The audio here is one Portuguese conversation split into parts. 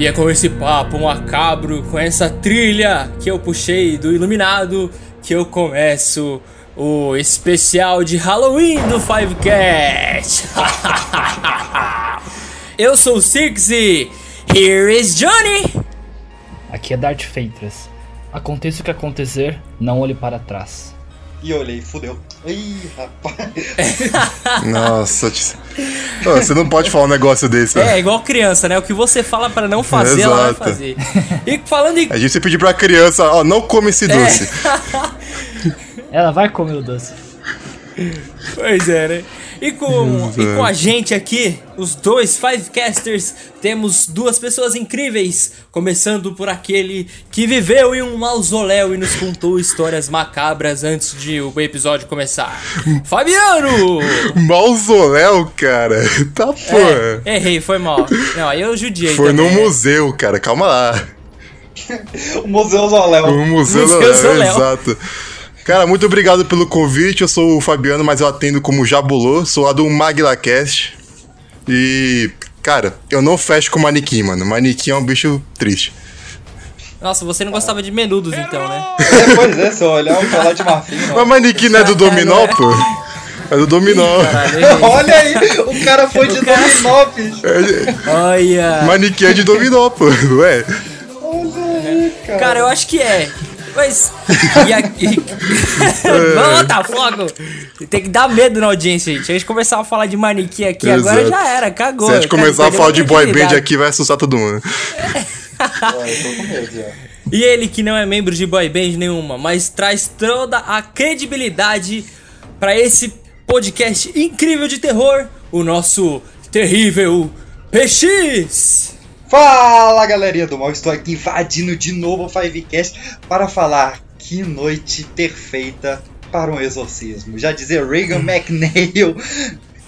E é com esse papo macabro, com essa trilha que eu puxei do Iluminado, que eu começo o especial de Halloween do Fivecast. eu sou o Six e here is Johnny. Aqui é Darth Feitras. Aconteça o que acontecer, não olhe para trás. E eu olhei, fudeu. Ih, rapaz. Nossa, você não pode falar um negócio desse, né? É, igual criança, né? O que você fala para não fazer, ela vai fazer. E falando em. A gente se pedir pra criança, ó, não come esse doce. É. ela vai comer o doce. Pois é, né? E com, e com a gente aqui, os dois Fivecasters, temos duas pessoas incríveis. Começando por aquele que viveu em um mausoléu e nos contou histórias macabras antes de o episódio começar. Fabiano! Mausoléu, cara? Tá porra. É, errei, foi mal. Não, aí eu judiei. Foi também, no museu, cara, calma lá. o Museu Zoléu. O Museu, museu Zoléu, exato. Cara, muito obrigado pelo convite. Eu sou o Fabiano, mas eu atendo como Jabulô. Sou lá do MaglaCast. E, cara, eu não fecho com manequim, mano. Manequim é um bicho triste. Nossa, você não gostava de menudos, então, né? É, pois é, se eu olhar o colar de marfim. Mas manequim não é do dominó, pô? É do dominó. Caralho, Olha aí, o cara foi de cara... dominó, bicho. É, Olha. Manequim é de dominó, pô. Ué. Olha aí, cara. Cara, eu acho que é. Mas. E aqui. Vamos botar fogo! Tem que dar medo na audiência, gente. A gente começar a falar de manequim aqui, Exato. agora já era, cagou. Se a gente começar a falar de boy band aqui, vai assustar todo mundo. E ele que não é membro de boy band nenhuma, mas traz toda a credibilidade para esse podcast incrível de terror, o nosso terrível PX! Fala galerinha do mal, estou aqui invadindo de novo o Fivecast para falar que noite perfeita para um exorcismo. Já dizer Reagan McNeil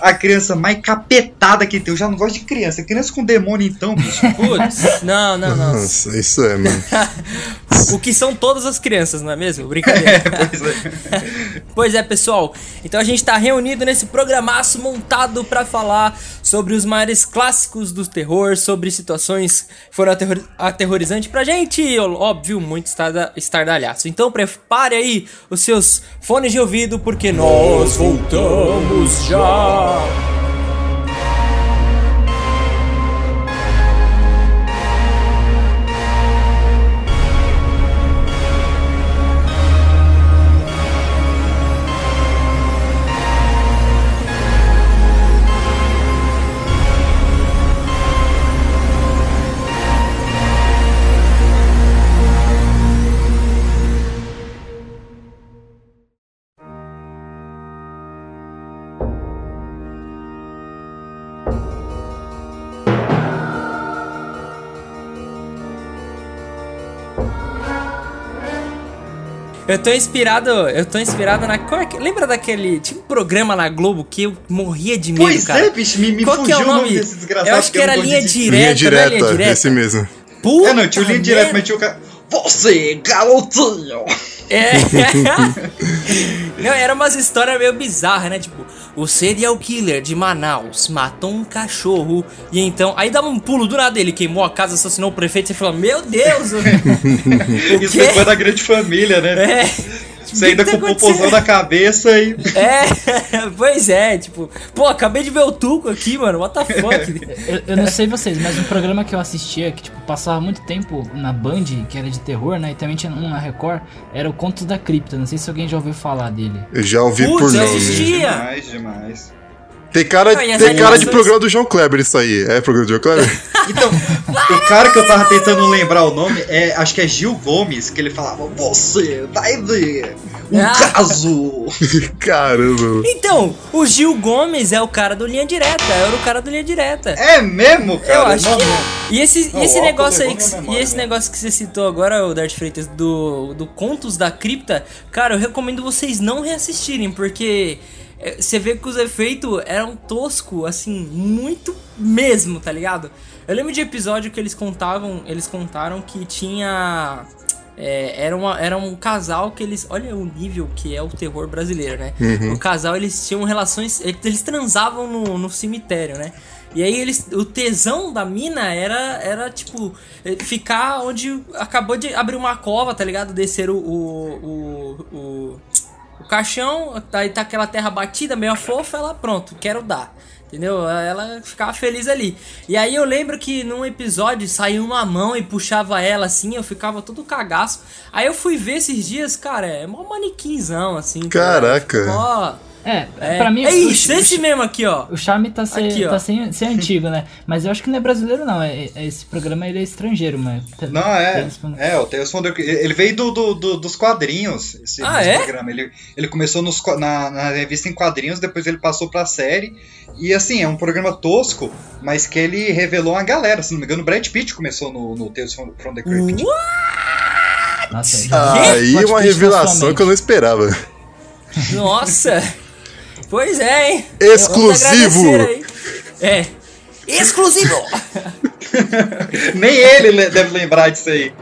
a criança mais capetada que tem. Eu já não gosto de criança. Criança com demônio, então, bicho. Putz, não, não, não. Nossa, isso é, mano. o que são todas as crianças, não é mesmo? Brincadeira. É, pois é. pois é, pessoal. Então a gente tá reunido nesse programaço montado para falar sobre os maiores clássicos do terror, sobre situações que foram aterror aterrorizantes pra gente, óbvio, muito estardalhaço. Então prepare aí os seus fones de ouvido, porque nós voltamos já. Oh. Eu tô inspirado, eu tô inspirado na. É lembra daquele. Tinha um programa na Globo que eu morria de medo, pois cara. Pois é, bicho, me, me Qual fugiu que é o nome, desse desgraçado. Eu acho que, era linha direta, linha direta, né? Linha direta. Esse mesmo. Puta é, não, tinha o linha direta, mas tinha o cara. Você, garotinho! É. não, era umas histórias meio bizarras, né? Tipo, o serial killer de Manaus matou um cachorro e então. Aí dava um pulo do nada, ele queimou a casa, assassinou o prefeito e você fala: Meu Deus! Isso depois da grande família, né? É. Você ainda tá com o popozão na cabeça e. É, pois é, tipo, pô, acabei de ver o Tuco aqui, mano, what the fuck? eu, eu, não sei vocês, mas um programa que eu assistia, que tipo, passava muito tempo na Band, que era de terror, né? E também tinha um na Record, era o Contos da Cripta. Não sei se alguém já ouviu falar dele. Eu já ouvi Putz, por nome. Assistia. Demais, demais. Tem cara, tem cara de programa do João Kleber isso aí. É programa do João Kleber? então, o cara que eu tava tentando lembrar o nome é, acho que é Gil Gomes, que ele falava, você vai ver um ah. caso. Caramba. Então, o Gil Gomes é o cara do Linha Direta, era o cara do Linha Direta. É mesmo, cara? Eu acho que é. E esse, não, esse negócio aí, que, e esse negócio que você citou agora, o Darth Freitas, do, do Contos da Cripta, cara, eu recomendo vocês não reassistirem, porque é, você vê que os efeitos eram tosco, assim, muito mesmo, tá ligado? Eu lembro de episódio que eles contavam, eles contaram que tinha é, era, uma, era um casal que eles. Olha o nível que é o terror brasileiro, né? Uhum. O casal, eles tinham relações. Eles transavam no, no cemitério, né? E aí eles, o tesão da mina era, era tipo, ficar onde acabou de abrir uma cova, tá ligado? Descer o, o, o, o, o caixão, aí tá aquela terra batida, meio fofa, ela, pronto, quero dar. Entendeu? Ela ficava feliz ali. E aí eu lembro que num episódio saiu uma mão e puxava ela assim, eu ficava todo cagaço. Aí eu fui ver esses dias, cara, é mó manequinzão, assim. Caraca. Tá é, é, pra mim. É isso, o, esse mesmo aqui, ó. O charme tá, ser, aqui, tá sem, sem antigo, né? Mas eu acho que não é brasileiro, não. É, é esse programa ele é estrangeiro, mas. Não, é. É, o Tales from the Ele veio do, do, do, dos quadrinhos, esse, ah, é? programa. Ele, ele começou nos, na, na revista em quadrinhos, depois ele passou pra série. E assim, é um programa tosco, mas que ele revelou uma galera. Se não me engano, o Brad Pitt começou no, no Tales from, from the Crypt. Nossa, Aí uma revelação que eu não esperava. Nossa! Pois é, hein? Exclusivo! É. Exclusivo! Nem ele deve lembrar disso aí.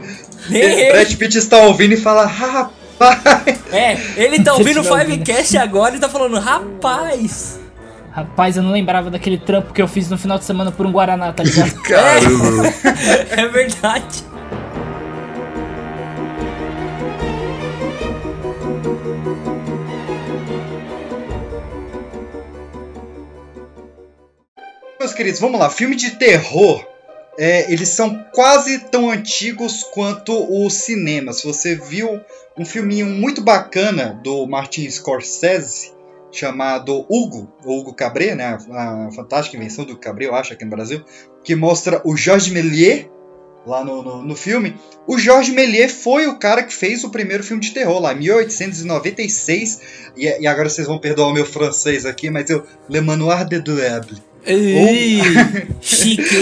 Nem ele. Brad Pitt está ouvindo e fala, rapaz. É, ele tá ouvindo o Fivecast agora e tá falando, rapaz. Rapaz, eu não lembrava daquele trampo que eu fiz no final de semana por um Guaraná, tá ligado? Caramba! É, é verdade. Meus queridos, vamos lá. Filme de terror. É, eles são quase tão antigos quanto o cinema. Se você viu um filminho muito bacana do Martin Scorsese chamado Hugo, Hugo Cabré, né, a, fantástica invenção do Cabré, eu acho, aqui no Brasil, que mostra o Georges Méliès lá no, no, no, filme. O Georges Méliès foi o cara que fez o primeiro filme de terror lá, 1896. E, e agora vocês vão perdoar o meu francês aqui, mas eu Le Manoir de Diable. Ei, chique!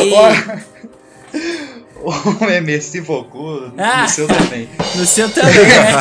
O merci beaucoup, ah, no seu também. No seu também, né?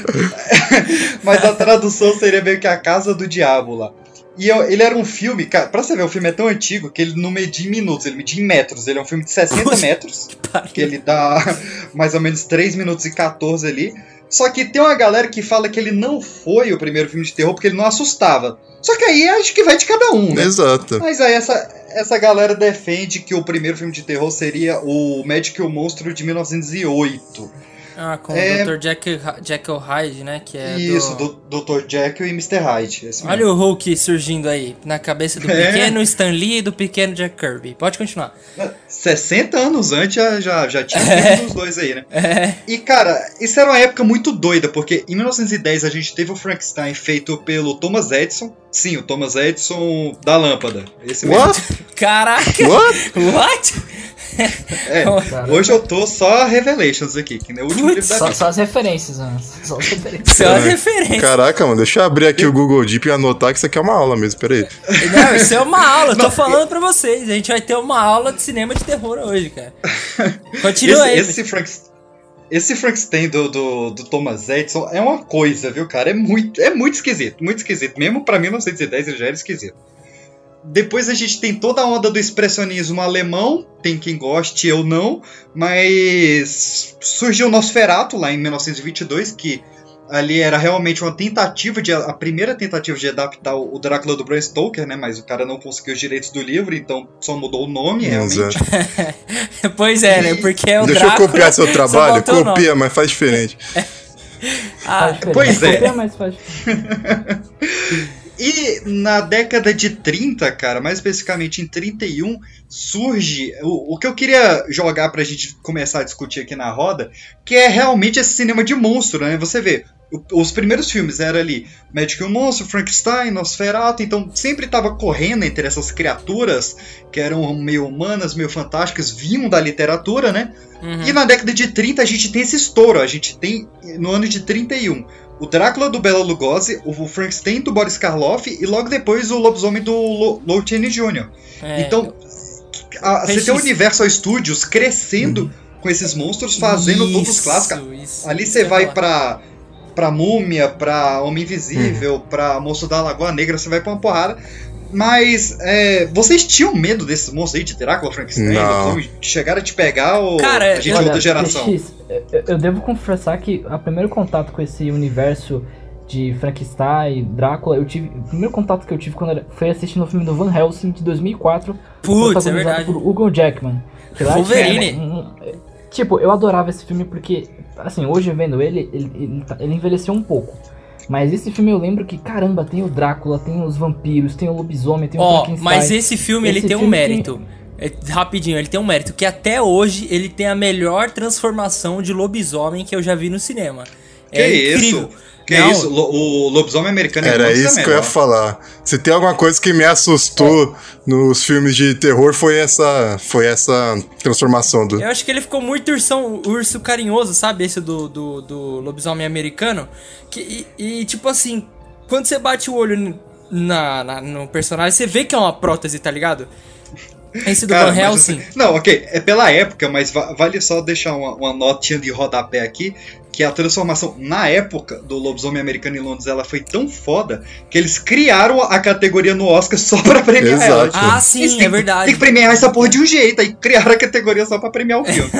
Mas a tradução seria meio que a Casa do Diabo lá. E eu, ele era um filme, cara, pra você ver, o filme é tão antigo que ele não media em minutos, ele media em metros. Ele é um filme de 60 metros, que ele dá mais ou menos 3 minutos e 14 ali. Só que tem uma galera que fala que ele não foi o primeiro filme de terror porque ele não assustava. Só que aí acho que vai de cada um, né? Exato. Mas aí essa, essa galera defende que o primeiro filme de terror seria o Magic e o Monstro de 1908. Ah, com é... o Dr. Jack, Jekyll Hyde, né? Que é Isso, do... do Dr. Jekyll e Mr. Hyde. Olha o Hulk surgindo aí, na cabeça do é. pequeno Stan Lee e do pequeno Jack Kirby. Pode continuar. 60 anos antes já, já, já tinha é. um dos dois aí, né? É. E, cara, isso era uma época muito doida, porque em 1910 a gente teve o Frankenstein feito pelo Thomas Edison. Sim, o Thomas Edison da lâmpada. Esse What? mesmo. Caraca! What? What? É, hoje eu tô só Revelations aqui, que nem o último livro da só, só as referências, mano. Só as referências. Só as referências. Caraca, mano, deixa eu abrir aqui o Google Deep e anotar que isso aqui é uma aula mesmo, peraí. Não, isso é uma aula, eu tô falando pra vocês. A gente vai ter uma aula de cinema de terror hoje, cara. Continua esse, aí. Esse, Frank, esse Frankenstein do, do, do, Thomas Edison é uma coisa, viu, cara? É muito, é muito esquisito, muito esquisito. Mesmo pra 1910 ele já era esquisito. Depois a gente tem toda a onda do expressionismo alemão, tem quem goste, eu não, mas surgiu o Nosferatu lá em 1922, que ali era realmente uma tentativa de a primeira tentativa de adaptar o Drácula do Bram Stoker, né? Mas o cara não conseguiu os direitos do livro, então só mudou o nome, realmente. pois é, né? Porque é o Deixa Drácula, eu copiar seu trabalho, copia, mas faz diferente. ah, pois é. Copia, mas faz E na década de 30, cara, mais especificamente em 31, surge o, o que eu queria jogar pra gente começar a discutir aqui na roda, que é realmente esse cinema de monstro, né? Você vê, os primeiros filmes eram ali Magic o Monstro, Frankenstein, Nosferatu, então sempre estava correndo entre essas criaturas que eram meio humanas, meio fantásticas, vinham da literatura, né? Uhum. E na década de 30 a gente tem esse estouro, a gente tem no ano de 31 o Drácula do Bela Lugosi, o Frankenstein do Boris Karloff e logo depois o Lobisomem do Lortini Jr. É. Então, a, você tem o Universal Studios crescendo uhum. com esses monstros, fazendo isso, todos os clássicos. Isso, Ali você vai pra, pra Múmia, pra Homem Invisível, uhum. pra Moço da Lagoa Negra, você vai pra uma porrada. Mas é, vocês tinham medo desses monstros aí de Drácula, Frankenstein? Não. Chegaram a te pegar ou Cara, a gente é outra geração? X, eu devo confessar que o primeiro contato com esse universo de Frankenstein, Drácula, eu tive. O primeiro contato que eu tive quando era, foi assistindo o filme do Van Helsing de 2004. Putz, é verdade. por Hugo Jackman. Que lá Wolverine. Um, um, tipo, eu adorava esse filme porque, assim, hoje vendo ele, ele, ele, ele envelheceu um pouco. Mas esse filme eu lembro que, caramba, tem o Drácula, tem os vampiros, tem o lobisomem, tem o oh, mas esse filme esse ele tem filme um mérito. Tem... É, rapidinho, ele tem um mérito que até hoje ele tem a melhor transformação de lobisomem que eu já vi no cinema. Que é incrível. Isso? Que não. isso? O lobisomem americano é Era isso que eu ia falar. Se tem alguma coisa que me assustou é. nos filmes de terror foi essa foi essa transformação do. Eu acho que ele ficou muito ursão, urso carinhoso, sabe? Esse do, do, do lobisomem americano. Que, e, e, tipo assim, quando você bate o olho na, na, no personagem, você vê que é uma prótese, tá ligado? Esse do Cara, Van Helsing. Assim, não, ok, é pela época, mas vale só deixar uma, uma notinha de rodapé aqui que a transformação na época do lobisomem americano em Londres ela foi tão foda que eles criaram a categoria no Oscar só pra premiar Exato. ela. Ah, sim, é verdade. Tem que premiar essa porra de um jeito, aí criaram a categoria só pra premiar o filme.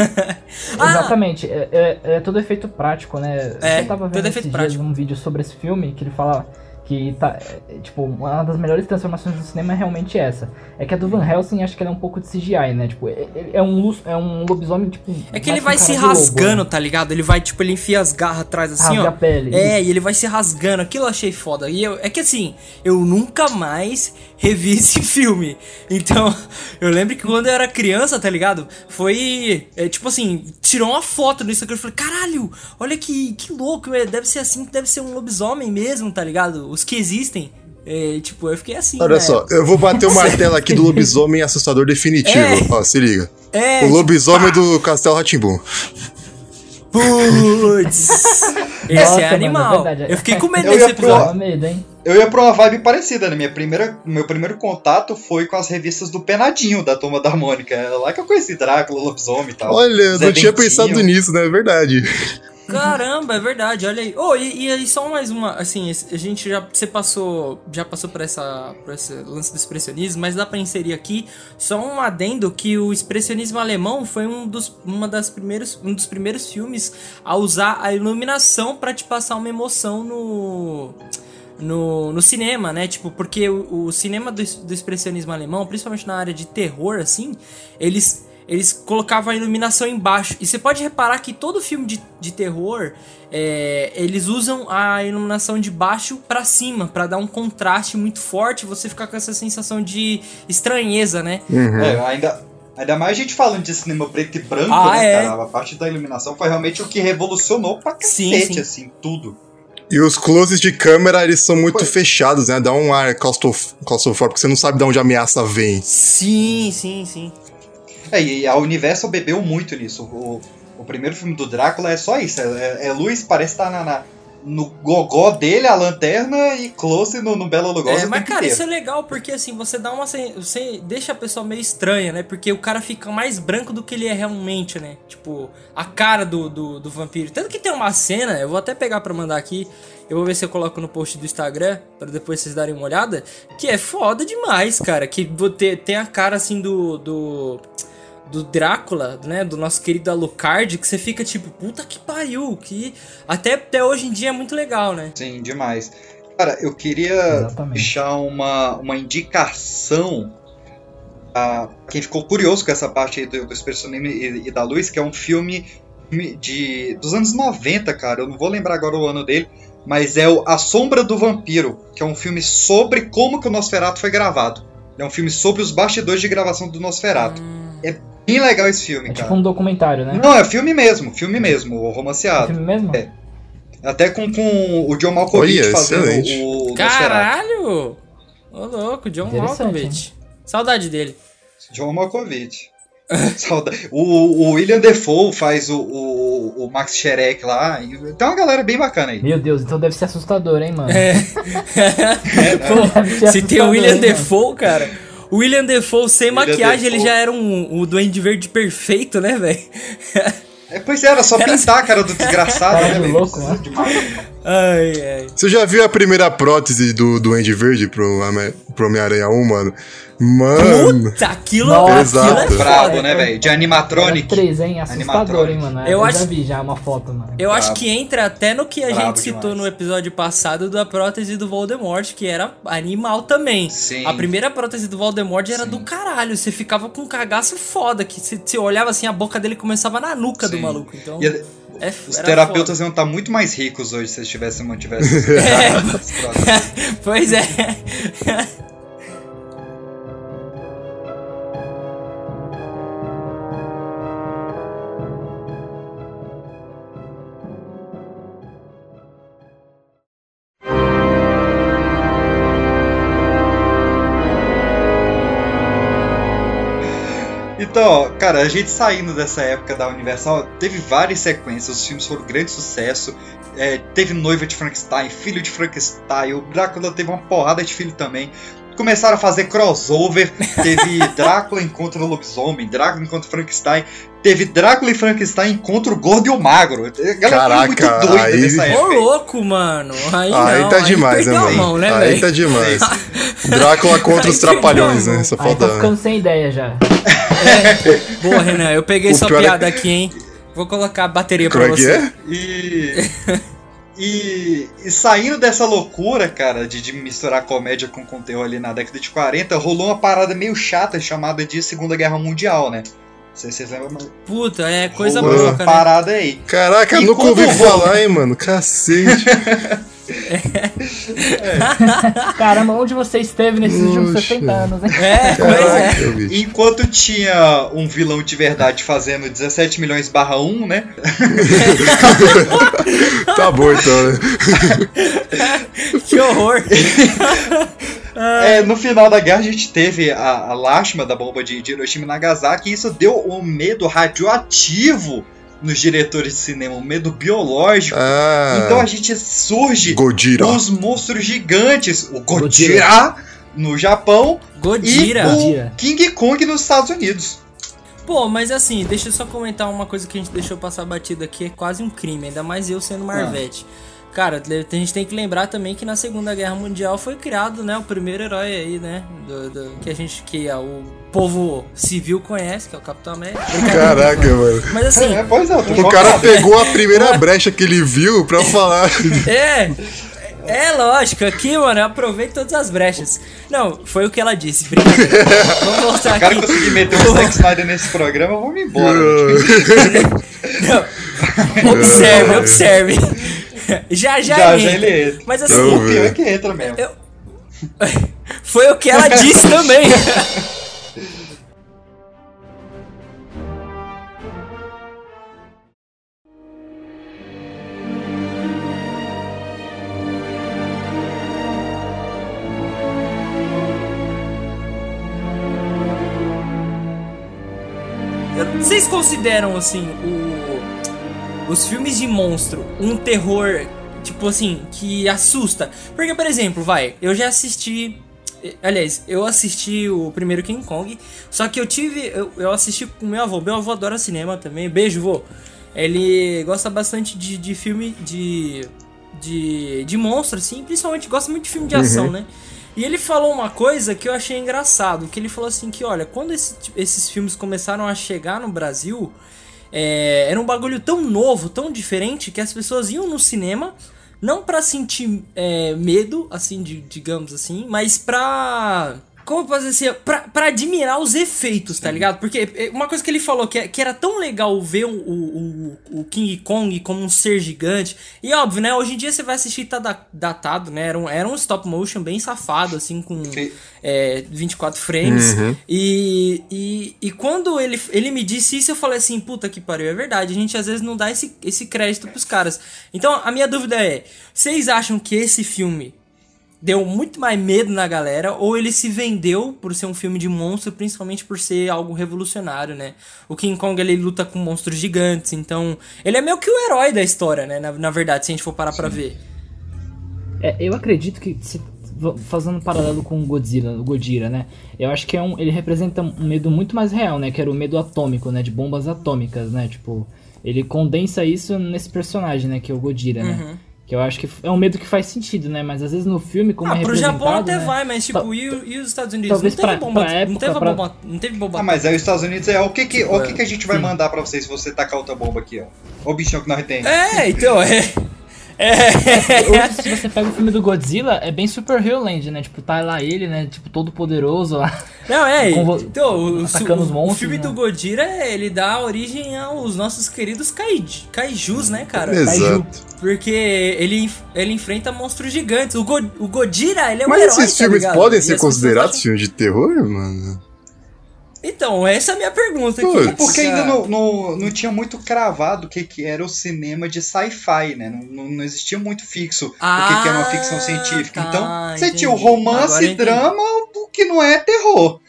ah. Exatamente, é, é, é, todo efeito prático, né? É, Eu tava vendo todo efeito prático. um vídeo sobre esse filme que ele fala que tá, é, tipo, uma das melhores transformações do cinema é realmente essa. É que a do Van Helsing acho que ela é um pouco de CGI, né? Tipo, é, é um, é um lobisomem, tipo. É que ele vai se rasgando, lobo, né? tá ligado? Ele vai, tipo, ele enfia as garras atrás assim, Rasga ó. A pele, é, e ele vai se rasgando. Aquilo eu achei foda. E eu, é que assim, eu nunca mais revi esse filme. Então, eu lembro que quando eu era criança, tá ligado? Foi. É, tipo assim, tirou uma foto disso aqui. Eu falei, caralho, olha que, que louco, é, deve ser assim, deve ser um lobisomem mesmo, tá ligado? Os que existem. É, tipo, eu fiquei assim. Olha né? só, eu vou bater o martelo aqui do lobisomem assustador definitivo. É, Ó, se liga. É, o lobisomem tipo, do Castelo Ratimbum. Putz! Esse Nossa, é animal. Mano, é verdade. eu fiquei com medo desse episódio. Medo, hein? Eu ia pra uma vibe parecida, né? Minha primeira, meu primeiro contato foi com as revistas do Penadinho, da Turma da Mônica. É lá que eu conheci Drácula, Lobisomem e tal. Olha, Zé não tinha pensado nisso, né? É verdade. Caramba, é verdade, olha aí. Oh, e, e, só mais uma, assim, a gente já, você passou, já passou por essa, por esse lance do expressionismo, mas dá pra inserir aqui só um adendo que o expressionismo alemão foi um dos, uma das primeiros, um dos primeiros filmes a usar a iluminação para te passar uma emoção no... No, no cinema, né? Tipo, porque o, o cinema do, do expressionismo alemão, principalmente na área de terror, assim, eles eles colocavam a iluminação embaixo. E você pode reparar que todo filme de, de terror, é, eles usam a iluminação de baixo para cima, para dar um contraste muito forte, você ficar com essa sensação de estranheza, né? Uhum. É, ainda, Ainda mais a gente falando de cinema preto e branco, ah, né, é? cara? A parte da iluminação foi realmente o que revolucionou pra cacete, sim, sim. assim, tudo. E os closes de câmera, eles são muito foi. fechados, né? Dá um ar claustrofóbico, porque você não sabe de onde a ameaça vem. Sim, sim, sim. É, e a Universal bebeu muito nisso. O, o primeiro filme do Drácula é só isso. É, é luz, parece estar tá na, na, no gogó dele, a lanterna, e close no, no Bela Lugosi. É, mas cara, inteiro. isso é legal porque assim, você dá uma. Você deixa a pessoa meio estranha, né? Porque o cara fica mais branco do que ele é realmente, né? Tipo, a cara do, do, do vampiro. Tanto que tem uma cena, eu vou até pegar pra mandar aqui. Eu vou ver se eu coloco no post do Instagram, para depois vocês darem uma olhada. Que é foda demais, cara. Que tem a cara assim do. do do Drácula, né? Do nosso querido Alucard, que você fica tipo, puta que pariu, que até, até hoje em dia é muito legal, né? Sim, demais. Cara, eu queria Exatamente. deixar uma, uma indicação a quem ficou curioso com essa parte aí do, do Expressionismo e, e, da Luz, que é um filme de dos anos 90, cara. Eu não vou lembrar agora o ano dele, mas é o A Sombra do Vampiro, que é um filme sobre como que o Nosferatu foi gravado. É um filme sobre os bastidores de gravação do Nosferatu. Hum. É bem legal esse filme, é cara. tipo um documentário, né? Não, é filme mesmo, filme mesmo, romanceado. É filme mesmo? É. Até com, com o John Malkovich Olha, fazendo excelente. o, o Caralho! Ô louco, John Malkovich. Saudade dele. John Malkovich. o, o William Defoe faz o, o, o Max Sherek lá. Tem uma galera bem bacana aí. Meu Deus, então deve ser assustador, hein, mano? É. é Se tem o William Defoe, cara. O William Defoe sem William maquiagem, Defoe. ele já era um, um Duende Verde perfeito, né, velho? É, pois era, só era pintar a cara do desgraçado, né, velho? louco, né? Ai, ai. Você já viu a primeira prótese do Duende Verde pro, pro Homem-Aranha 1, mano? Mano. Puta, aquilo, Nossa, aquilo é exato. foda. Brabo, né, velho? De animatronic. 3, hein? Assustador, hein, mano? Eu Eu, acho- já vi já uma foto, mano. Eu acho Brabo. que entra até no que a Brabo gente citou demais. no episódio passado da prótese do Voldemort, que era animal também. Sim. A primeira prótese do Voldemort era Sim. do caralho. Você ficava com um cagaço foda, que você, olhava assim, a boca dele começava na nuca do Sim. maluco. Então, E a- é, os era terapeutas foda. iam estar muito mais ricos hoje se eles tivessem mantivessem próteses. pois é. Então, cara, a gente saindo dessa época da Universal, teve várias sequências, os filmes foram um grande sucesso. É, teve Noiva de Frankenstein, Filho de Frankenstein, o Drácula teve uma porrada de filho também. Começaram a fazer crossover, teve Drácula encontra o lobisomem, Drácula encontra o Frankenstein, teve Drácula e Frankenstein encontra o gordo e o magro. A galera foi Caraca, muito doida aí- nessa Ô, época. louco, mano. Aí, Aí não, tá demais, né, mano? mão, né, aí tá demais. Drácula contra os Aí perdeu trapalhões, né? Só Aí falta. tô ficando sem ideia já. Boa, Renan, eu peguei O sua é- piada aqui, hein? Vou colocar a bateria pra Como é que você. é? E, e, e saindo dessa loucura, cara, de, de misturar comédia com conteúdo ali na década de 40, rolou uma parada meio chata chamada de Segunda Guerra Mundial, né? Não sei se vocês lembram, mas Puta, é coisa essa né? parada aí. Caraca, E nunca ouvi falar, hein, mano? Cacete. Caramba, onde você esteve nesses últimos Oxe. 60 anos, hein? É, pois é. Enquanto tinha um vilão de verdade fazendo 17 milhões barra 1, né? Tá bom então, né? Que horror. É, no final da guerra a gente teve a, a lástima da bomba de, de Hiroshima e Nagasaki e isso deu um medo radioativo nos diretores de cinema, um medo biológico. Ah. Então a gente surge Godira. os monstros gigantes, o Godzilla. Godzilla no Japão Godira. e o Godira. King Kong nos Estados Unidos. Pô, mas assim, deixa eu só comentar uma coisa que a gente deixou passar batido aqui, é quase um crime, ainda mais eu sendo Marvete. Cara, a gente tem que lembrar também que na Segunda Guerra Mundial foi criado, né, o primeiro herói aí, né, do, do- que a gente, que é o povo civil conhece, que é o Capitão América. Caraca, mano. Mas assim, É, pois é, O cara pegou a primeira brecha que ele viu pra falar. É, é lógico, aqui, mano, eu aproveito todas as brechas. Não, foi o que ela disse, brincadeira. Vamos mostrar O cara aqui. conseguir meter o Zack Snyder nesse programa, me embora. Não. Observe, observe. Já, já, já, já ele entra. Mas assim, Eu- O pior é que entra mesmo. Eu- foi o que ela disse também. Vocês consideram assim o os filmes de monstro um terror tipo assim que assusta? Porque por exemplo, vai, eu já assisti eh, Aliás, eu assisti o primeiro King Kong, só que eu tive. Eu, eu assisti com meu avô. Meu avô adora cinema também. Beijo, vô. Ele gosta bastante de, de filme de. De, de monstro, assim, principalmente gosta muito de filme de ação, né? E ele falou uma coisa que eu achei engraçado, que ele falou assim que, olha, quando esse esses filmes começaram a chegar no Brasil, é, era um bagulho tão novo, tão diferente, que as pessoas iam no cinema não pra sentir é, medo, assim, de, digamos assim, mas pra. Como eu posso dizer? Pra, pra admirar os efeitos, tá ligado? Porque é, uma coisa que ele falou que, é- que era tão legal ver o, o, o King Kong como um ser gigante. E óbvio, né? Hoje em dia você vai assistir tá da- datado, né? Era um, era um stop motion bem safado, assim, com Sim. é, 24 frames. E, e, e quando ele, ele me disse isso, eu falei assim, puta que pariu, é verdade. A gente às vezes não dá esse, esse crédito pros caras. Então a minha dúvida é: vocês acham que esse filme deu muito mais medo na galera, ou ele se vendeu por ser um filme de monstro, principalmente por ser algo revolucionário, né? O King Kong ele luta com monstros gigantes, então ele é meio que o herói da história, né? Na, na verdade, se a gente for parar pra ver. É, eu acredito que, se- fazendo um paralelo com o Godzilla, o Godira, né? Eu acho que é um, ele representa um medo muito mais real, né? Que era o medo atômico, né? De bombas atômicas, né? Tipo, ele condensa isso nesse personagem, né? Que é o Godira, né? Que eu acho que é um medo que faz sentido, né? Mas às vezes no filme, como ah, é pro representado... Japão até né? vai, mas tipo, e, o- e os Estados Unidos? talvez não teve pra- bomba, pra não época, teve pra- bomba, não teve bomba. Ah, mas aí os Estados Unidos é o que que, o É. que, que a gente vai Sim. mandar pra vocês se você tacar outra bomba aqui, ó. Ó o bichão que nós tem. É, então, é. É. Hoje, se você pega o filme do Godzilla, é bem Super Hero Land, né? Tipo, tá lá ele, né? Tipo, todo poderoso lá. Não, é. Convo- Então, o, atacando o- os monstros, o filme né? do Godira, ele dá origem aos nossos queridos kaij, kaijus, né, cara? Exato. Porque ele, ele enfrenta monstros gigantes. O, Go, o Godira, ele é um Mas herói, esses tá filmes ligado? podem E ser considerados acham- filmes de terror, mano? Então, essa é a minha pergunta aqui. É Porque ainda não, não, não tinha muito cravado o que, que era o cinema de sci-fi, né? Não, não, não existia muito fixo o que, que era uma ficção Ah, científica. tá, então, você tinha o entendi. romance Agora e entendi. drama, o que não é terror.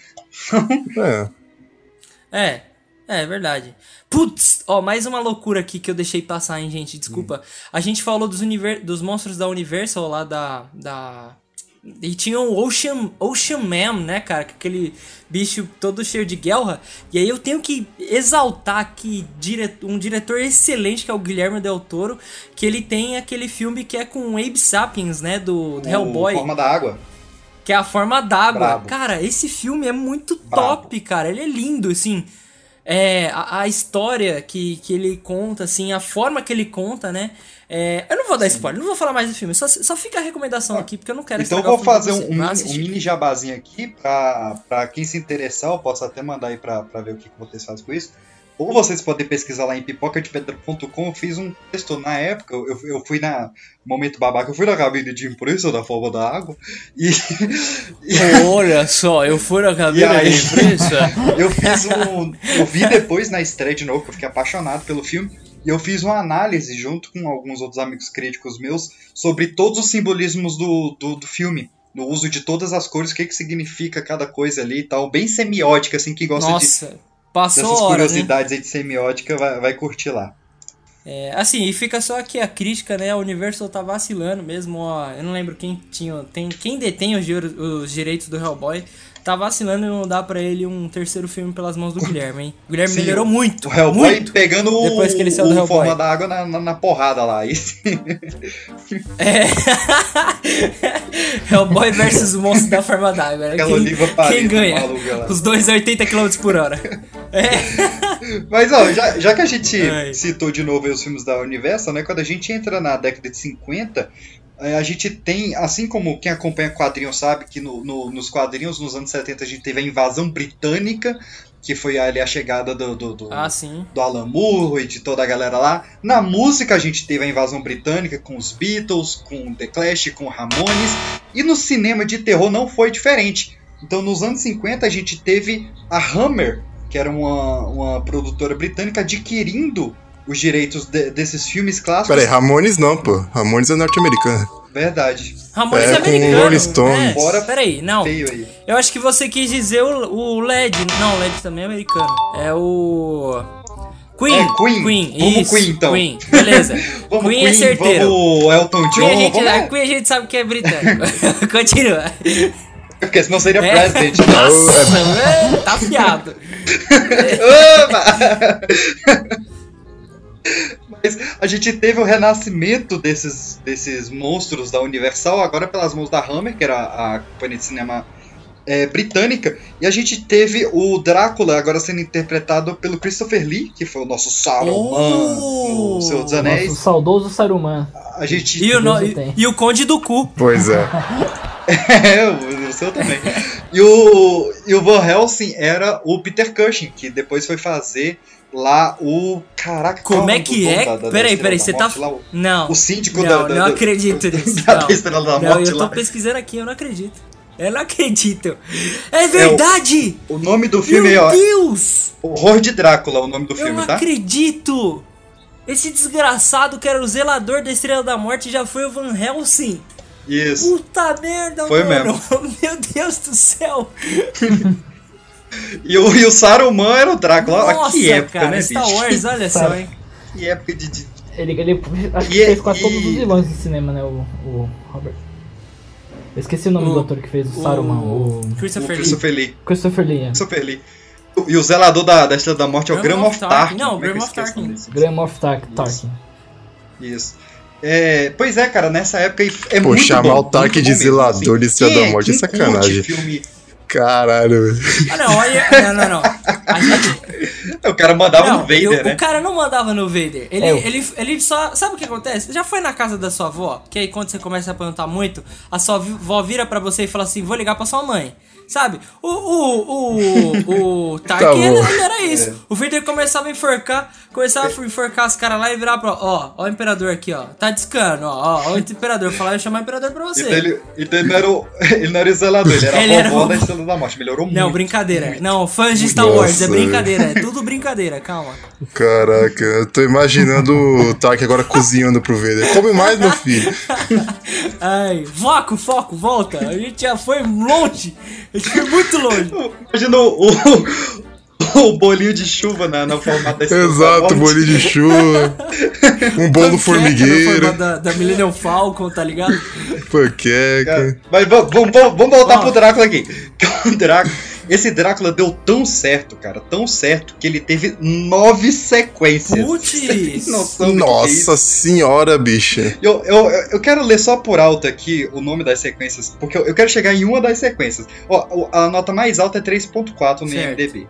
É. É, é verdade. Putz, ó, mais uma loucura aqui que eu deixei passar, hein, gente. Desculpa. A gente falou dos, univer dos monstros da Universal lá da. da... E tinha o Ocean, Ocean Man, né, cara? Aquele bicho todo cheio de guerra. E aí eu tenho que exaltar dire um diretor excelente, que é o Guilherme Del Toro, que ele tem aquele filme que é com o Abe Sapiens, né, do, do Hellboy. Forma da Água. Que é a forma d'água. Cara, esse filme é muito Brabo. top, cara. Ele é lindo, assim. É, a, a história que, que ele conta, assim, a forma que ele conta, né? É, eu não vou dar spoiler, não vou falar mais do filme. Só, só fica a recomendação aqui, porque eu não quero Então vou fazer um, um mini, jabazinho aqui pra, pra quem se interessar, eu posso até mandar aí pra, pra ver o que, que vocês fazem com isso. Ou vocês podem pesquisar lá em pipocadepedra.com. Eu fiz um texto na época, eu, eu fui na. Momento babaca, eu fui na cabine de imprensa da forma da água. E, Olha só, eu fui na E aí? imprensa. eu fiz um. Eu vi depois na estreia de novo, que eu fiquei apaixonado pelo filme. E eu fiz uma análise junto com alguns outros amigos críticos meus sobre todos os simbolismos do, do, do filme. No uso de todas as cores, o que, que significa cada coisa ali e tal. Bem semiótica, assim, que gosta de, Nossa, passou dessas hora, né? curiosidades aí de semiótica, vai, vai curtir lá. É, assim, e fica só aqui a crítica, né? A Universal tá vacilando mesmo, ó. Eu não lembro quem tinha. Tem, quem detém os, os direitos do Hellboy. Tá vacilando e não dá pra ele um terceiro filme pelas mãos do Guilherme, hein? O Guilherme Sim, melhorou muito. O Hellboy muito. pegando o, Depois que ele saiu do o Hellboy. forma da água na, na, na porrada lá. É. Hellboy versus o monstro da forma d'água. né? Aquela Quem, oliva paleta quem ganha? maluca. Os dois a 80 km por hora. É. Mas ó, já, já que a gente Ai. citou de novo os filmes da Universal, né? Quando a gente entra na década de 50, eh, a gente tem, assim como quem acompanha quadrinhos sabe, que no, no- nos quadrinhos nos anos 70 a gente teve a invasão britânica, que foi ali a chegada do, do, do, Ah, do Alan Moore e de toda a galera lá. Na música a gente teve a invasão britânica com os Beatles, com The Clash, com Ramones. E no cinema de terror não foi diferente. Então nos anos 50 a gente teve a Hammer, que era uma, uma produtora britânica, adquirindo os direitos de- desses filmes clássicos. Pera aí, Ramones não, pô. Ramones é norte-americano. Verdade. Ramones É, é, com americano. Rolling Stones. É, Bora Peraí, não. Eu acho que você quis dizer o, o LED. Não, o LED também é americano. É o. Queen. É, Queen. Queen, Vamos isso. Queen, então. Queen, beleza. Vamos Queen, é certeiro. vamos Elton John, Queen a, gente, vamos... a Queen a gente sabe que é britânico. Continua. porque senão seria É. President. Nossa, é, tá fiado. Oba! Mas a gente teve o renascimento desses, desses monstros da Universal, agora pelas mãos da Hammer, que era a companhia de cinema é, britânica, e a gente teve o Drácula agora sendo interpretado pelo Christopher Lee, que foi o nosso Saruman Oh! no Senhor dos Nosso Anéis. saudoso Saruman. A gente. E o, no- e, e o Conde do Cu. Pois é. É, o o seu também. E o, e o Van Helsing era o Peter Cushing, que depois foi fazer lá o. Caraca, Como é o que é? da- da Peraí, peraí, você tá. Morte lá? O- Não. O síndico não, da, da, não acredito nisso. da não. Da Não, eu lá. tô pesquisando aqui, eu não acredito. Eu não acredito. É verdade! O nome do filme é, Meu. Deus! Horror de Drácula, o nome do Eu filme, não tá? acredito! Esse desgraçado que era o zelador da Estrela da Morte já foi o Van Helsing. Isso. Puta merda, Foi mano. Meu Deus do céu. E o, e o Saruman era o Drácula. Nossa, que época, cara. né, Star bicho? Wars, olha só, hein. Que época de. de- Ele, ele acho que E- fez quase e- todos os vilões do cinema, né? O, o Robert. Eu esqueci o nome O- do ator que fez o Saruman, o, O Christopher Lee. Christopher Lee. Christopher Lee. é. Christopher Lee. E o zelador da, da Estrela da Morte é o Graham of Tarkin. Tarkin. Não, é Graham of o Tarkin. Graham of Tark, Tarkin. Isso. É, pois é, cara, nessa época é Pô, muito chamar bom, o Tark de mesmo, zelador de Estrela Quem da Morte é quem curte sacanagem. Filme... Caralho. Ah, não, olha. Não, não, não. Gente. O cara mandava Não, no Vader, eu- né? o cara não mandava no Vader. Ele, É, ele, ele só. Sabe o que acontece? Já foi na casa da sua avó? Que aí quando você começa a perguntar muito, a sua avó vira pra você e fala assim: vou ligar pra sua mãe. Sabe? O. O. O. O Tark, Tá ele, ele era isso. O Vader começava a enforcar, começava a enforcar os caras lá e virar pra. Ó, ó o imperador aqui, ó. Tá discando, ó. Ó, ó o imperador. Falar, eu chamar o imperador pra você. Então ele, então ele não era o, ele não era o zelador, ele era Ele a era vovó o- da Estrela da Morte. Melhorou muito. Não, brincadeira. Não, fãs de Star Nossa, Wars, é brincadeira. É tudo brincadeira, calma. Caraca, eu tô imaginando o Tark agora cozinhando pro Vader. Come mais, meu filho. Ai, foco, foco, volta. A gente já foi longe. A gente foi muito longe. Imagina o, o, o bolinho de chuva na, na formato da Exato, bolinho de chuva. Um bolo Panqueca formigueiro. Da, da Millennium Falcon, tá ligado? Panqueca. Cara, Mas vamos, vamos, vamos voltar Ó. pro Drácula aqui. O Drácula, esse Drácula deu tão certo, cara, tão certo, que ele teve nove sequências. Putz! Que é? Nossa senhora, bicha. Eu, eu, eu quero ler só por alto aqui o nome das sequências, porque eu, eu quero chegar em uma das sequências. Ó, a nota mais alta é 3.4 no Certo. IMDB.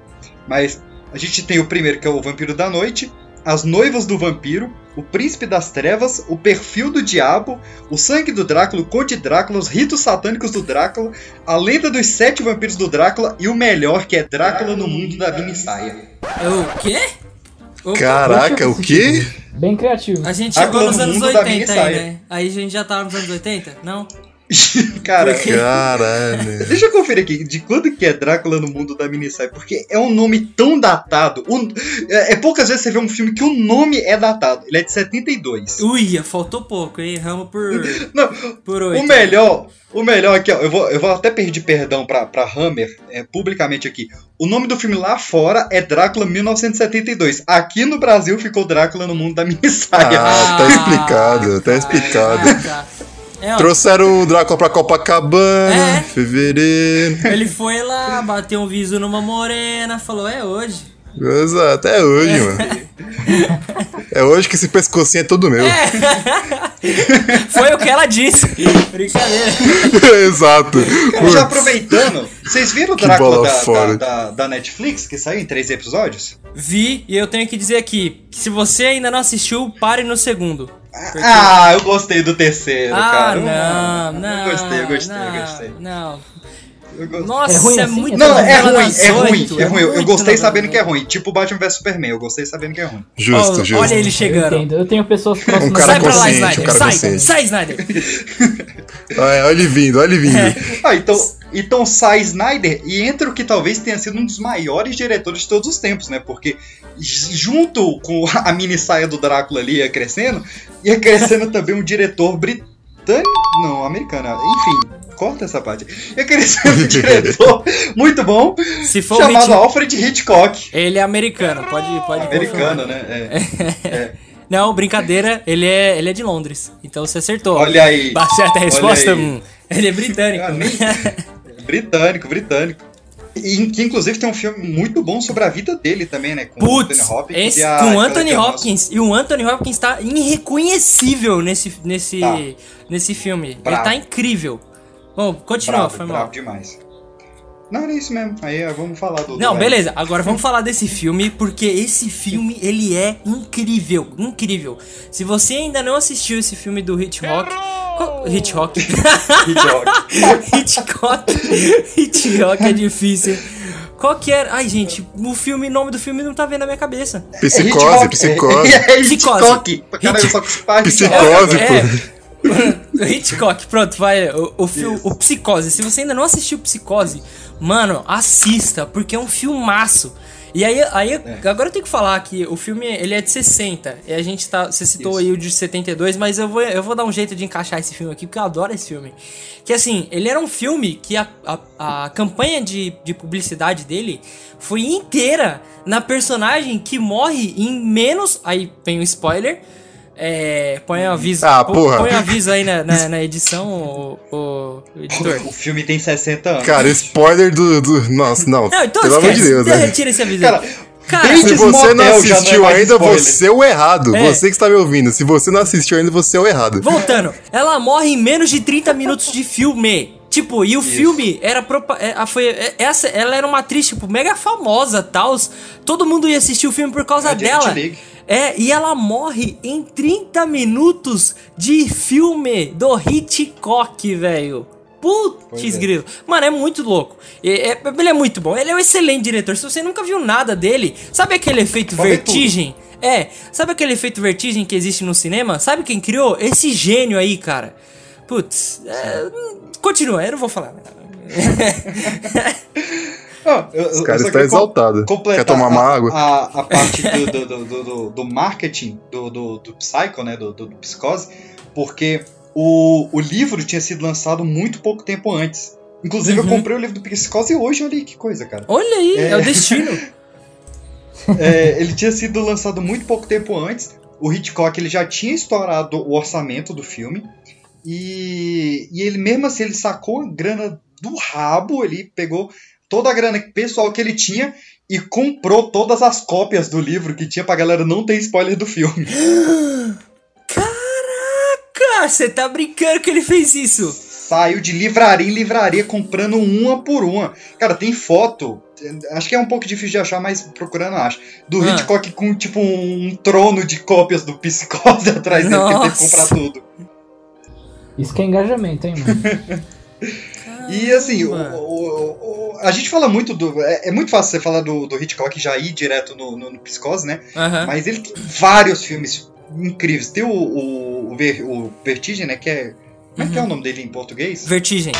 Mas a gente tem o primeiro, que é o Vampiro da Noite, As Noivas do Vampiro, O Príncipe das Trevas, O Perfil do Diabo, O Sangue do Drácula, O Conde Drácula, Os Ritos Satânicos do Drácula, A Lenda dos Sete Vampiros do Drácula e o melhor, que é Drácula no Mundo da Minissaia. É O quê? Opa, Caraca, o quê? Bem criativo. A gente Drácula chegou nos no anos mundo da 80 aí, né? Aí a gente já tava nos anos 80? Não? Cara? Caralho. Deixa eu conferir aqui de quando que é Drácula no mundo da minissaia, porque é um nome tão datado. O- é, é poucas vezes você vê um filme que o nome é datado. Ele é de 72. Uia, faltou pouco, hein? Erramos por, Não, por 8. o melhor, o melhor aqui, ó, eu vou, eu vou até pedir perdão pra, pra Hammer, é, publicamente aqui. O nome do filme lá fora é Drácula 1972. Aqui no Brasil ficou Drácula no mundo da minissaia. Ah, tá explicado, tá explicado. Caraca. É, ó, Trouxeram o Drácula pra Copacabana, É. fevereiro. ele foi lá, bateu um viso numa morena, falou, é hoje. Exato, é hoje, mano. É hoje que esse pescocinho é todo meu. Foi o que ela disse. Brincadeira. Exato. Mas já aproveitando, vocês viram o Drácula da, da- da Netflix, que saiu em três episódios? Vi e eu tenho que dizer aqui, que se você ainda não assistiu, pare no segundo. Porque- Ah, eu gostei do terceiro, Ah, cara. não, Eu não. gostei, eu gostei, não, eu gostei. Não. Eu Nossa, É ruim é assim? muito Não, é ruim, é ruim, oito, é ruim. Eu, eu gostei sabendo que é ruim. Tipo Batman vs Superman, eu gostei sabendo que é ruim. Justo, Ó, justo. Olha ele Eu chegando. entendo. Eu tenho pessoas próximas. Um cara Sai pra lá, Snyder. um cara sai, consciente. sai, Snyder. Olha, olha ele vindo, olha ele vindo. É. Ah, então, então sai Snyder e entra o que talvez tenha sido um dos maiores diretores de todos os tempos, né? Porque junto com a mini saia do Drácula ali ia crescendo, ia crescendo também um diretor britânico. Não, americano. Enfim, corta essa parte. Ia crescendo um diretor muito bom Se for chamado Hitch- Alfred Hitchcock. Ele é americano, pode, pode Americano, confirmar. né? É. Não, brincadeira, ele é, ele é de Londres. Então você acertou. Olha aí. Bah, Certa Olha resposta, hum, ele é britânico. Ah, nem- britânico, britânico. E que inclusive tem um filme muito bom sobre a vida dele também, né? Com o Putz, Anthony Hopkins esse, e a com o Anthony. Hopkins. E o Anthony Hopkins tá irreconhecível nesse, nesse, Tá. nesse filme. Bravo. Ele tá incrível. Bom, continua, Bravo, foi bravo mal. demais. Não, era isso mesmo. Aí vamos falar do. Não, do- beleza. Agora vamos falar desse filme, porque esse filme, ele é incrível, incrível. Se você ainda não assistiu esse filme do Hitchcock... qual- Hitchcock? Hitchcock. Hitchcock. Hitchcock é difícil. Qual que era? Ai, gente, o filme, o nome do filme não tá vendo na minha cabeça. Psicose, É psicose. É, é Psicose. Hitchcock. Psicose, É, pô. Hitchcock, pronto, vai. O, o, fil- o Psicose. Se você ainda não assistiu Psicose, mano, assista, porque é um filmaço. E aí, aí agora eu tenho que falar que o filme ele é de 60. E a gente tá. Você citou Isso. aí o de 72, mas eu vou, eu vou dar um jeito de encaixar esse filme aqui, porque eu adoro esse filme. Que assim, ele era um filme que a, a, a campanha de, de publicidade dele foi inteira na personagem que morre em menos. Aí vem o spoiler. É, põe um aviso. Ah, porra. Põe um aviso aí na, na, na edição, o, o, editor. O filme tem 60 anos. Cara, spoiler do, do. Nossa, não. Não, então Pelo amor de. Deus, né? Retira esse aviso. Cara, Cara, Se você não assistiu não é ainda, spoiler. você é o errado. É. Você que está me ouvindo. Se você não assistiu ainda, você é o errado. Voltando, ela morre em menos de 30 minutos de filme. Tipo, e o filme era propa é, foi é, essa, ela era uma atriz tipo mega famosa, tals. Todo mundo ia assistir o filme por causa É dela. É, e ela morre em 30 minutos de filme do Hitchcock, velho. Putz, é. grilo. Mano, é muito louco. E- é- ele é muito bom. Ele é um excelente diretor. Se você nunca viu nada dele, sabe aquele efeito Pode ver vertigem? É, sabe aquele efeito vertigem que existe no cinema? Sabe quem criou? Esse gênio aí, cara. Putz, é, continua, eu não vou falar. Ah, eu- eu Esse cara só está queria com- exaltado. completar Quer tomar uma a, água? A, a parte do, do, do, do- do- do marketing do, do, do Psycho, né? Do, do, do Psicose, porque o, o livro tinha sido lançado muito pouco tempo antes. Inclusive, Uhum. eu comprei o livro do Psicose hoje, olha aí que coisa, cara. Olha aí, é, É. o destino. É, ele tinha sido lançado muito pouco tempo antes. O Hitchcock ele já tinha estourado o orçamento do filme. E, e ele mesmo assim ele sacou a grana do rabo, ele pegou toda a grana pessoal que ele tinha e comprou todas as cópias do livro que tinha pra galera não ter spoiler do filme. Caraca, você tá brincando que ele fez isso? Saiu de livraria em livraria comprando uma por uma. Cara, tem foto. Acho que é um pouco difícil de achar, mas procurando acho. Do Ah. Hitchcock com tipo um trono de cópias do Psicose atrás dele, que ele teve que comprar tudo. Isso que é engajamento, hein, mano? E assim, o, o- o- a gente fala muito do. É, é muito fácil você falar do, do Hitchcock e já ir direto no, no, no Psicose, né? Aham. Mas ele tem vários filmes incríveis. Tem o, o, o, Ver- o Vertigem, né? Que é. Como é que é o nome dele em português? Vertigem.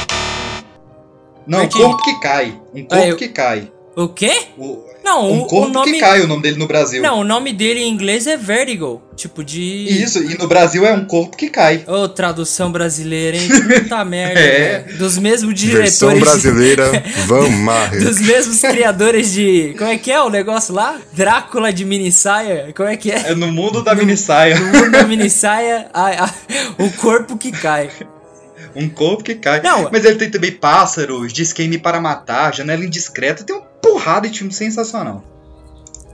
Não, um Vertigem. corpo que cai. Um corpo Ah, eu- que cai. O quê? O, Não, um o, o corpo nome. que cai o nome dele no Brasil. Não, o nome dele em inglês é Vertigo. Tipo de. Isso, e no Brasil é um corpo que cai. Ô, tradução brasileira, hein? Puta merda. É. velho. Dos mesmos Versão diretores. brasileira, Van Marre. Dos mesmos criadores de. Como é que é o negócio lá? Drácula de mini saia? Como é que é? É no mundo da mini saia. No mundo da mini saia, a- a- o corpo que cai. Um corpo que cai. Não. Mas ele tem também Pássaros, Diz Quem Me Para Matar, Janela Indiscreta. Tem uma porrada de filme sensacional.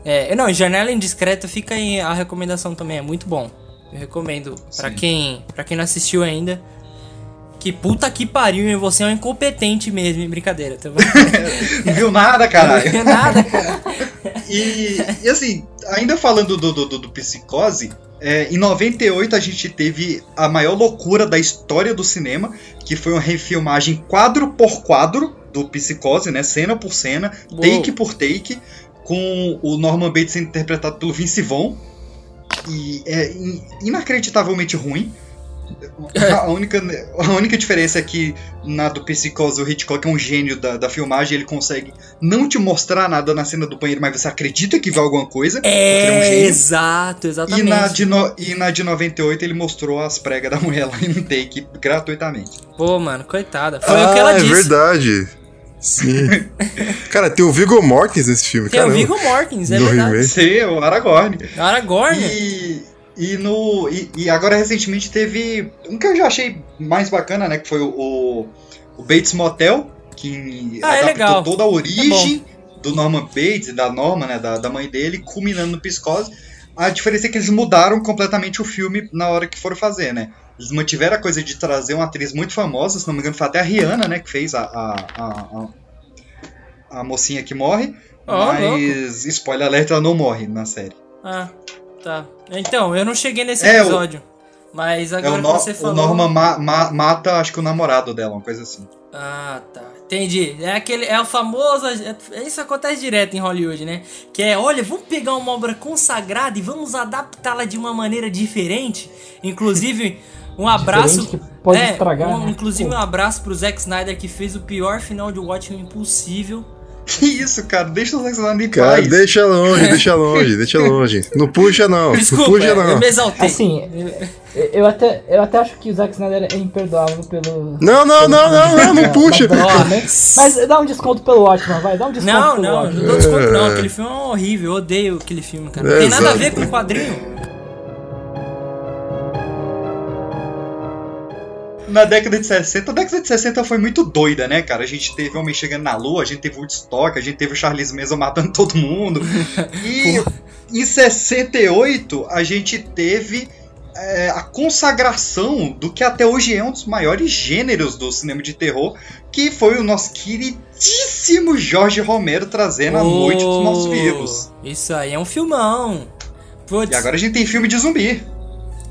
É, não, Janela Indiscreta fica aí a recomendação também, é muito bom. Eu recomendo pra Sim. quem, pra quem não assistiu ainda. Que puta que pariu, hein? Você é um incompetente mesmo, hein? Brincadeira, tá? Não viu nada, caralho. Não é nada, cara. E, e assim, ainda falando do, do, do- do Psicose, é, em 98 a gente teve a maior loucura da história do cinema, que foi uma refilmagem quadro por quadro do Psicose, né? Cena por cena, Uou. take por take, com o Norman Bates sendo interpretado pelo Vince Vaughn. E é in- inacreditavelmente ruim. A única, a única diferença é que na do Psicose o Hitchcock é um gênio da, da filmagem, ele consegue não te mostrar nada na cena do banheiro, mas você acredita que vê alguma coisa. ele é um É, gênio. exato, E exatamente. na, de no- e na de 98 ele mostrou as pregas da mulher lá em um take gratuitamente. Pô, mano, coitada. Foi ah, o que ela é disse. verdade. Sim. Cara, tem o Viggo Mortensen nesse filme, Tem o caramba. Viggo Mortens, é No verdade. remake. Sim, o Aragorn. Aragorn. E, e, no, e, e agora recentemente teve um que eu já achei mais bacana, né? Que foi o, o, o Bates Motel, que Ah, é adaptou legal. toda a origem do Norman Bates, da Norma, né? Da, da mãe dele, culminando no Psicose. A diferença é que eles mudaram completamente o filme na hora que foram fazer, né? Eles mantiveram a coisa de trazer uma atriz muito famosa, se não me engano, foi até a Rihanna, né? Que fez a, a, a, a, a mocinha que morre. Ó, mas, spoiler alert, ela não morre na série. Ah, tá. Então, eu não cheguei nesse É, o- episódio. Mas É, agora o, que você o falou. Norman ma- ma- mata, acho que o namorado dela, uma coisa assim. Ah, tá. Entendi. É aquele, é o famoso. é- Isso acontece direto em Hollywood, né? Que é, olha, vamos pegar uma obra consagrada e vamos adaptá-la de uma maneira diferente. Inclusive, um abraço. Pode é, estragar, um- né? Inclusive, um abraço pro Zack Snyder que fez o pior final de Watchmen possível. Que isso, cara? Deixa o Zack Snyder em Cara, paz. deixa longe, deixa longe, deixa longe. Não puxa não, Desculpa, não puxa eu não. me exaltei. Assim, eu, eu até, eu até acho que o Zack Snyder é imperdoável pelo. Não, não, não, não, não, não puxa. Mas dá um desconto pelo Watchman, vai, dá um desconto Não, pelo não, Watchmen. não dou desconto não. Aquele filme é horrível, eu odeio aquele filme, cara. Não É, tem nada a ver com o quadrinho. Na década de 60, a década de 60 foi muito doida, né, cara? A gente teve Homem Chegando na Lua, a gente teve Woodstock, a gente teve o Charles Manson matando todo mundo. E em 68, a gente teve é, a consagração do que até hoje é um dos maiores gêneros do cinema de terror, que foi o nosso queridíssimo Jorge Romero trazendo A Noite dos Mortos Vivos. Isso aí é um filmão. Putz. E agora a gente tem filme de zumbi.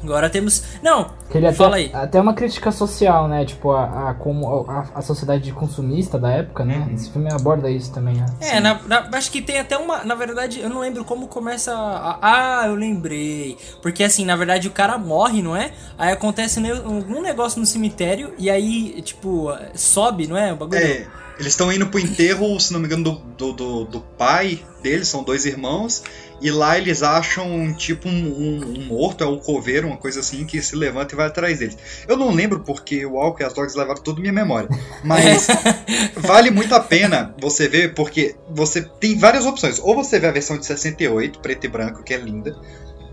Agora temos. Não, ele fala até, aí. Até uma crítica social, né? Tipo, a, a como a, a, sociedade consumista da época, né? Uhum. Esse filme aborda isso também, né? É, na, na, acho que tem até uma. Na verdade, eu não lembro como começa. A, ah, eu lembrei. Porque assim, na verdade, o cara morre, não é? Aí acontece algum negócio no cemitério e aí, tipo, sobe, não é? O bagulho. É. Eles estão indo pro enterro, se não me engano, do, do, do, do pai deles, são dois irmãos. E lá eles acham tipo um, um, um, morto, é um coveiro, uma coisa assim, que se levanta e vai atrás deles. Eu não lembro porque o Walker e as Dogs levaram toda minha memória. Mas vale muito a pena você ver, porque você tem várias opções. Ou você vê a versão de 68, preto e branco, que é linda.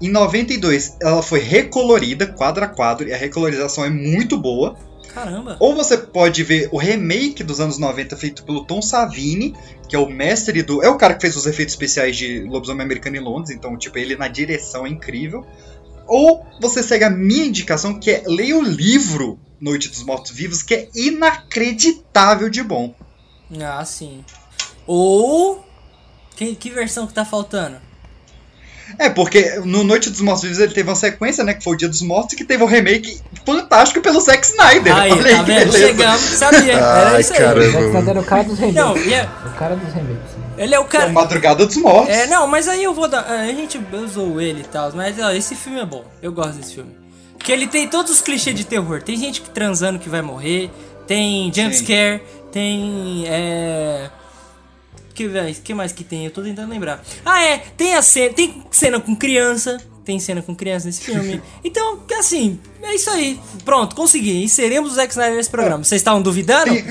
Em 92, ela foi recolorida, quadro a quadro, e a recolorização é muito boa. Caramba! Ou você pode ver o remake dos anos 90 feito pelo Tom Savini, que é o mestre do. É o cara que fez os efeitos especiais de Lobisomem Americano em Londres, então, tipo, ele na direção é incrível. Ou você segue a minha indicação, que é leia o livro Noite dos Mortos Vivos, que é inacreditável de bom. Ah, sim. Ou. Que, que versão que tá faltando? É, porque no Noite dos Mortos Vivos ele teve uma sequência, né? Que foi o Dia dos Mortos, que teve um remake fantástico pelo Zack Snyder. Aí, Olha tá vendo? Chegamos, sabia. Era isso aí. Caramba. O Zack Snyder era o cara dos remakes. Não, yeah. É- o cara dos remakes. Ele é o cara. É Madrugada dos Mortos. É, não, mas aí eu vou dar. A gente usou ele e tal, mas ó, esse filme é bom. Eu gosto desse filme. Que ele tem todos os clichês de terror. Tem gente transando que vai morrer, tem jumpscare, tem. É que, que mais que tem? Eu tô tentando lembrar. Ah, é. Tem a cena. Tem cena com criança. Tem cena com criança nesse filme. Então, assim, é isso aí. Pronto, consegui. Inserimos o Zack Snyder nesse programa. Vocês estavam duvidando? Tem,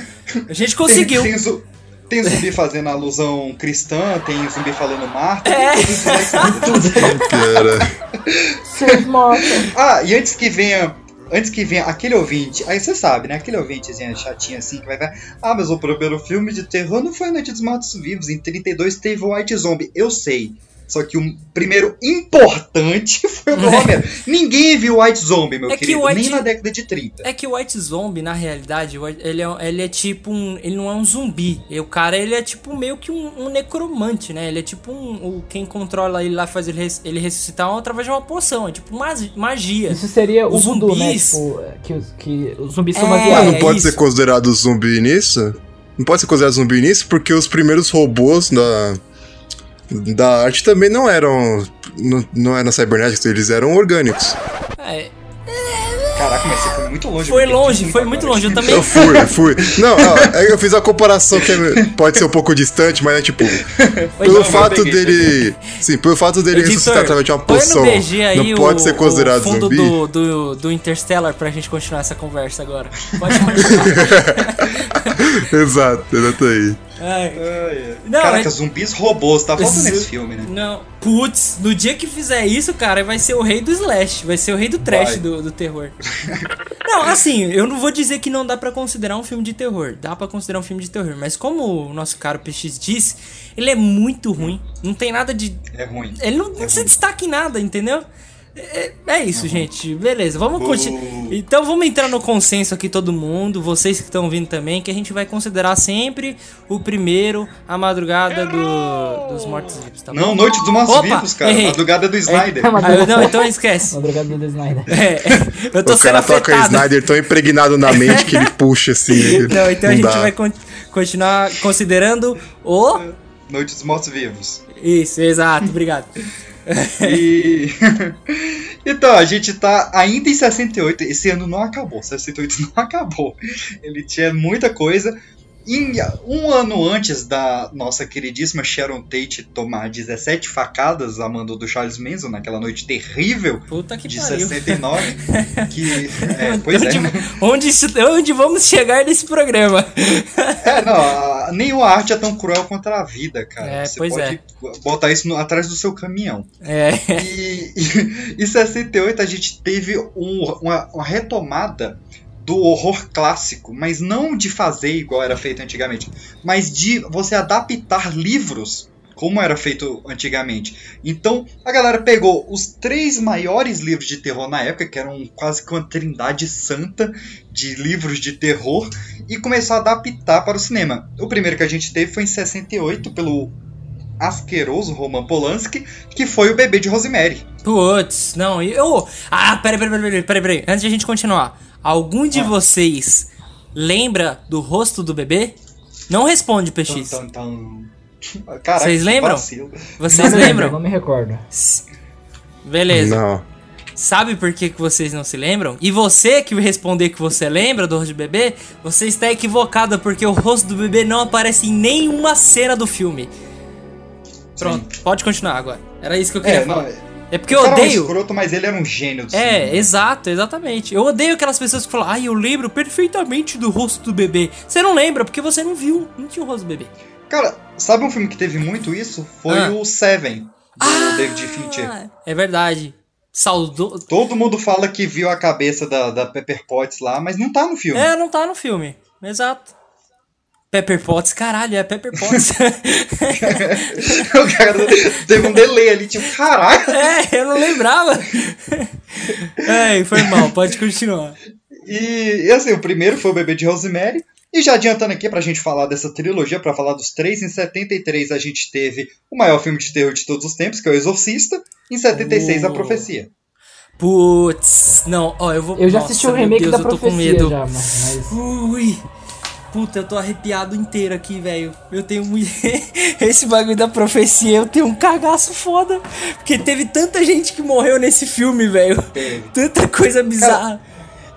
a gente conseguiu. Tem, tem, tem, zumbi fazendo alusão cristã, tem zumbi falando Marta. É. Tudo, Ah, e antes que venha antes que venha aquele ouvinte, aí você sabe, né? Aquele ouvintezinho chatinho assim que vai ver. Ah, mas o primeiro filme de terror não foi Noite dos Mortos Vivos. Em 32 teve White Zombie. Eu sei. Só que o primeiro importante foi o do Romero. Ninguém viu White Zombie, meu é querido, White... nem na década de 30. É que o White Zombie, na realidade, ele é, ele é tipo um. Ele não é um zumbi. E o cara, ele é tipo meio que um, um necromante, né? Ele é tipo um. O, quem controla ele lá faz ele, ele ressuscitar através de uma poção. É tipo magia. Isso seria o zumbi, né? Tipo, que, que os zumbis são é, Mas não pode ser considerado zumbi nisso? Não pode ser considerado zumbi nisso porque os primeiros robôs da da arte também não eram. Não, não eram cibernéticos, eles eram orgânicos. É. Caraca, mas você foi muito longe. Foi longe, foi muito longe. Eu também. Eu fui, fui. Não, é eu fiz a comparação que é, pode ser um pouco distante, mas é tipo. pelo não, fato dele. Sim, pelo fato dele Editor, ressuscitar através de uma poção. não pode o, ser considerado o fundo zumbi. Do, do, do Interstellar pra gente continuar essa conversa agora. Pode continuar. exato, exato aí. Ai. Ai, Não, Caraca, é... zumbis robôs, tá faltando nesse filme, né? Não. Putz, no dia que fizer isso, cara, vai ser o rei do slash, vai ser o rei do trash do, do, terror. não, assim, eu não vou dizer que não dá para considerar um filme de terror. Dá para considerar um filme de terror, mas como o nosso caro PX disse, ele é muito ruim. Não tem nada de. É ruim. Ele não, é não se destaca em nada, entendeu? É, é, isso, uhum. gente. Beleza, vamos continuar. Então vamos entrar no consenso aqui, todo mundo, vocês que estão vindo também, que a gente vai considerar sempre o primeiro, a madrugada do, dos mortos-vivos, tá Não, Noite dos Mortos-Vivos, cara. Errei. Madrugada do Snyder. É, ah, não, então esquece. Madrugada do Snyder. É, eu tô o sendo cara toca Snyder tão impregnado na mente que ele puxa assim. Não, então não a gente dá. vai con continuar considerando o. Noite dos Mortos-Vivos. Isso, exato, obrigado. E... então, a gente tá ainda em 68. Esse ano não acabou. 68 não acabou. Ele tinha muita coisa. Em, um ano antes da nossa queridíssima Sharon Tate tomar 17 facadas a mando do Charles Manson naquela noite terrível Puta que de pariu. 69. que, é, pois onde, é. Onde, onde vamos chegar nesse programa? é, não, nenhuma arte é tão cruel quanto a vida, cara. É, Você pois pode é. botar isso no, atrás do seu caminhão. É. E, e em 68 a gente teve um, uma, uma retomada do horror clássico, mas não de fazer igual era feito antigamente, mas de você adaptar livros como era feito antigamente. Então a galera pegou os três maiores livros de terror na época, que eram quase que uma trindade santa de livros de terror, e começou a adaptar para o cinema. O primeiro que a gente teve foi em 68 pelo asqueroso Roman Polanski, que foi o bebê de Rosemary. Putz, não, eu. Ah, peraí, peraí, peraí, peraí, peraí. Antes de a gente continuar, algum de ah. vocês lembra do rosto do bebê? Não responde, PX. Tum, tum, tum. Caraca, Vocês lembram? Vocês não lembram? Não me recordo. Beleza. Não. Sabe por que, que vocês não se lembram? E você que responder que você lembra do rosto do bebê, você está equivocado porque o rosto do bebê não aparece em nenhuma cena do filme. Pronto, Sim. pode continuar agora. Era isso que eu queria é, falar. Não, é porque eu odeio. Era um escroto, mas ele era um gênio do É, cinema. exato, exatamente. Eu odeio aquelas pessoas que falam, ai, eu lembro perfeitamente do rosto do bebê. Você não lembra porque você não viu, não tinha o rosto do bebê. Cara, sabe um filme que teve muito isso? Foi ah. o Seven, do ah, David Fincher. É verdade. Saudou. Todo mundo fala que viu a cabeça da, da Pepper Potts lá, mas não tá no filme. É, não tá no filme. Exato. Pepper Potts, caralho, é Pepper Potts. o cara teve um delay ali, tipo, caralho. É, eu não lembrava. É, foi mal, pode continuar. E, e assim, o primeiro foi o Bebê de Rosemary. E já adiantando aqui pra gente falar dessa trilogia, para falar dos três, em 73 a gente teve o maior filme de terror de todos os tempos, que é o Exorcista, em 76 uh. a Profecia. Putz, não, ó, eu vou. Eu já Nossa, assisti o remake Deus, da Profecia já, mas. Ui. Puta, eu tô arrepiado inteiro aqui, velho. Eu tenho muito. Esse bagulho da profecia, eu tenho um cagaço foda. Porque teve tanta gente que morreu nesse filme, velho. Tanta coisa bizarra. Cara,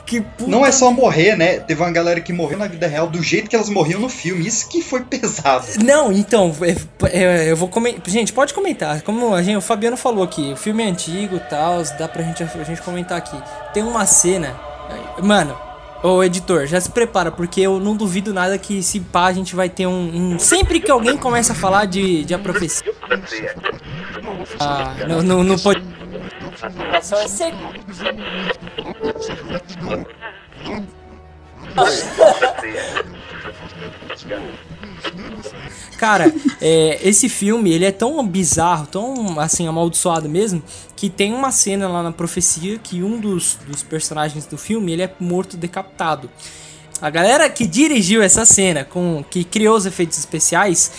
que puta... Não é só morrer, né? Teve uma galera que morreu na vida real do jeito que elas morriam no filme. Isso que foi pesado. Não, então, é, é, eu vou comentar. Gente, pode comentar. Como a gente, o Fabiano falou aqui, o filme é antigo e tal, dá pra gente, a gente comentar aqui. Tem uma cena. Mano, Ô editor, já se prepara, porque eu não duvido nada que se pá a gente vai ter um. um... Sempre que alguém começa a falar de, de a profecia. Ah, não, não, não pode. É seco. Cara, é, esse filme ele é tão bizarro, tão assim amaldiçoado mesmo, que tem uma cena lá na profecia que um dos, dos personagens do filme ele é morto decapitado. A galera que dirigiu essa cena, com que criou os efeitos especiais,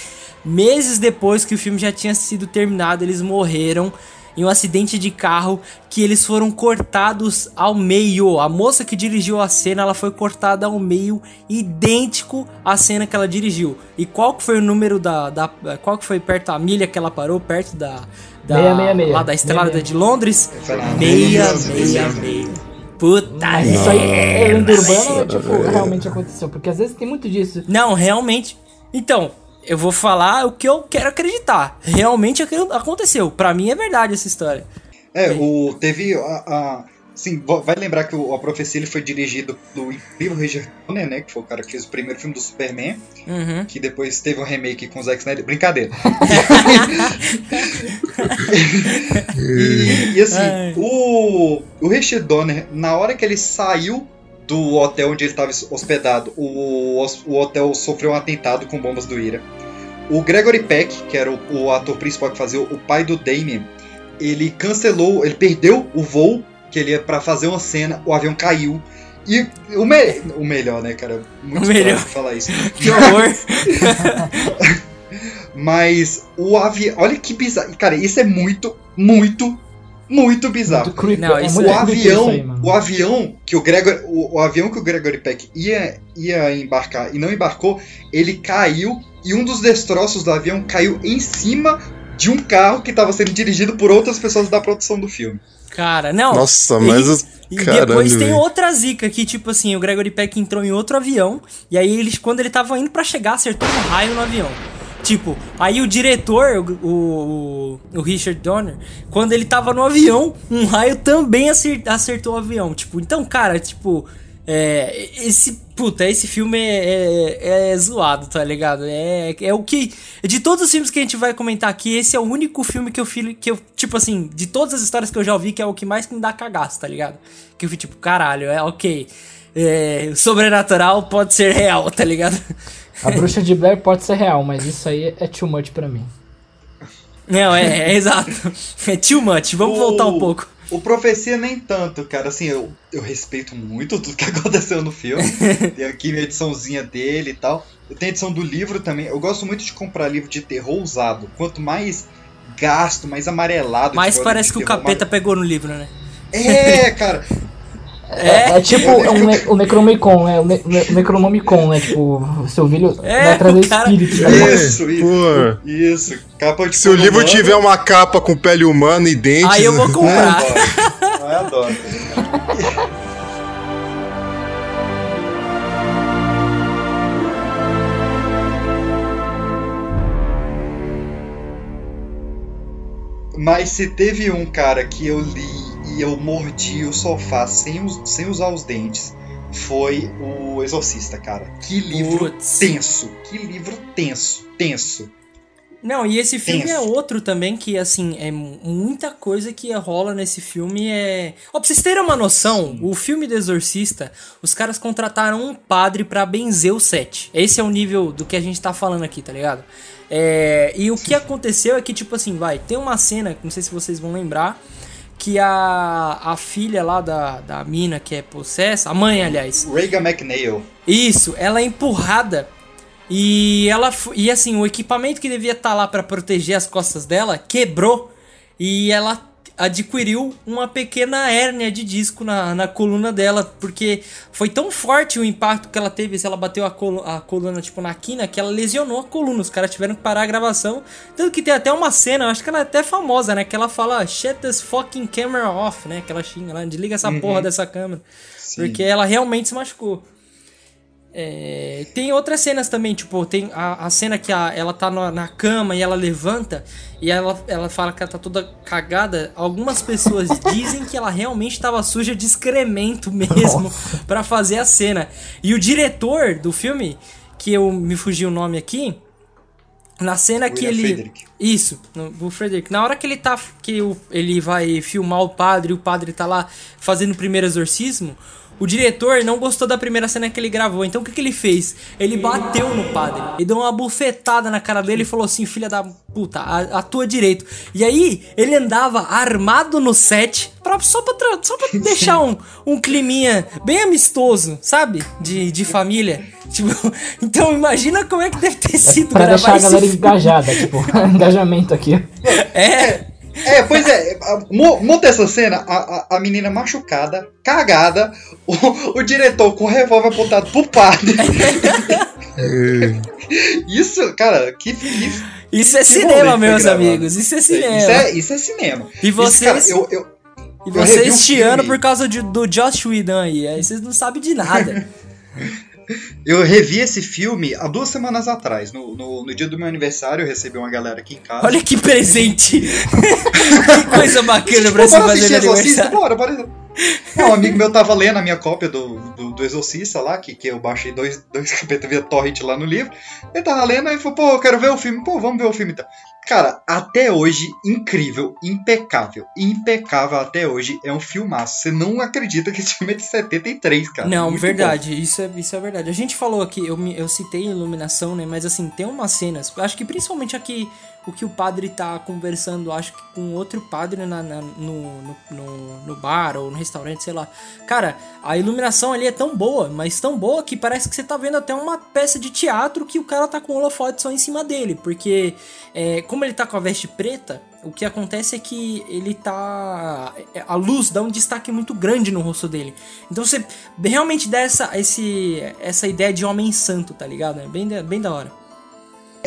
meses depois que o filme já tinha sido terminado, eles morreram em um acidente de carro que eles foram cortados ao meio. A moça que dirigiu a cena, ela foi cortada ao meio, idêntico à cena que ela dirigiu. E qual que foi o número da, da qual que foi perto da milha que ela parou perto da da meia, meia, meia. lá da estrada de Londres? Meia, meia, meia. Puta Mas isso aí é lenda urbana tipo, realmente aconteceu? Porque às vezes tem muito disso. Não, realmente. Então, eu vou falar o que eu quero acreditar. Realmente aconteceu. Para mim é verdade essa história. É, o, teve a, a Sim, vai lembrar que o, a Profecia ele foi dirigido pelo incrível Richard Donner, né? Que foi o cara que fez o primeiro filme do Superman. Uhum. Que depois teve um remake com o Zack Snyder. Brincadeira. e, e, assim, o, o Richard Donner, na hora que ele saiu do hotel onde ele estava hospedado, o, o hotel sofreu um atentado com bombas do Ira. O Gregory Peck, que era o, o ator principal que fazia o pai do Damien, ele cancelou, ele perdeu o voo que ele ia para fazer uma cena, o avião caiu. E o, me o melhor, né, cara? Muito o melhor. falar isso. que horror! Mas o avião. Olha que bizarro. Cara, isso é muito, muito, muito bizarro. Muito não, é o avião, aí, o avião que o Gregor, o, o, avião que o Gregory Peck ia, ia embarcar e não embarcou, ele caiu e um dos destroços do avião caiu em cima de um carro que estava sendo dirigido por outras pessoas da produção do filme. Cara, não. Nossa, mas. E depois tem outra zica que, tipo assim, o Gregory Peck entrou em outro avião. E aí, eles, quando ele tava indo para chegar, acertou um raio no avião. Tipo, aí o diretor, o, o, o, Richard Donner, quando ele tava no avião, um raio também acertou o avião. Tipo, então, cara, tipo. É, esse, puta, esse filme é, é, é, zoado, tá ligado? É, é o que. De todos os filmes que a gente vai comentar aqui, esse é o único filme que eu que eu, tipo assim, de todas as histórias que eu já ouvi, que é o que mais me dá cagaço, tá ligado? Que eu fui tipo, caralho, é ok. é, sobrenatural pode ser real, tá ligado? A bruxa de Blair pode ser real, mas isso aí é too much pra mim. Não, é, é exato. É too much. Vamos o, voltar um pouco. O Profecia nem tanto, cara. Assim, eu, eu respeito muito tudo que aconteceu no filme. Tem aqui minha ediçãozinha dele e tal. Eu tenho a edição do livro também. Eu gosto muito de comprar livro de terror usado. Quanto mais gasto, mais amarelado. Mais parece que o capeta pegou no livro, né? É, cara. É, é, é tipo um ne o Necronomicon, né? O, ne o Necronomicon, né? Tipo, o seu filho é, vai trazer cara... espírito. Né? Isso, isso. isso. Capa de Se o livro humano. tiver uma capa com pele humana e dentes. Aí eu vou comprar. Eu adoro. Mas se teve um cara que eu li e eu mordi o sofá sem, sem usar os dentes foi o Exorcista, cara. Que livro tenso. Que livro tenso. Tenso. Não, e esse filme é tenso. é outro também que, assim, é muita coisa que rola nesse filme. É. Ó, pra vocês terem uma noção, Sim. o filme do Exorcista, os caras contrataram um padre para benzer o set. Esse é o nível do que a gente tá falando aqui, tá ligado? É... E o Sim. que aconteceu é que, tipo assim, vai, tem uma cena, não sei se vocês vão lembrar que a, a filha lá da, da mina que é possessa, a mãe, aliás. Reagan McNeil. Isso, ela é empurrada e ela e assim, o equipamento que devia estar tá lá para proteger as costas dela quebrou e ela adquiriu uma pequena hérnia de disco na, na coluna dela, porque foi tão forte o impacto que ela teve, se ela bateu a, col a coluna tipo na quina, que ela lesionou a coluna. Os caras tiveram que parar a gravação. Tanto que tem até uma cena, acho que ela é até famosa, né? Que ela fala, shut this fucking camera off, né? Que ela xinga lá, desliga essa uhum. porra dessa câmera. Sim. Porque ela realmente se machucou. É, tem outras cenas também, tipo, tem a, a cena que a, ela tá na, na, cama e ela levanta e ela, ela fala que ela tá toda cagada. Algumas pessoas dizem que ela realmente estava suja de excremento mesmo para fazer a cena. E o diretor do filme, que eu me fugi o nome aqui, na cena que ele. Frederick. Isso, o Frederick. Na hora que ele tá. Que ele vai filmar o padre e o padre tá lá fazendo o primeiro exorcismo o diretor não gostou da primeira cena que ele gravou, então o que, que ele fez? Ele bateu no padre e deu uma bufetada na cara dele e falou assim: Filha da puta, atua direito. E aí ele andava armado no set pra, só pra, só pra deixar um, um climinha bem amistoso, sabe? De, de família. Tipo, então imagina como é que deve ter sido pra deixar a galera engajada, tipo, engajamento aqui. É. É, pois é, monta essa cena, a, a, a, menina machucada, cagada, o, o diretor com o revólver apontado pro padre. isso, cara, que. que isso é cinema, meus amigos. Isso é cinema. Isso é, isso é cinema. E vocês. Isso, cara, eu, eu, e vocês chiando por causa de, do Josh Whedon aí. Aí vocês não sabem de nada. Eu revi esse filme há duas semanas atrás. No, no, no, dia do meu aniversário, eu recebi uma galera aqui em casa. Olha que presente! que coisa bacana pra você fazer aniversário. Bora, bora. Um amigo meu tava lendo a minha cópia do, do, do Exorcista lá, que, que eu baixei dois, dois capítulos via torrent lá no livro. Ele tava lendo e falou, pô, eu quero ver o filme. Pô, vamos ver o filme então. Cara, até hoje, incrível, impecável, impecável até hoje. É um filmaço. Você não acredita que esse filme é de 73, cara. Não, Muito verdade. Isso é, isso é verdade. A gente falou aqui, eu, eu citei iluminação, né? Mas assim, tem umas cenas. Acho que principalmente aqui o que o padre tá conversando, acho que com outro padre na, na no, no, no, no, bar ou no restaurante, sei lá. Cara, a iluminação ali é tão boa, mas tão boa que parece que você tá vendo até uma peça de teatro que o cara tá com o holofote só em cima dele. Porque, é, como ele tá com a veste preta, o que acontece é que ele tá. É, a luz dá um destaque muito grande no rosto dele. Então você realmente dá essa, esse, essa ideia de homem santo, tá ligado? É bem, bem da hora.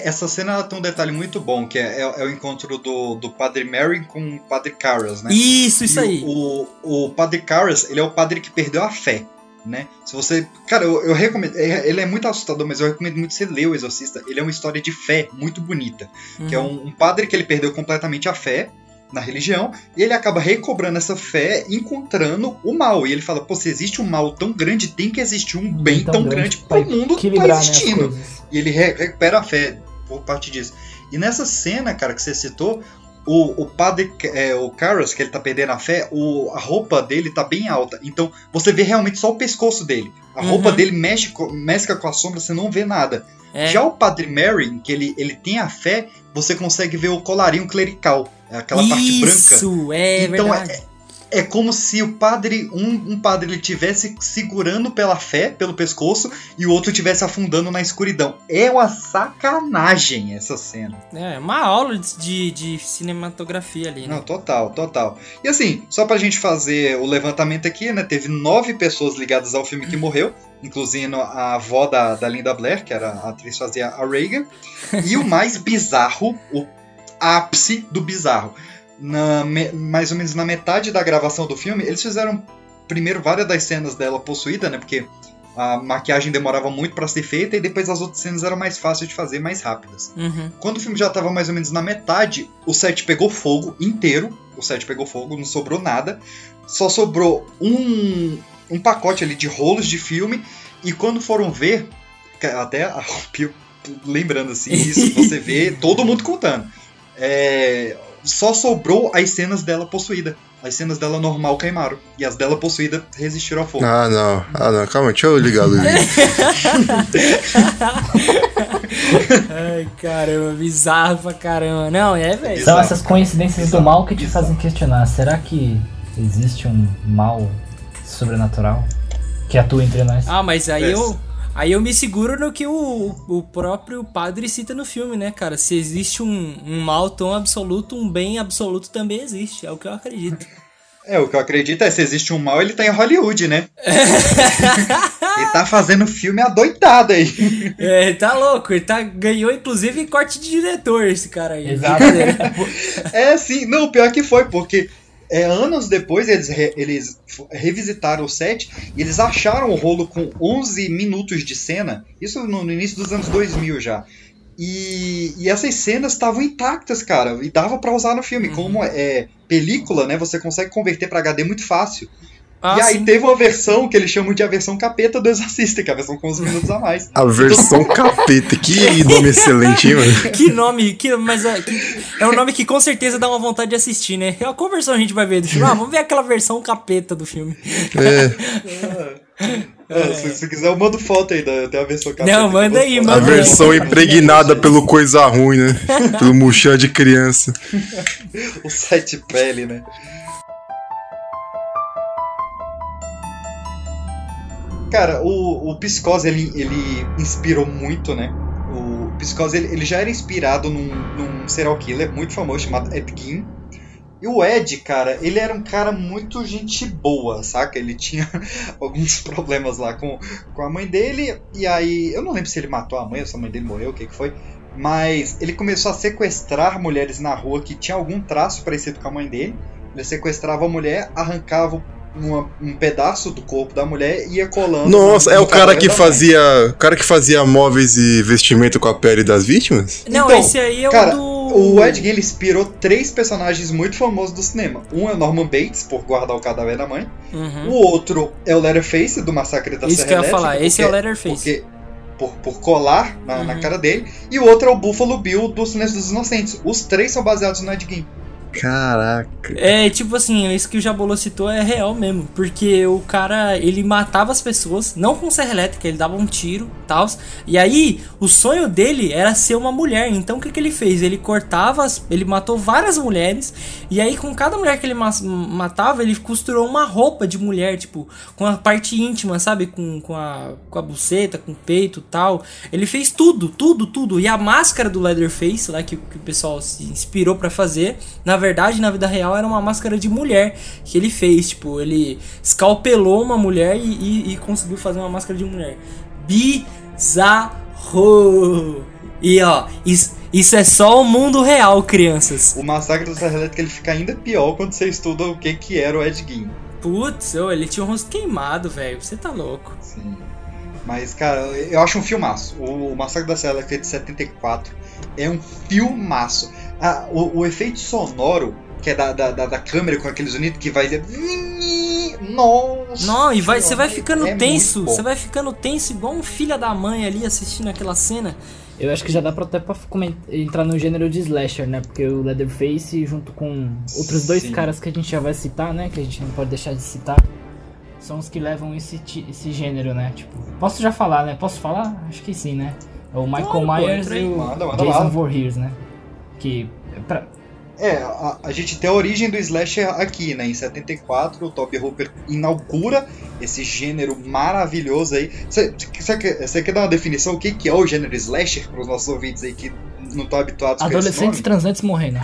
Essa cena tem um detalhe muito bom, que é, é, é, o encontro do, do Padre Mary com o Padre Carras, né? Isso, isso e aí. O, o Padre Carras, ele é o padre que perdeu a fé, né? Se você... Cara, eu, eu recomendo... É, ele é muito assustador, mas eu recomendo muito você ler O Exorcista. Ele é uma história de fé muito bonita. Uhum. Que é um, um padre que ele perdeu completamente a fé, na religião, e ele acaba recobrando essa fé, encontrando o mal. E ele fala: pô, se existe um mal tão grande, tem que existir um bem tão, tão grande, grande pro mundo tá né, existindo. E ele re recupera a fé por parte disso. E nessa cena, cara, que você citou, o, o padre, é, o Carlos, que ele tá perdendo a fé, o, a roupa dele tá bem alta. Então você vê realmente só o pescoço dele. A Uhum. roupa dele mexe, mescla com a sombra, você não vê nada. É. Já o padre Mary, que ele, ele tem a fé, você consegue ver o colarinho clerical. É aquela parte branca. Isso, é Então, verdade. É como se o padre, um, um padre, ele tivesse segurando pela fé, pelo pescoço, e o outro tivesse afundando na escuridão. É uma sacanagem essa cena. É, uma aula de, de cinematografia ali, né? Não, total, total. E assim, só pra gente fazer o levantamento aqui, né? Teve nove pessoas ligadas ao filme que morreu, incluindo a avó da, da Linda Blair, que era a atriz que fazia a Reagan. E o mais bizarro, o ápice do bizarro. Na, mais ou menos na metade da gravação do filme, eles fizeram primeiro várias das cenas dela possuída, né? Porque a maquiagem demorava muito pra ser feita e depois as outras cenas eram mais fáceis de fazer, mais rápidas. Uhum. Quando o filme já tava mais ou menos na metade, o set pegou fogo inteiro. O set pegou fogo, não sobrou nada. Só sobrou um, um pacote ali de rolos de filme. E quando foram ver, até arrepio lembrando assim, isso você vê todo mundo contando. É, só sobrou as cenas dela possuída. As cenas dela normal queimaram. E as dela possuída resistiram ao fogo. Ah, não. Ah, não. Calma, deixa eu ligar a luz. Ai, caramba, bizarro pra caramba. Não, é, velho. São essas coincidências do mal que te fazem questionar. Será que existe um mal sobrenatural que atua entre nós? Ah, mas aí É. eu. Aí eu me seguro no que o, o próprio padre cita no filme, né, cara? Se existe um, um mal tão absoluto, um bem absoluto também existe. É o que eu acredito. É, o que eu acredito é se existe um mal, ele tá em Hollywood, né? ele tá fazendo filme adoidado aí. É, ele tá louco. Ele tá, ganhou, inclusive, corte de diretor, esse cara aí. Exato. É, sim. Não, o pior que foi, porque é, anos depois eles, re- eles revisitaram o set e eles acharam o rolo com 11 minutos de cena. Isso no, no início dos anos 2000 já. E, e essas cenas estavam intactas, cara. E dava pra usar no filme. Como é película, né? Você consegue converter pra HD muito fácil. Ah, e aí sim. teve uma versão que eles chamam de a versão capeta do Exorcista, que é a versão com os minutos a mais. A versão capeta. Que nome excelente, hein, mano? Que nome, que, mas é, que- é um nome que com certeza dá uma vontade de assistir, né? Qual versão a gente vai ver do filme? Ah, vamos ver aquela versão capeta do filme. É, se, se quiser, eu mando foto aí da, da versão capeta. Não, manda aí, A manda aí. versão impregnada pelo coisa ruim, né? Pelo murchan de criança. O sete pele, né? Cara, o, o ele, ele inspirou muito, né? O Psicose, ele, ele já era inspirado num, num serial killer muito famoso chamado Ed Gein. E o Ed, cara, ele era um cara muito gente boa, saca? Ele tinha alguns problemas lá com, com a mãe dele, e aí, eu não lembro se ele matou a mãe ou se a mãe dele morreu, o que que foi. Mas ele começou a sequestrar mulheres na rua que tinham algum traço parecido com a mãe dele. Ele sequestrava a mulher, arrancava uma- um pedaço do corpo da mulher e ia colando. Nossa, no- é o cara que fazia. O cara que fazia móveis e vestimento com a pele das vítimas? Não, Então, esse aí é Cara, o do. o Ed Gein ele inspirou três personagens muito famosos do cinema. Um é o Norman Bates, por guardar o cadáver da mãe. Uhum. O outro é o Letterface, do Massacre da Isso Serra que eu ia Elétrica, falar, esse é o porque- Letterface. Porque, por, por colar na, na Uhum. cara dele. E o outro é o Buffalo Bill do Silêncio dos Inocentes. Os três são baseados no Ed Gein. Caraca. É, tipo assim, isso que o Jabolô citou é real mesmo. Porque o cara, ele matava as pessoas, não com serra elétrica, ele dava um tiro e tal. E aí, o sonho dele era ser uma mulher. Então, o que, que ele fez? Ele cortava, as- ele matou várias mulheres. E aí, com cada mulher que ele ma- matava, ele costurou uma roupa de mulher, tipo, com a parte íntima, sabe? Com, com, a, com a buceta, com o peito tal. Ele fez tudo, tudo, tudo. E a máscara do Leatherface, lá que, que o pessoal se inspirou pra fazer, na verdade, na vida real, era uma máscara de mulher que ele fez. Tipo, ele escalpelou uma mulher e, e- e conseguiu fazer uma máscara de mulher. Bizarro! E ó, isso, isso é só o mundo real, crianças. O Massacre da Serra Elétrica ele fica ainda pior quando você estuda o que, que era o Ed Gein. Putz, ô, ele tinha o rosto queimado, velho. Você tá louco. Sim. Mas, cara, eu acho um filmaço. O Massacre da Serra Elétrica de 74 é um filmaço. Ah, o, o efeito sonoro, que é da, da, da, da câmera com aquele sonido que vai. Nossa! Não, e vai, você vai ficando é tenso. Você vai ficando tenso igual um filho da mãe ali assistindo aquela cena. Eu acho que já dá pra até pra entrar no gênero de slasher, né? Porque o Leatherface, junto com outros dois sim. caras que a gente já vai citar, né? Que a gente não pode deixar de citar, são os que levam esse, esse gênero, né? Tipo, posso já falar, né? Posso falar? Acho que sim, né? É o Michael claro, Myers pô, e o manda, manda Jason Voorhees, né? Que pra, é, a, a, gente tem a origem do slasher aqui, né? Em 74, o Toby Hooper inaugura esse gênero maravilhoso aí. Você quer, dar uma definição? O que, que é o gênero slasher para os nossos ouvintes aí que não estão habituados Adolescentes transantes morrendo.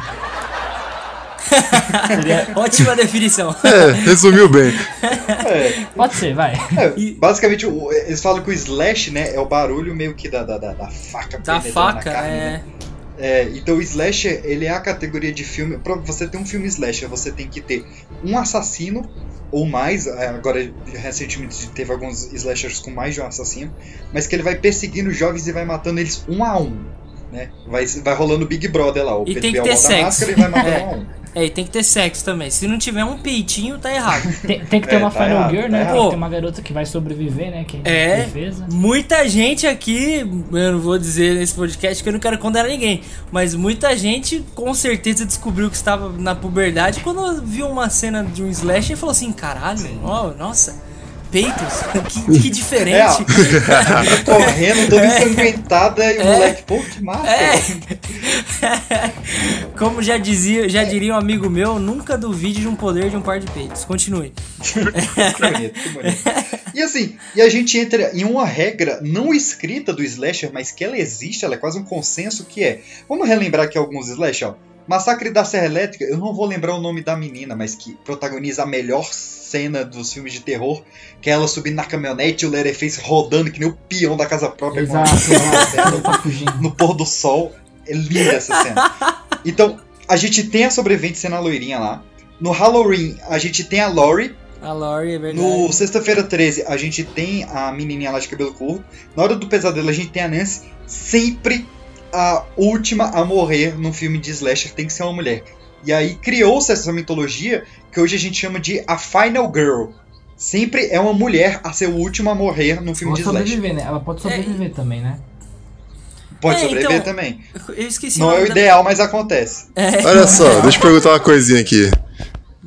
Ótima definição. É, resumiu bem. É. Pode ser, vai. É, basicamente, eles falam que o slash, né, é o barulho meio que da, da, da, da faca. Da faca, carne, é. Né? É, então o slasher, ele é a categoria de filme. Pra você ter um filme slasher, você tem que ter um assassino ou mais. É, agora, recentemente teve alguns slashers com mais de um assassino. Mas que ele vai perseguindo os jovens e vai matando eles um a um. Né? Vai, vai rolando Big Brother lá. O e tem que ter sexo. Máscara e vai matando é. um a um. É, e tem que ter sexo também. Se não tiver um peitinho, tá errado. Tem, tem que ter é, uma tá Final errado, Girl, né? Tá tem que ter uma garota que vai sobreviver, né? Que é, defesa. muita gente aqui, eu não vou dizer nesse podcast que eu não quero condenar ninguém, mas muita gente com certeza descobriu que estava na puberdade quando viu uma cena de um slash e falou assim: caralho, oh, nossa peitos. Que, que diferente. É, correndo, toda é. ensanguentada e o é. moleque, pô, que massa. É. Como já dizia, já diria um amigo meu, nunca duvide de um poder de um par de peitos. Continue. que bonito, que bonito. E assim, e a gente entra em uma regra não escrita do slasher, mas que ela existe, ela é quase um consenso que é. Vamos relembrar aqui alguns slasher, ó. Massacre da Serra Elétrica, eu não vou lembrar o nome da menina, mas que protagoniza a melhor cena dos filmes de terror, que é ela subindo na caminhonete e o Leatherface rodando que nem o peão da casa própria Exato, com no pôr do sol. É linda essa cena. Então, a gente tem a sobrevivente sendo a loirinha lá. No Halloween, a gente tem a Laurie. A Laurie, é verdade. No Sexta-feira 13, a gente tem a menininha lá de cabelo curto. Na Hora do Pesadelo, a gente tem a Nancy. Sempre a última a morrer num filme de slasher tem que ser uma mulher. E aí criou-se essa mitologia que hoje a gente chama de a Final Girl. Sempre é uma mulher a ser o último a morrer num filme pode de slasher. sobreviver, né? Ela pode sobreviver é, também, né? Pode é, sobreviver então, também. Eu esqueci Não é o ideal, mas acontece. É. Olha só, deixa eu perguntar uma coisinha aqui.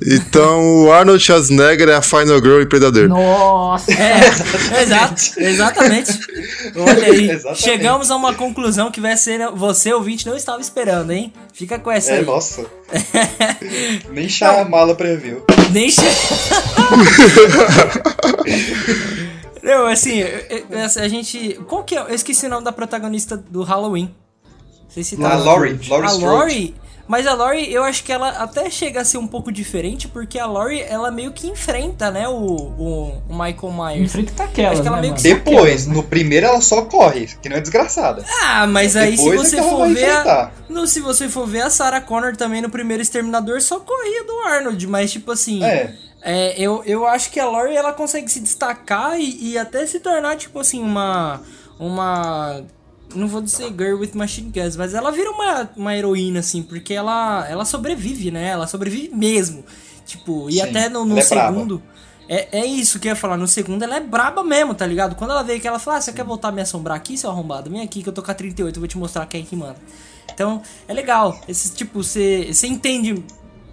Então o Arnold Schwarzenegger é a Final Girl e Predador. Nossa! É, exato, exatamente. Olha aí, exatamente. chegamos a uma conclusão que vai ser você, ouvinte, não estava esperando, hein? Fica com essa é, aí. Nossa. Nem Shyamala previu. Nem Não, assim, a gente. Qual que é? Eu esqueci o nome da protagonista do Halloween. Não sei se tá. A Laurie. Laurie a Laurie mas a Lori, eu acho que ela até chega a ser um pouco diferente, porque a Lori, ela meio que enfrenta, né, o, o, o Michael Myers. Enfrenta aquela, acho que ela né, meio que Depois, no primeiro ela só corre, que não é desgraçada. Ah, mas aí Depois se é você é for ver a, no, se você for ver a Sarah Connor também no primeiro Exterminador, só corria do Arnold, mas tipo assim... É. É, eu, eu acho que a Lori ela consegue se destacar e, e até se tornar, tipo assim, uma. Uma não vou dizer Girl with Machine Guns, mas ela vira uma, uma heroína, assim, porque ela, ela sobrevive, né? Ela sobrevive mesmo. Tipo, e Sim, até no, no é segundo. É, é isso que eu ia falar. No segundo, ela é braba mesmo, tá ligado? Quando ela veio que ela fala, ah, você quer voltar a me assombrar aqui, seu arrombado? Vem aqui que eu tô com a 38, eu vou te mostrar quem é que manda. Então, é legal. Esse tipo, você entende.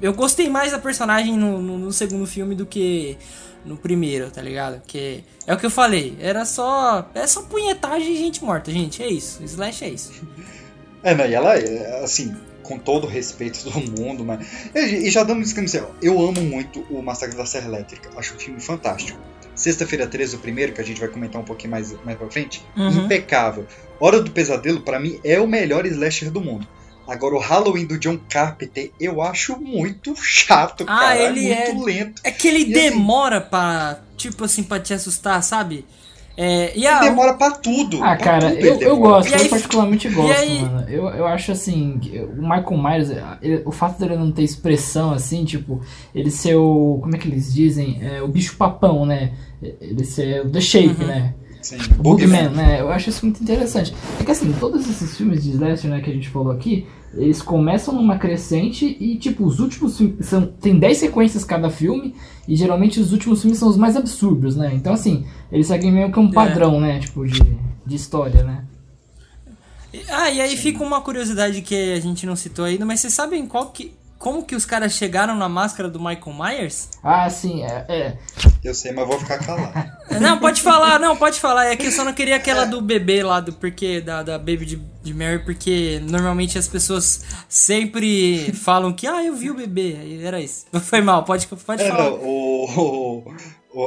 Eu gostei mais da personagem no, no, no segundo filme do que no primeiro, tá ligado? Que é o que eu falei, era só é só punhetagem e gente morta, gente, é isso. Slash é isso. É, não, e ela, é, assim, com todo o respeito do mundo, mas e já dando descrição, eu amo muito o Massacre da Serra Elétrica, acho um filme fantástico. Sexta-feira 13, o primeiro, que a gente vai comentar um pouquinho mais, mais pra frente, uhum. impecável. Hora do Pesadelo, para mim, é o melhor slasher do mundo. Agora, o Halloween do John Carpenter eu acho muito chato, ah, cara. Ele é muito é... lento. É que ele e assim, demora assim... pra, tipo assim, pra te assustar, sabe? É, e a... Ele demora pra tudo. Ah, pra cara, tudo eu, eu gosto, eu particularmente gosto, aí... mano. Eu, eu acho assim, o Michael Myers, ele, o fato dele não ter expressão assim, tipo, ele ser o. Como é que eles dizem? É, o bicho papão, né? Ele ser o The Shape, uhum. né? Sim, Boogeyman, né? Eu acho isso muito interessante. É que assim, todos esses filmes de slasher, né, que a gente falou aqui, eles começam numa crescente e, tipo, os últimos filmes são tem 10 sequências cada filme e geralmente os últimos filmes são os mais absurdos, né? Então, assim, eles seguem meio que um é. padrão, é. né, tipo, de, de história, né? Ah, e aí Sim. fica uma curiosidade que a gente não citou ainda, mas vocês sabem qual que, como que os caras chegaram na máscara do Michael Myers? Ah, sim, é. é. Eu sei, mas vou ficar calado. Não, pode falar, não, pode falar. É que eu só não queria aquela do bebê lá, do porque, da, da Baby de, de Mary, porque normalmente as pessoas sempre falam que, ah, eu vi o bebê. Era isso. Não foi mal, pode, pode é, falar. Não, o,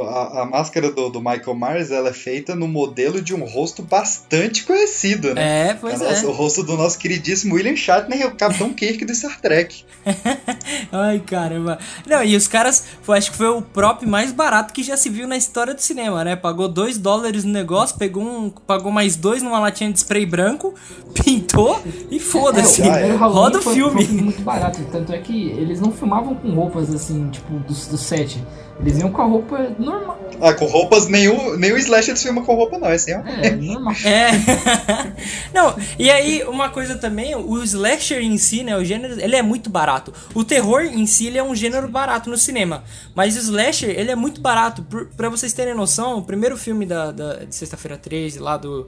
a, a, máscara do, do, Michael Myers ela é feita no modelo de um rosto bastante conhecido, né? É, pois é. O rosto do nosso queridíssimo William Shatner, o Capitão Kirk do Star Trek. Ai, caramba. Não, e os caras, foi, acho que foi o prop mais barato que já se viu na história do cinema, né? Pagou 2 dólares no negócio, pegou um, pagou mais dois numa latinha de spray branco, pintou e foda-se. É, Roda o filme. Foi muito barato, tanto é que eles não filmavam com roupas assim, tipo, do, do set. Eles iam com a roupa normal. Ah, com roupas, nenhum, nenhum slasher filma com roupa, não, é assim, ó. É, normal. É. não, e aí, uma coisa também, o slasher em si, né, o gênero, ele é muito barato. O terror em si, ele é um gênero barato no cinema. Mas o slasher, ele é muito barato. Por, pra vocês terem noção, o primeiro filme da, da de Sexta-feira 13, lá do,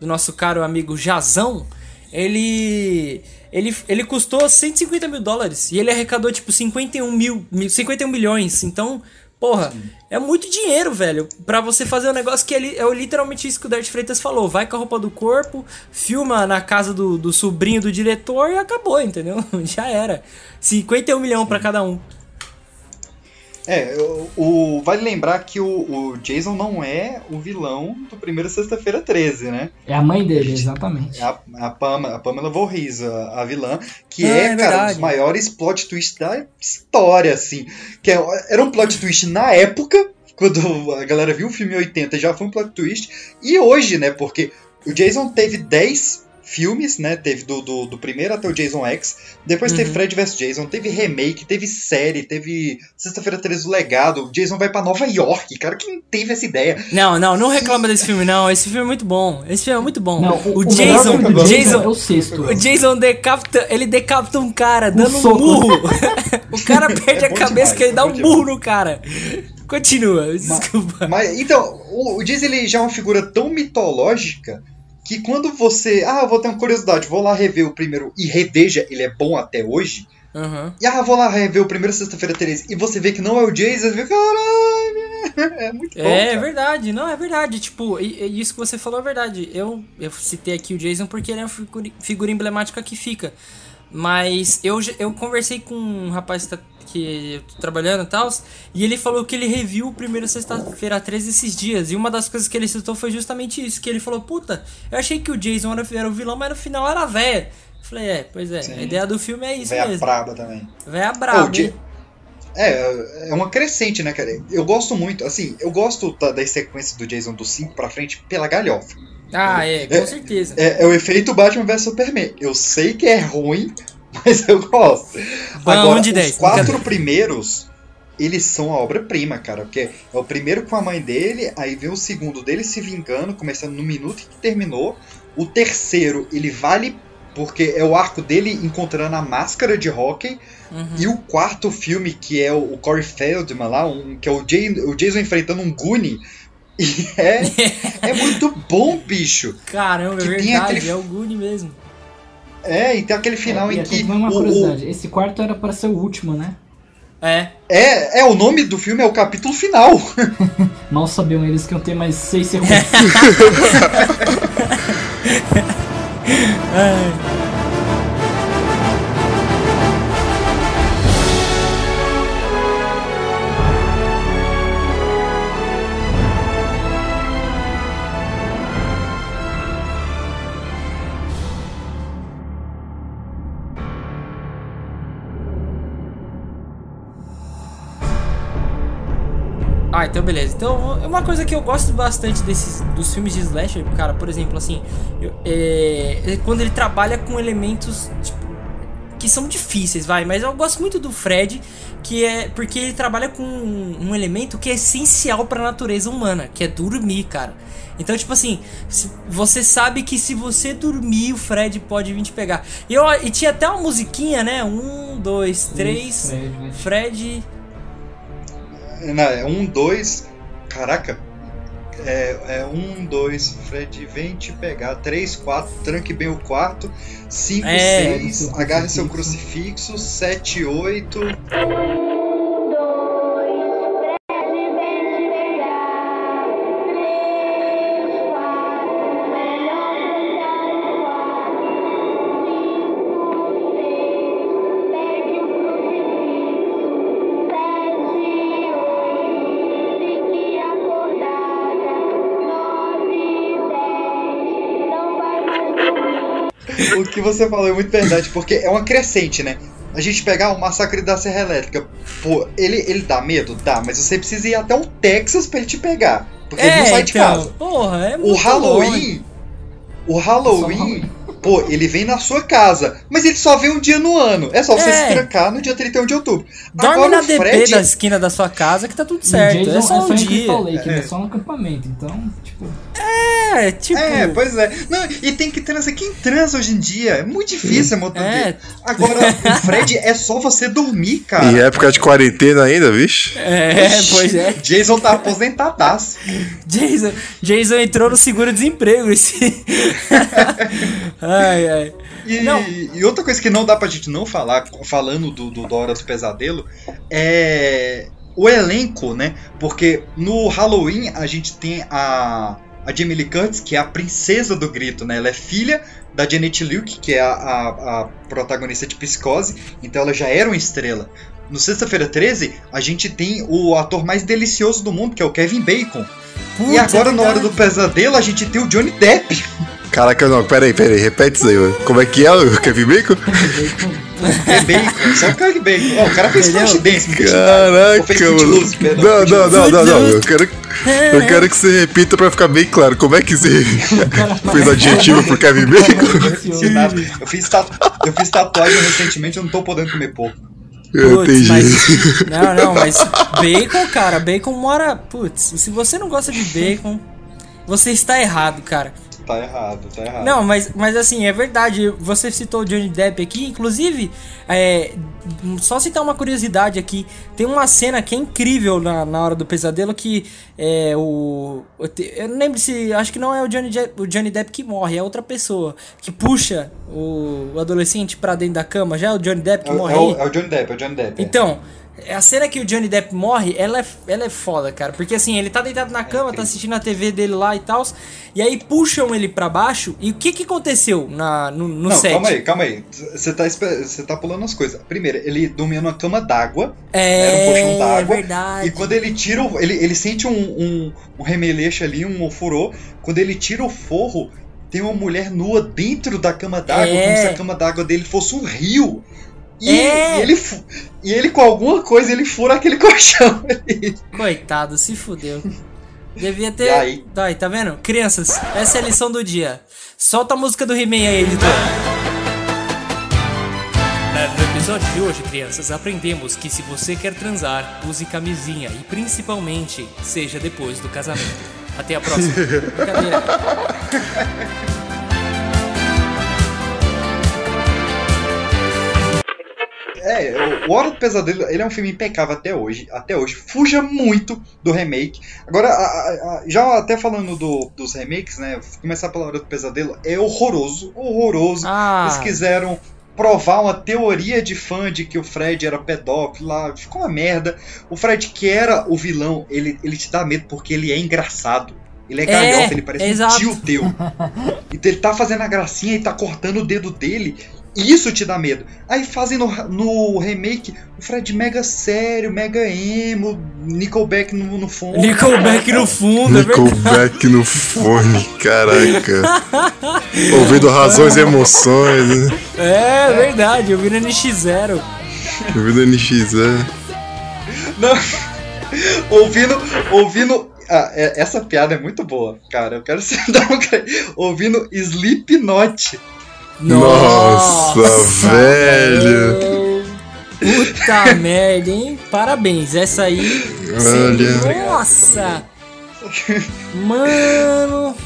do nosso caro amigo Jazão, ele ele, ele custou 150 mil dólares e ele arrecadou tipo 51 mil, 51 milhões. Então, Porra, Sim. é muito dinheiro, velho, para você fazer um negócio que é, é literalmente isso que o Dart Freitas falou. Vai com a roupa do corpo, filma na casa do, do sobrinho do diretor e acabou, entendeu? Já era. 51 milhões para cada um. É, o, o, vale lembrar que o, o, Jason não é o vilão do primeiro Sexta-feira 13, né? É a mãe dele, exatamente. É a, a, Pamela, a Pamela Voorhees, a, a vilã, que é, é cara, um dos maiores plot twists da história, assim. Que é, era um plot twist na época, quando a galera viu o filme em 80, já foi um plot twist, e hoje, né? Porque o Jason teve 10 filmes, né? Teve do, do, do, primeiro até o Jason X. Depois uhum. teve Fred vs Jason, teve remake, teve série, teve Sexta-feira 13 o Legado. O Jason vai para Nova York. Cara, quem teve essa ideia? Não, não, não reclama desse filme, não. Esse filme é muito bom. Esse filme é muito bom. Não, o, o, Jason, o Jason, é o sexto. O Jason decapita, ele decapita um cara dando um, um burro. o cara perde é a cabeça demais, que ele dá um burro no cara. Continua, desculpa. Mas, mas então, o, o Jason ele já é uma figura tão mitológica que quando você. Ah, vou ter uma curiosidade, vou lá rever o primeiro. E reveja, ele é bom até hoje. Uhum. E ah, vou lá rever o primeiro Sexta-feira 13 e você vê que não é o Jason, você vê, caralho, é muito bom. É, é verdade, não, é verdade. Tipo, e, e isso que você falou é verdade. Eu, eu citei aqui o Jason porque ele é uma figura, figura emblemática que fica. Mas eu, eu conversei com um rapaz que tá que eu tô trabalhando e tal, e ele falou que ele reviu o primeiro sexta-feira 13 esses dias, e uma das coisas que ele citou foi justamente isso, que ele falou, puta, eu achei que o Jason era, era o vilão, mas no final era a véia. falei, é, pois é, Sim. a ideia do filme é isso véia mesmo. braba também. Véia braba. É, é uma crescente, né, cara? Eu gosto muito, assim, eu gosto da, das sequências do Jason do 5 pra frente pela galhofa. Ah, é, com é, certeza. É, é, o efeito Batman vs Superman. Eu sei que é ruim, mas eu gosto. Agora, de 10, os quatro primeiros, eles são a obra-prima, cara. Porque é o primeiro com a mãe dele, aí vem o segundo dele se vingando, começando no minuto que terminou. O terceiro, ele vale porque é o arco dele encontrando a máscara de hockey. Uhum. E o quarto filme, que é o Corey Feldman lá, um, que é o, Jay, o Jason enfrentando um Goonie. E é, é muito bom, bicho. Caramba, é verdade, aquele... é o Goonie mesmo. É, e tem aquele final é, em que. Uma curiosidade, o... esse quarto era para ser o último, né? É. É, é, o nome do filme é o capítulo final. Mal sabiam eles que iam ter mais seis segundos. é. Ah, então beleza. Então, uma coisa que eu gosto bastante desses dos filmes de slasher, cara, por exemplo, assim, eu, é, é quando ele trabalha com elementos tipo, que são difíceis, vai, mas eu gosto muito do Fred, que é porque ele trabalha com um, um elemento que é essencial para a natureza humana, que é dormir, cara. Então, tipo assim, você sabe que se você dormir, o Fred pode vir te pegar. E, eu, e tinha até uma musiquinha, né? Um, dois, três. Fred. Fred não, é um, dois. Caraca. É, é um, dois, Fred, vem te pegar. Três, quatro, tranque bem o quarto. Cinco, É, seis, agarre seu crucifixo. Sete, oito. Você falou é muito verdade, porque é uma crescente, né? A gente pegar o massacre da Serra Elétrica, pô, ele, ele dá medo? Dá, mas você precisa ir até o Texas pra ele te pegar. Porque ele não sai de então, casa. Porra, é O muito Halloween. longe. O Halloween, pô, ele vem na sua casa, mas ele só vem um dia no ano. É só você É. se trancar no dia 31 de outubro. Dorme Agora na o DP Fred, da esquina da sua casa que tá tudo certo. Jason É só um em dia. Lake, É. é só um acampamento. Então, tipo. É, tipo. É, pois é. Não, e tem que transar. Quem transa hoje em dia? É muito difícil, moto É. Agora, o Fred é só você dormir, cara. Em época de quarentena ainda, vixe. É, pois é. Jason tá aposentadaço. Jason, Jason entrou no seguro-desemprego. Esse... ai, ai. E, e outra coisa que não dá pra gente não falar, falando do, do da Hora do Pesadelo, é o elenco, né? Porque no Halloween a gente tem a, a Jamie Lee Curtis, que é a princesa do grito, né? Ela é filha da Janet Luke, que é a, a, a protagonista de Psicose, então ela já era uma estrela. No Sexta-feira 13, a gente tem o ator mais delicioso do mundo, que é o Kevin Bacon. Putz, e agora, é na Hora do Pesadelo, a gente tem o Johnny Depp. Caraca, não, peraí, peraí, repete isso aí, mano. Como é que é o Kevin Bacon? É bacon, só o Kevin Bacon. Ó, o cara fez flash dance, Caraca, mano. Não, não, não, não, não. Eu quero, eu quero que você repita pra ficar bem claro. Como é que você fez adjetivo pro Kevin Bacon? Eu fiz tatuagem recentemente, eu não tô podendo comer pouco. Eu Putz, entendi. mas- Não, não, mas bacon, cara, bacon mora. Putz, se você não gosta de bacon, você está errado, cara. Tá errado, tá errado. Não, mas, mas assim, é verdade. Você citou o Johnny Depp aqui. Inclusive, é, só citar uma curiosidade aqui. Tem uma cena que é incrível na, na hora do pesadelo que é o. Eu te- eu não lembro se. Acho que não é o Johnny, Depp, o Johnny Depp que morre, é outra pessoa. Que puxa o, o adolescente pra dentro da cama. Já é o Johnny Depp que É, morre é o, é o Johnny Depp, é o Johnny Depp. é. A cena que o Johnny Depp morre, ela é, ela é foda, cara. Porque assim, ele tá deitado na cama, tá assistindo a TV dele lá e tal. E aí puxam ele pra baixo. E o que que aconteceu na, no, no Não, set? calma aí, calma aí. Você tá, tá pulando as coisas. Primeiro, ele dormia numa cama d'água. É, Era um colchão d'água. verdade. E quando ele tira o. Ele, ele sente um, um, um remeleixo ali, um furor. Quando ele tira o forro, tem uma mulher nua dentro da cama d'água, É. como se a cama d'água dele fosse um rio. E, É. e ele, e ele, com alguma coisa, ele fura aquele colchão ali. Coitado, se fudeu. Devia ter. E aí? Tá, aí, tá vendo? Crianças, essa é a lição do dia. Solta a música do He-Man aí, editor. No episódio de hoje, crianças, aprendemos que se você quer transar, use camisinha e principalmente seja depois do casamento. Até a próxima. Brincadeira. É, o- Hora do Pesadelo, ele é um filme impecável até hoje. Até hoje. Fuja muito do remake. Agora, a- a- já até falando do- dos remakes, né? Começar pela Hora do Pesadelo, é horroroso. Horroroso. Ah, Eles quiseram provar uma teoria de fã de que o Fred era pedófilo lá. Ficou uma merda. O Fred, que era o vilão, ele, ele te dá medo porque ele é engraçado. Ele é galhofa, ele parece exato. um tio teu. Então ele tá fazendo a gracinha e tá cortando o dedo dele. E isso te dá medo. Aí fazem no, no remake o Fred mega sério, mega emo, Nickelback no, no fundo. Nickelback no fundo, é. Nickelback no fone, caraca. Ouvindo razões e emoções, né? É verdade, eu vi no NX0. Ouvindo NX, é. Não, ouvindo, ouvindo. ah, é- essa piada é muito boa, cara. Eu quero se dar um. Ouvindo Slipknot. Nossa, velho. Puta merda, hein? Parabéns, essa aí. Olha. Nossa! Mano!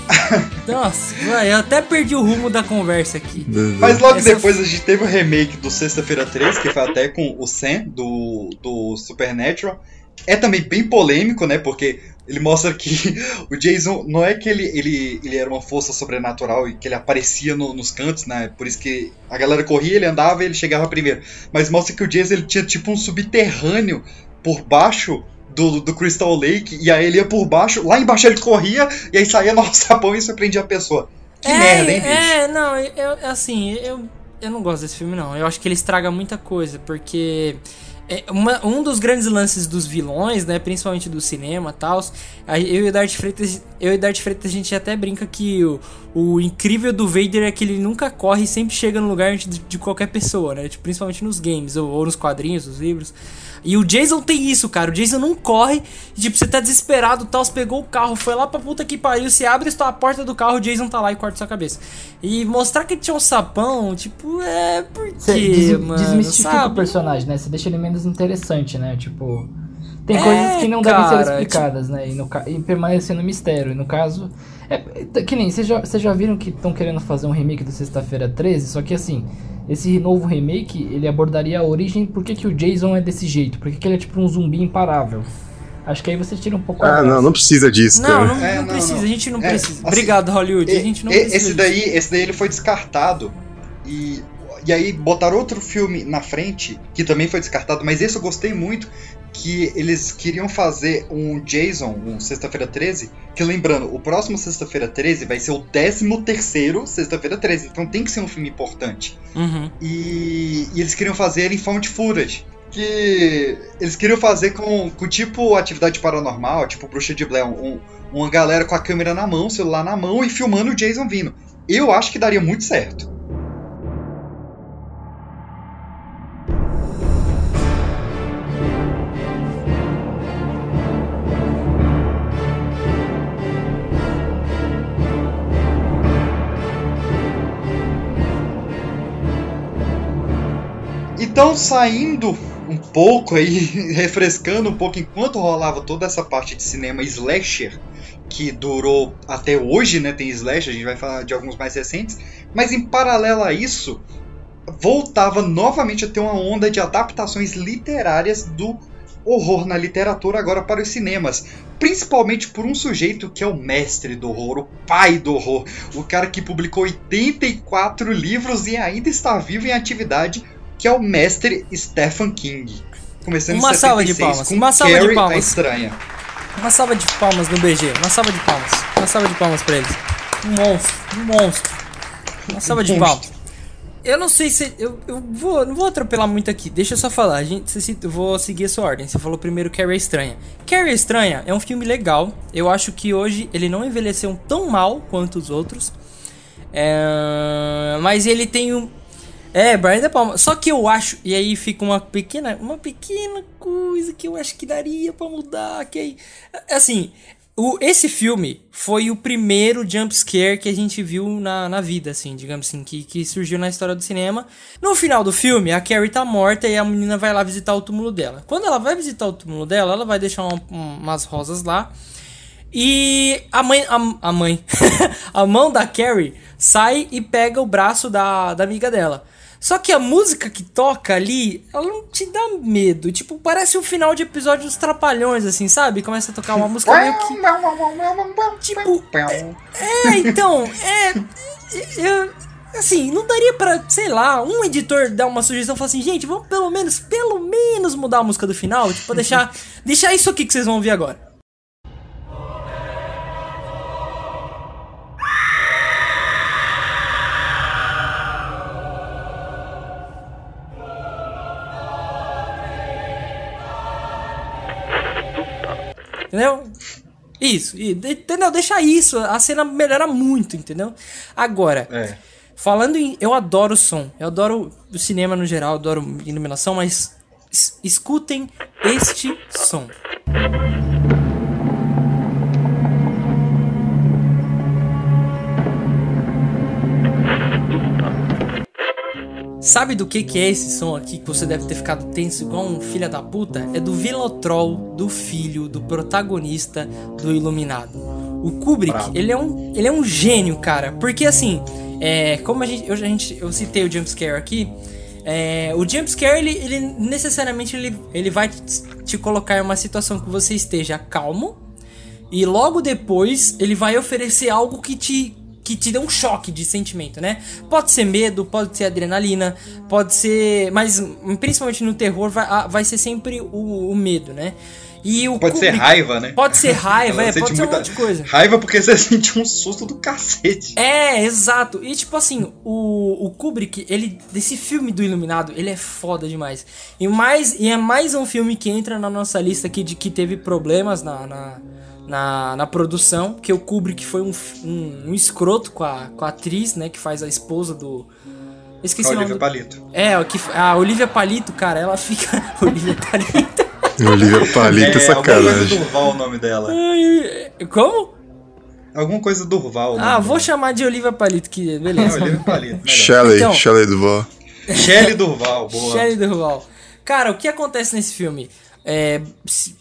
Nossa, eu até perdi o rumo da conversa aqui. Mas logo Essa- depois a gente teve o remake do Sexta-feira 13, que foi até com o Sam, do, do Supernatural. É também bem polêmico, né? Porque ele mostra que o Jason não é que ele, ele, ele era uma força sobrenatural e que ele aparecia no, nos cantos, né? Por isso que a galera corria, ele andava e ele chegava primeiro. Mas mostra que o Jason ele tinha tipo um subterrâneo por baixo do, do Crystal Lake, e aí ele ia por baixo, lá embaixo ele corria, e aí saía no sapão e surpreendia a pessoa. Que é, merda, hein, bicho? É, não, eu, assim, eu, eu não gosto desse filme, não. Eu acho que ele estraga muita coisa, porque é uma, um dos grandes lances dos vilões, né, principalmente do cinema e tal, eu e o Darth Freitas, eu e o Darth Freitas a gente até brinca que o, o incrível do Vader é que ele nunca corre e sempre chega no lugar de, de qualquer pessoa, né, tipo, principalmente nos games ou, ou nos quadrinhos, nos livros. E o Jason tem isso, cara. O Jason não corre. Tipo, você tá desesperado, tal, você pegou o carro, foi lá pra puta que pariu, você abre a porta do carro, o Jason tá lá e corta sua cabeça. E mostrar que ele tinha um sapão, tipo, é. Por quê, des mano? Desmistifica sabe? o personagem, né? Você deixa ele menos interessante, né? Tipo. Tem é, coisas que não cara, devem ser explicadas, tipo... né? E, no, e permanecer no mistério. E no caso. É, que nem, vocês já, já viram que estão querendo fazer um remake do Sexta-feira 13? Só que assim, esse novo remake, ele abordaria a origem, por que, que o Jason é desse jeito, por que, que ele é tipo um zumbi imparável. Acho que aí você tira um pouco Ah, não, não precisa disso, não, cara. Não, não, é, não precisa, não, a gente não é, precisa. Assim, Obrigado, Hollywood, a gente não esse precisa. Esse daí, esse daí ele foi descartado e e aí botaram outro filme na frente, que também foi descartado, mas esse eu gostei muito, que eles queriam fazer um Jason, um Sexta-feira 13, que lembrando, o próximo Sexta-feira 13 vai ser o 13 terceiro Sexta-feira 13, então tem que ser um filme importante. Uhum. E, e, eles queriam fazer em found footage, que eles queriam fazer com, com tipo atividade paranormal, tipo Bruxa de Blair, um, uma galera com a câmera na mão, celular na mão e filmando o Jason vindo. Eu acho que daria muito certo. Então, saindo um pouco aí, refrescando um pouco enquanto rolava toda essa parte de cinema slasher, que durou até hoje, né? Tem slasher, a gente vai falar de alguns mais recentes, mas em paralelo a isso, voltava novamente a ter uma onda de adaptações literárias do horror na literatura agora para os cinemas. Principalmente por um sujeito que é o mestre do horror, o pai do horror, o cara que publicou 84 livros e ainda está vivo em atividade, que é o mestre Stephen King. Começando uma em 76, salva de palmas. uma salva Carrie de palmas. A estranha. Uma salva de palmas no BG. Uma salva de palmas. Uma salva de palmas pra eles. Um monstro. Um monstro. Uma salva de palmas. Eu não sei se. Eu, eu vou, não vou atropelar muito aqui. Deixa eu só falar. A gente, se, eu vou seguir a sua ordem. Você falou primeiro Carrie Estranha. Carrie Estranha é um filme legal. Eu acho que hoje ele não envelheceu tão mal quanto os outros. É, mas ele tem um, é, Brian De Palma. Só que eu acho, e aí fica uma pequena, uma pequena coisa que eu acho que daria para mudar, que aí, assim, o, esse filme foi o primeiro jump scare que a gente viu na, na vida, assim, digamos assim, que, que surgiu na história do cinema. No final do filme, a Carrie tá morta e a menina vai lá visitar o túmulo dela. Quando ela vai visitar o túmulo dela, ela vai deixar uma, umas rosas lá. E a mãe, a, a mãe, a mão da Carrie sai e pega o braço da, da amiga dela. Só que a música que toca ali, ela não te dá medo. Tipo, parece um final de episódio dos Trapalhões, assim, sabe? Começa a tocar uma música meio que. Tipo. É, é então, é. é assim, não daria pra, sei lá, um editor dar uma sugestão e falar assim, gente, vamos pelo menos, pelo menos mudar a música do final, tipo, deixar, deixar isso aqui que vocês vão ouvir agora. Entendeu? Isso, entendeu? Deixa isso, a cena melhora muito, entendeu? Agora, é. falando em. Eu adoro o som, eu adoro o cinema no geral, adoro iluminação, mas escutem este som. Sabe do que, que é esse som aqui que você deve ter ficado tenso igual um filho da puta? É do Velotrol, do filho, do protagonista do Iluminado. O Kubrick, ele é, um, ele é um gênio, cara. Porque assim, é, como a gente, eu, a gente, eu citei o jumpscare aqui, é, o jumpscare, ele, ele necessariamente ele, ele vai te colocar em uma situação que você esteja calmo, E logo depois ele vai oferecer algo que te que te dê um choque de sentimento, né? Pode ser medo, pode ser adrenalina, pode ser. Mas principalmente no terror vai, vai ser sempre o, o medo, né? E o pode ser raiva, né? Pode ser raiva, é, pode ser um monte de coisa. Raiva porque você sente um susto do cacete. É, exato. E tipo assim, o, o Kubrick, ele desse filme do Iluminado, ele é foda demais. E mais e é mais um filme que entra na nossa lista aqui de que teve problemas na, na na, na produção, porque o Kubrick foi um, um, um, escroto com a, com a atriz, né, que faz a esposa do... esqueci a o nome. Olivia Palito. É, que, a Olivia Palito, cara, ela fica... Olivia Palito. Olivia Palito, é, sacanagem. Alguma coisa Durval o nome dela. Como? Alguma coisa Durval. Ah, vou dela. chamar de Olivia Palito, que beleza. É, Olivia Palito. Shelley, então, Shelley Durval. Shelley Durval, boa. Shelley Durval. Cara, o que acontece nesse filme? É,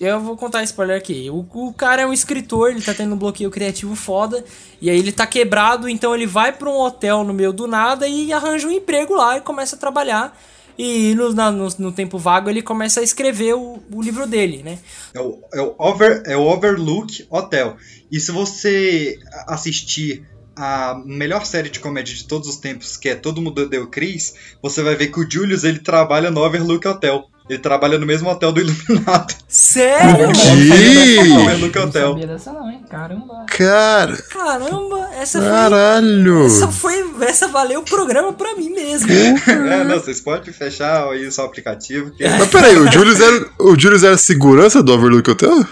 eu vou contar spoiler aqui. O, o, cara é um escritor, ele tá tendo um bloqueio criativo foda. E aí ele tá quebrado, então ele vai pra um hotel no meio do nada e arranja um emprego lá e começa a trabalhar. E no, na, no, no, tempo vago ele começa a escrever o, o livro dele, né? É o, é, o over, é o Overlook Hotel. E se você assistir a melhor série de comédia de todos os tempos, que é Todo Mundo Deu Cris, você vai ver que o Julius ele trabalha no Overlook Hotel. Ele trabalha no mesmo hotel do Iluminado. Sério? Que? Não sabia dessa não, hein? Caramba. Cara. Caramba, essa Caralho. foi... Essa foi... Essa valeu o programa pra mim mesmo. é, não, vocês podem fechar aí o seu aplicativo. Que... Mas peraí, o Julius era, o Julius era segurança do Overlook Hotel?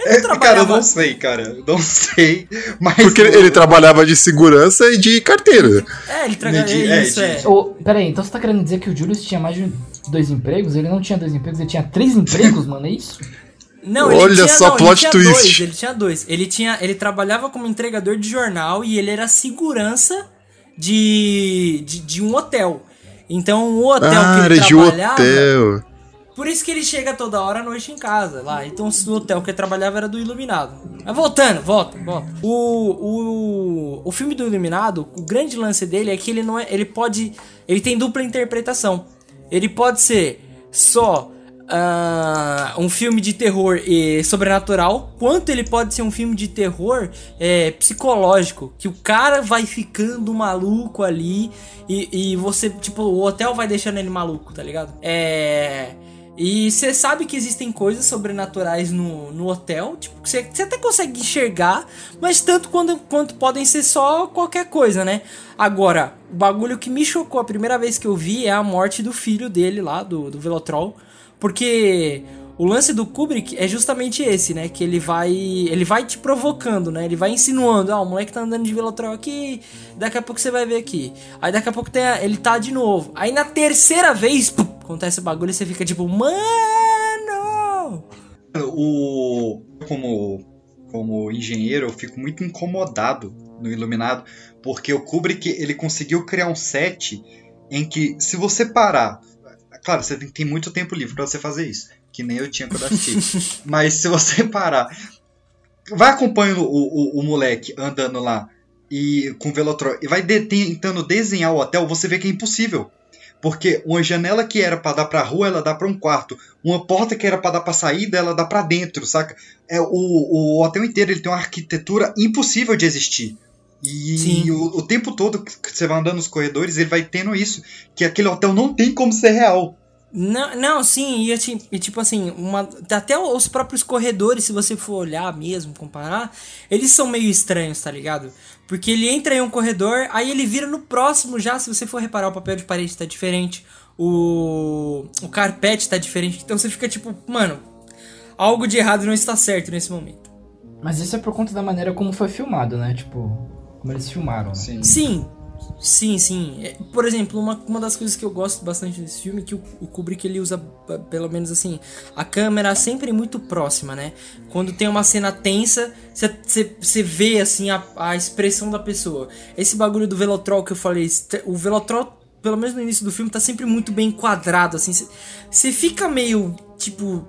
É, cara, eu não sei, cara. Não sei. Mas Porque ele, ele trabalhava de segurança e de carteira. É, ele trabalhava. É, isso, é. Oh, peraí, então você tá querendo dizer que o Julius tinha mais de dois empregos? Ele não tinha dois empregos, ele tinha três empregos, mano, é isso? Não, ele Olha tinha, só, não, plot ele twist. Dois, ele tinha dois. Ele, tinha, ele trabalhava como entregador de jornal e ele era segurança de, de, de um hotel. Então, o hotel ah, que ele trabalhava... De hotel. Por isso que ele chega toda hora à noite em casa lá. Então o hotel que ele trabalhava era do Iluminado. Mas voltando, volta, volta. O, o, o filme do Iluminado, o grande lance dele é que ele não é. Ele pode. Ele tem dupla interpretação. Ele pode ser só uh, um filme de terror e sobrenatural, quanto ele pode ser um filme de terror é, psicológico, que o cara vai ficando maluco ali e, e você, tipo, o hotel vai deixando ele maluco, tá ligado? É. E você sabe que existem coisas sobrenaturais no, no hotel, tipo, você, até consegue enxergar, mas tanto quanto, quanto podem ser só qualquer coisa, né? Agora, o bagulho que me chocou a primeira vez que eu vi é a morte do filho dele lá, do, do Velotrol, porque o lance do Kubrick é justamente esse, né? Que ele vai ele vai te provocando, né? Ele vai insinuando, ah, o moleque tá andando de Velotrol aqui, daqui a pouco você vai ver aqui. Aí daqui a pouco tem a, ele tá de novo. Aí na terceira vez, pum, acontece o bagulho e você fica tipo, mano! O. Como, como engenheiro, eu fico muito incomodado no Iluminado, porque o Kubrick ele conseguiu criar um set em que, se você parar. Claro, você tem, muito tempo livre para você fazer isso, que nem eu tinha quando assisti. Mas se você parar, vai acompanhando o, o, o moleque andando lá e com o Velotrol e vai de, tentando desenhar o hotel, você vê que é impossível. Porque uma janela que era para dar para rua, ela dá para um quarto. Uma porta que era para dar para saída, ela dá para dentro, saca? É o, o hotel inteiro ele tem uma arquitetura impossível de existir. E o, o, tempo todo que você vai andando nos corredores, ele vai tendo isso, que aquele hotel não tem como ser real. Não, não, sim, e, e, tipo assim, uma, até os próprios corredores, se você for olhar mesmo, comparar, eles são meio estranhos, tá ligado? Porque ele entra em um corredor, aí ele vira no próximo já, se você for reparar, o papel de parede tá diferente, o, o carpete tá diferente, então você fica tipo, mano, algo de errado não está certo nesse momento. Mas isso é por conta da maneira como foi filmado, né? Tipo, como eles filmaram. Né? Sim. Sim, Sim, sim. É, por exemplo, uma, uma das coisas que eu gosto bastante desse filme é que o, o Kubrick ele usa, pelo menos assim, a câmera sempre muito próxima, né? Quando tem uma cena tensa, você vê assim a, a expressão da pessoa. Esse bagulho do Velotrol que eu falei, o Velotrol, pelo menos no início do filme, tá sempre muito bem enquadrado, assim. Você fica meio, tipo.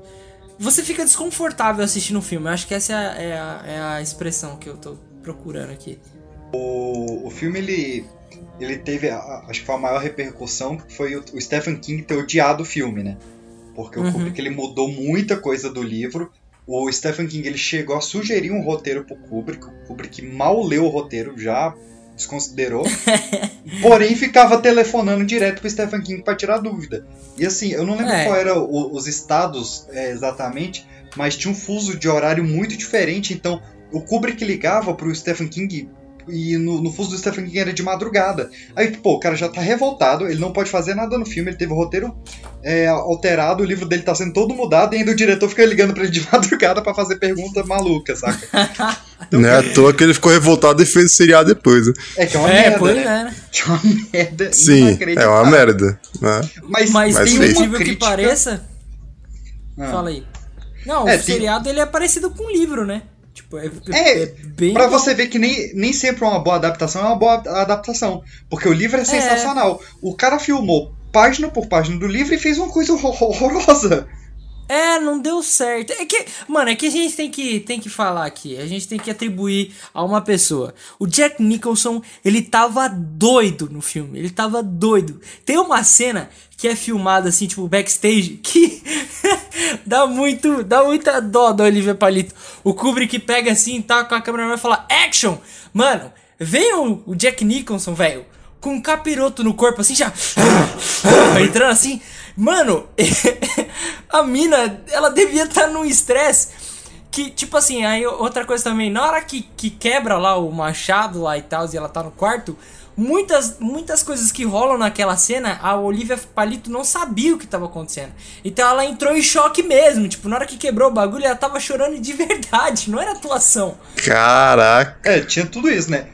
Você fica desconfortável assistindo o filme. Eu acho que essa é a, é a, é a expressão que eu tô procurando aqui. O, o filme ele ele teve, acho que foi a maior repercussão, que foi o, o Stephen King ter odiado o filme, né? Porque uhum. o Kubrick ele mudou muita coisa do livro o Stephen King ele chegou a sugerir um roteiro pro Kubrick, o Kubrick mal leu o roteiro, já desconsiderou, porém ficava telefonando direto pro Stephen King para tirar dúvida. E assim, eu não lembro é. qual era o, os estados é, exatamente, mas tinha um fuso de horário muito diferente, então o Kubrick ligava pro Stephen King e no, no fuso do Stephen King era de madrugada. Aí, pô, o cara já tá revoltado, ele não pode fazer nada no filme, ele teve o roteiro é, alterado, o livro dele tá sendo todo mudado e ainda o diretor fica ligando pra ele de madrugada para fazer pergunta maluca, saca? Então, não é à toa que ele ficou revoltado e fez o seriado depois. Né? É que é uma é, merda. Né? né? Que é uma merda. Sim, é uma merda. Né? Mas, mas, mas tem um motivo que pareça. Ah. Fala aí. Não, é, o seriado tem... ele é parecido com o livro, né? Tipo, é, é, é bem. Pra você ver que nem, nem sempre uma boa adaptação é uma boa adaptação. Porque o livro é, é. sensacional. É. O cara filmou página por página do livro e fez uma coisa horrorosa. É, não deu certo. É que, mano, é que a gente tem que, tem que falar aqui. A gente tem que atribuir a uma pessoa. O Jack Nicholson, ele tava doido no filme. Ele tava doido. Tem uma cena que é filmada assim, tipo, backstage, que dá muito, dá muita dó do Olivia Palito. O Kubrick pega assim, tá com a câmera e fala, action! Mano, vem o, o Jack Nicholson, velho, com um capiroto no corpo, assim, já, entrando assim. Mano, a mina, ela devia estar tá num estresse que, tipo assim, aí outra coisa também, na hora que, que quebra lá o machado lá e tal, e ela tá no quarto, muitas, muitas coisas que rolam naquela cena, a Olivia Palito não sabia o que estava acontecendo. Então ela entrou em choque mesmo. Tipo, na hora que quebrou o bagulho, ela tava chorando de verdade, não era atuação. Caraca. É, tinha tudo isso, né?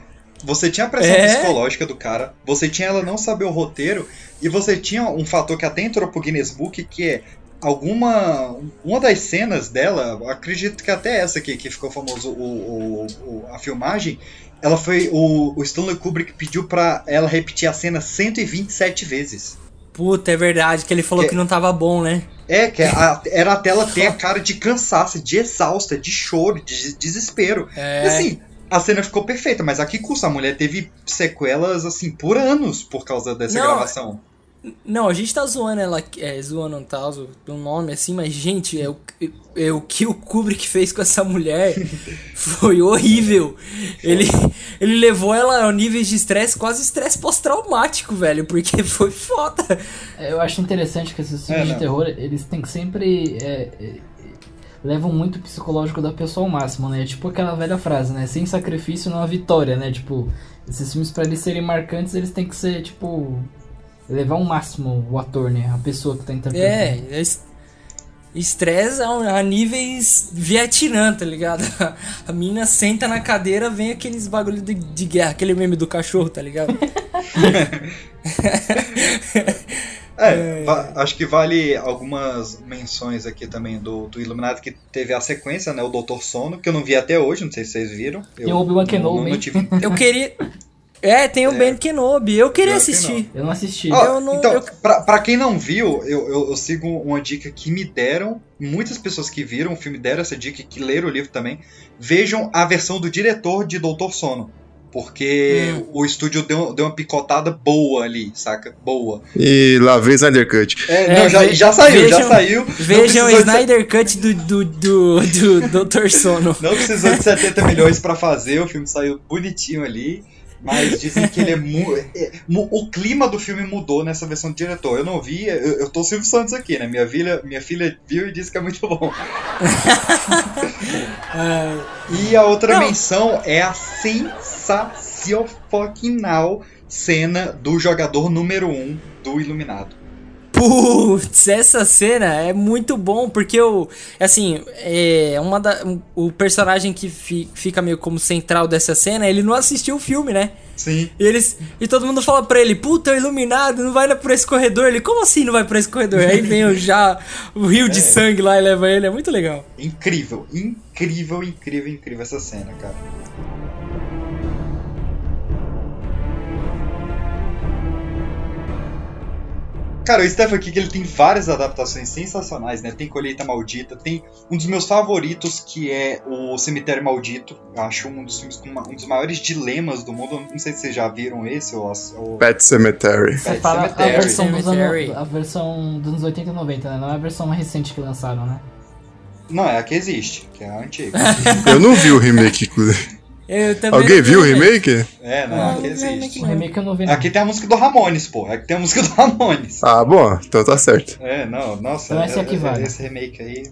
Você tinha a pressão é? psicológica do cara, você tinha ela não saber o roteiro, e você tinha um fator que até entrou pro Guinness Book, que é alguma. Uma das cenas dela, acredito que até essa aqui que ficou famoso o, o, o a filmagem, ela foi. O, o Stanley Kubrick pediu pra ela repetir a cena 127 vezes. Puta, é verdade, que ele falou que, que não tava bom, né? É, que a, era a tela ter a cara de cansaço, de exausta, de choro, de desespero. É. E assim, a cena ficou perfeita, mas aqui custa. A mulher teve sequelas, assim, por anos por causa dessa não, gravação. Não, a gente tá zoando ela, é, zoando um tal, um nome assim, mas, gente, é o, é, o que o Kubrick fez com essa mulher foi horrível. Ele, ele levou ela a níveis de estresse, quase estresse pós-traumático, velho, porque foi foda. É, eu acho interessante que esses filmes é, de terror, eles têm que sempre. É, é, levam muito o psicológico da pessoa ao máximo, né? É tipo aquela velha frase, né? Sem sacrifício não há vitória, né? Tipo, esses filmes, para eles serem marcantes, eles têm que ser, tipo levar ao máximo o ator, né? A pessoa que tá interpretando. É, é estresse a, níveis Vietnã, tá ligado? A mina senta na cadeira, vem aqueles bagulho de, de guerra, aquele meme do cachorro, tá ligado? é, é, acho que vale algumas menções aqui também do, do Iluminado, que teve a sequência, né? O Doutor Sono, que eu não vi até hoje, não sei se vocês viram. Eu, o Obi-Wan Kenobi. Tive... Eu queria... É, tem o é. Ben Kenobi. Eu queria assistir. Eu não assisti. eu não, então, eu... Pra, pra quem não viu, eu, eu, eu, sigo uma dica que me deram. Muitas pessoas que viram o filme deram essa dica, que leram o livro também. Vejam a versão do diretor de Doutor Sono. Porque hum. o estúdio deu, deu uma picotada boa ali, saca? Boa. E lá vem Snyder Cut. É, é não, já, já saiu, vejam, já saiu. Vejam o Snyder ser... Cut do, do, do, do Doutor Sono. Não precisou de 70 milhões para fazer, o filme saiu bonitinho ali. Mas dizem que ele é, mu é, O clima do filme mudou nessa versão do diretor. Eu não vi, eu, eu tô Silvio Santos aqui, né? Minha filha, minha filha viu e disse que é muito bom. e a outra não. menção é a sensacional cena do jogador número 1 um do Iluminado. Putz, essa cena é muito bom, porque o. Assim, é uma da, o personagem que fi, fica meio como central dessa cena, ele não assistiu o filme, né? Sim. E, eles, e todo mundo fala pra ele, puta, é iluminado, não vai por esse corredor. Ele, como assim não vai por esse corredor? Aí vem o, já o rio é. de sangue lá e leva ele, é muito legal. Incrível, incrível, incrível, incrível essa cena, cara. Cara, o Stephen King ele tem várias adaptações sensacionais, né? Tem Colheita Maldita, tem um dos meus favoritos que é o Cemitério Maldito. Eu acho um dos filmes com uma, um dos maiores dilemas do mundo. Não sei se vocês já viram esse ou. ou... Pet Cemetery. Você fala Cemetery. A, versão dos anos, a versão dos anos 80 e 90, né? Não é a versão mais recente que lançaram, né? Não, é a que existe, que é a antiga. Eu não vi o remake, inclusive. Alguém viu o remake? É, não, não aqui existe. O remake eu não vi. Aqui tem a música do Ramones, pô. Aqui tem a música do Ramones. Ah, bom, então tá certo. É, não, nossa. Então esse aqui é, vale. Esse remake aí.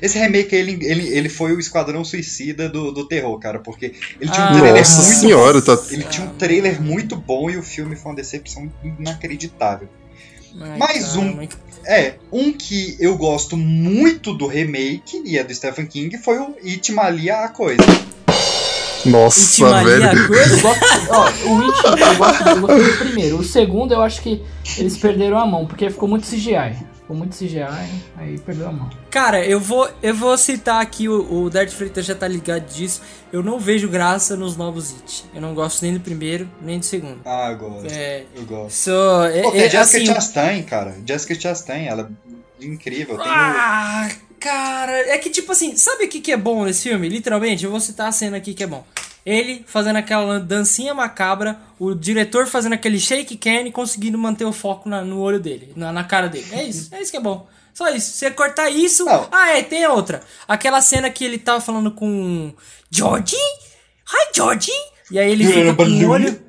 Esse remake, ele, ele, ele foi o Esquadrão Suicida do, do terror, cara, porque ele tinha um Ah, trailer Nossa muito senhora, tá. Ele tinha um trailer muito bom e o filme foi uma decepção inacreditável. Ai, Mais um. É, um que eu gosto muito do remake, e é do Stephen King, foi o It Malia a Coisa. Nossa, velho. a coisa? Eu gosto, ó, o Witch eu gosto eu gostei do primeiro. O segundo eu acho que eles perderam a mão, porque ficou muito CGI. Ficou muito CGI, aí perdeu a mão. Cara, eu vou, eu vou citar aqui, o, o Darth Freitas já tá ligado disso. Eu não vejo graça nos novos It. Eu não gosto nem do primeiro, nem do segundo. Ah, eu gosto. É. Eu gosto. Sou. É, Pô, tem é, a Jessica assim, Chastain, cara. Jessica Chastain, ela é incrível. Tem Ah, cara, é que tipo assim, sabe o que, que é bom nesse filme? Literalmente, eu vou citar a cena aqui que é bom. Ele fazendo aquela dancinha macabra, o diretor fazendo aquele shake can e conseguindo manter o foco na- no olho dele, na, na cara dele. É isso, é isso que é bom. Só isso. Você cortar isso. Não. Ah, é, tem outra. Aquela cena que ele tava falando com. Georgie? Hi, Georgie! E aí ele fica com o olho.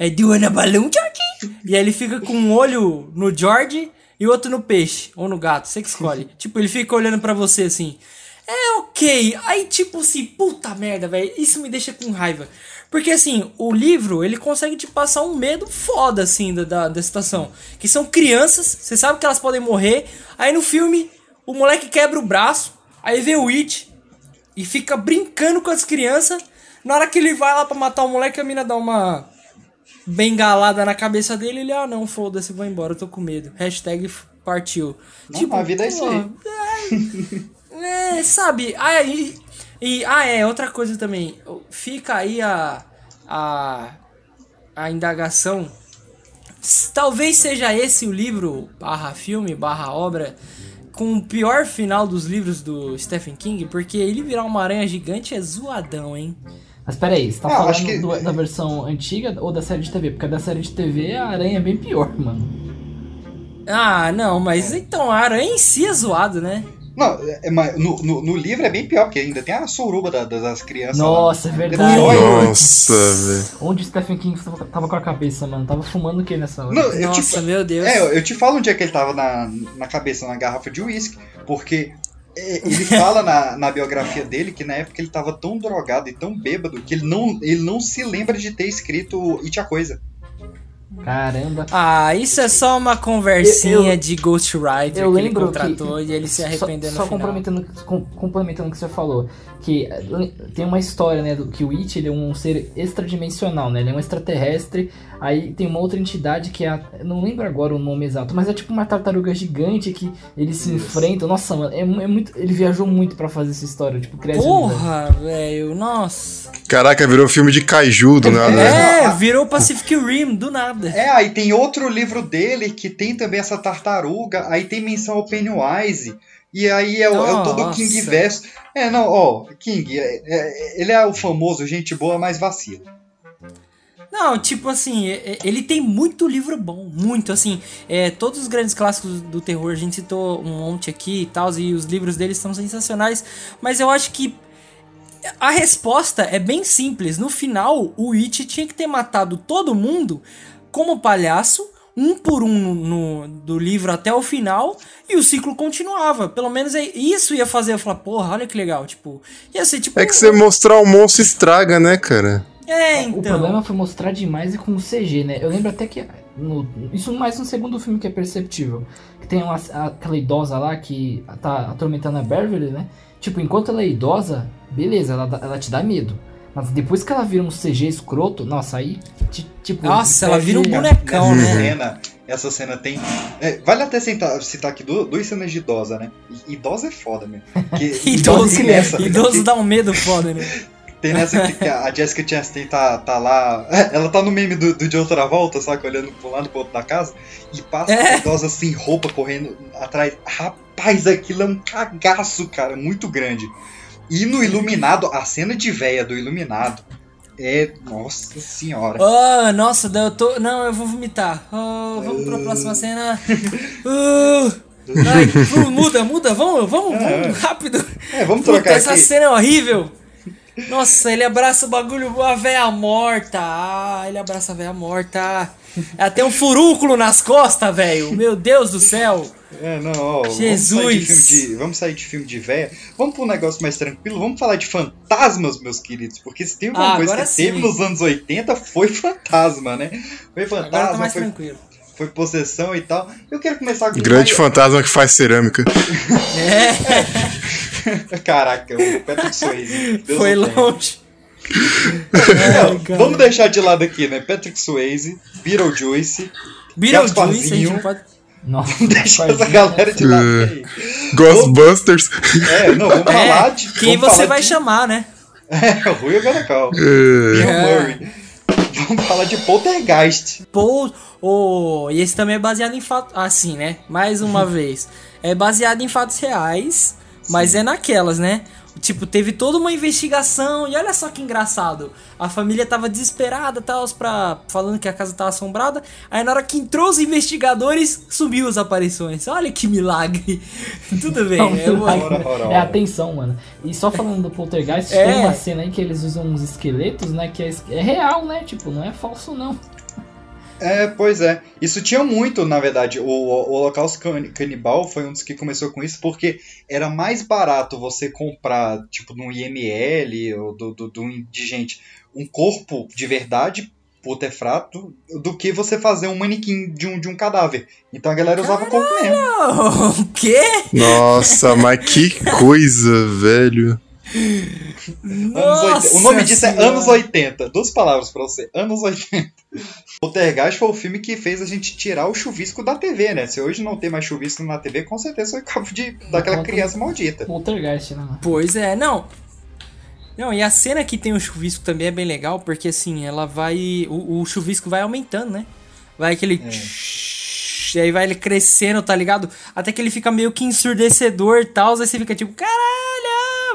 É do balloon, Georgie? E aí ele fica com um olho no George e outro no peixe, ou no gato, você que escolhe. tipo, ele fica olhando pra você assim. É ok. Aí, tipo assim, puta merda, velho. Isso me deixa com raiva. Porque assim, o livro, ele consegue te passar um medo foda, assim, da, da, da situação. Que são crianças, você sabe que elas podem morrer. Aí no filme, o moleque quebra o braço, aí vê o It e fica brincando com as crianças. Na hora que ele vai lá pra matar o moleque, a mina dá uma bengalada na cabeça dele. Ele, ah, não, foda-se, vou embora, eu tô com medo. Hashtag partiu. Não, a vida é isso aí. É, sabe? Aí. E, ah, é, outra coisa também. Fica aí a. A. A indagação. Talvez seja esse o livro, barra filme, barra obra, com o pior final dos livros do Stephen King, porque ele virar uma aranha gigante é zoadão, hein? Mas peraí, você tá Ah, eu falando que- do- da versão antiga ou da série de TV? Porque da série de TV a aranha é bem pior, mano. Ah, não, mas então a aranha em si é zoado, né? Não, é, mas no, no, no livro é bem pior, porque ainda tem a suruba da- das, das crianças. lá. Nossa, é verdade. Nossa, velho. Onde Stephen King tava, tava com a cabeça, mano? Tava fumando o que nessa hora? Não, eu te, Nossa, meu Deus. é, eu- eu te falo um dia que ele tava na, na cabeça na garrafa de uísque, porque é, ele fala na, na biografia dele que na época ele tava tão drogado e tão bêbado que ele não, ele não se lembra de ter escrito It a Coisa. Caramba. Ah, isso é só uma conversinha Eu- eu- de Ghostwriter Eu que ele lembro contratou que, e ele se arrependeu só, no só final. complementando, com- complementando o que você falou, que eh, tem uma história, né, do que o It ele é um ser extradimensional, né? Ele é um extraterrestre. Aí tem uma outra entidade que é, a, não lembro agora o nome exato, mas é tipo uma tartaruga gigante que eles se enfrentam. Nossa, mano, é, é muito, ele viajou muito pra fazer essa história, tipo. Porra, velho, nossa. Caraca, virou filme de Kaiju do nada. né? É, virou Pacific Rim, do nada. É, aí tem outro livro dele que tem também essa tartaruga, aí tem menção ao Pennywise. E aí é, o- é o todo. King verso. É, não, ó, King, é- é- ele é o famoso gente boa, mas vacila. Não, tipo assim, é- é- ele tem muito livro bom, muito, assim, é, todos os grandes clássicos do terror, a gente citou um monte aqui e tal, e os livros deles são sensacionais, mas eu acho que a resposta é bem simples, no final, o It tinha que ter matado todo mundo como palhaço, um por um no, no- do livro até o final, e o ciclo continuava, pelo menos é, isso ia fazer eu falar, porra, olha que legal, tipo, ia ser tipo... É que você mostrar o monstro estraga, né, cara? É, O então... problema foi mostrar demais e com o CG, né? Eu lembro até que. no- isso mais no segundo filme que é perceptível. Que tem uma, aquela idosa lá que tá atormentando a Beverly, né? Tipo, enquanto ela é idosa, beleza, ela, ela te dá medo. Mas depois que ela vira um CG escroto, nossa, aí. ti- Tipo, Nossa, ela vira um bonecão, né? cena, essa cena tem. é, vale até citar, citar aqui du- duas cenas de idosa, né? Idosa é foda, mesmo. Que- Idoso, tem nessa- idoso dá um medo foda, né? Tem nessa que que a Jessica Chastain tá, tá lá. Ela tá no meme do, do John Travolta, sabe? Olhando pro lado pro outro da casa. E passa É. a idosa sem roupa correndo atrás. Rapaz, aquilo é um cagaço, cara. Muito grande. E no Iluminado, a cena de véia do Iluminado é. Nossa senhora. Oh, nossa, eu tô. Não, eu vou vomitar. Oh, vamos pra próxima cena. Uh, Ai, muda, muda, vamos, vamos, é, vamos, rápido. É, vamos trocar Puta, essa cena é horrível. Nossa, ele abraça o bagulho, a véia morta. Ah, ele abraça a véia morta. Ela tem um furúnculo nas costas, velho. Meu Deus do céu. É, não, ó. Jesus. Vamos sair de filme de, vamos sair de, filme de véia. Vamos pra um negócio mais tranquilo. Vamos falar de fantasmas, meus queridos. Porque se tem alguma ah, coisa que sim. teve nos anos 80, foi fantasma, né? Foi fantasma. Agora tá mais foi... tranquilo foi possessão e tal. Eu quero começar com. Grande fantasma que faz cerâmica. É. Caraca, o Patrick Swayze. Deus foi longe. É, vamos deixar de lado aqui, né? Patrick Swayze, Beetlejuice, Beetlejuice, a gente pode... Nossa, deixa essa galera de lado aí. Ghostbusters. É, não, vamos é, falar de. Quem você vai de... chamar, né? É, o Rui e o Caracal. É. Bill Murray. Vamos falar de Poltergeist. Pol Oh, e esse também é baseado em fatos. Assim, né? Mais uma vez. É baseado em fatos reais, Sim. mas é naquelas, né? Tipo, teve toda uma investigação e olha só que engraçado. A família tava desesperada, tal, pra, falando que a casa tava assombrada. Aí na hora que entrou os investigadores, subiu as aparições. Olha que milagre. Tudo bem. Não, é, uma... é atenção, mano. E só falando do Poltergeist, é. tem uma cena aí que eles usam uns esqueletos, né? Que é, é real, né? Tipo, não é falso, não. É, pois é. Isso tinha muito, na verdade. O, o Holocausto Canibal foi um dos que começou com isso, porque era mais barato você comprar, tipo, no IML ou do, do, do indigente, um corpo de verdade por ter frato do que você fazer um manequim de um, de um cadáver. Então a galera usava Caralho, corpo mesmo. O quê? Nossa, mas que coisa, velho. O nome disso é Anos 80. Duas palavras pra você. Anos 80. Poltergeist foi o filme que fez a gente tirar o chuvisco da TV, né? Se hoje não tem mais chuvisco na TV, com certeza foi cabo de, daquela criança maldita. Poltergeist, né? Pois é, não. Não, e a cena que tem o chuvisco também é bem legal, porque assim, ela vai. O, o chuvisco vai aumentando, né? Vai aquele. É. E aí vai ele crescendo, tá ligado? Até que ele fica meio que ensurdecedor e tal. Aí você fica tipo, caralho,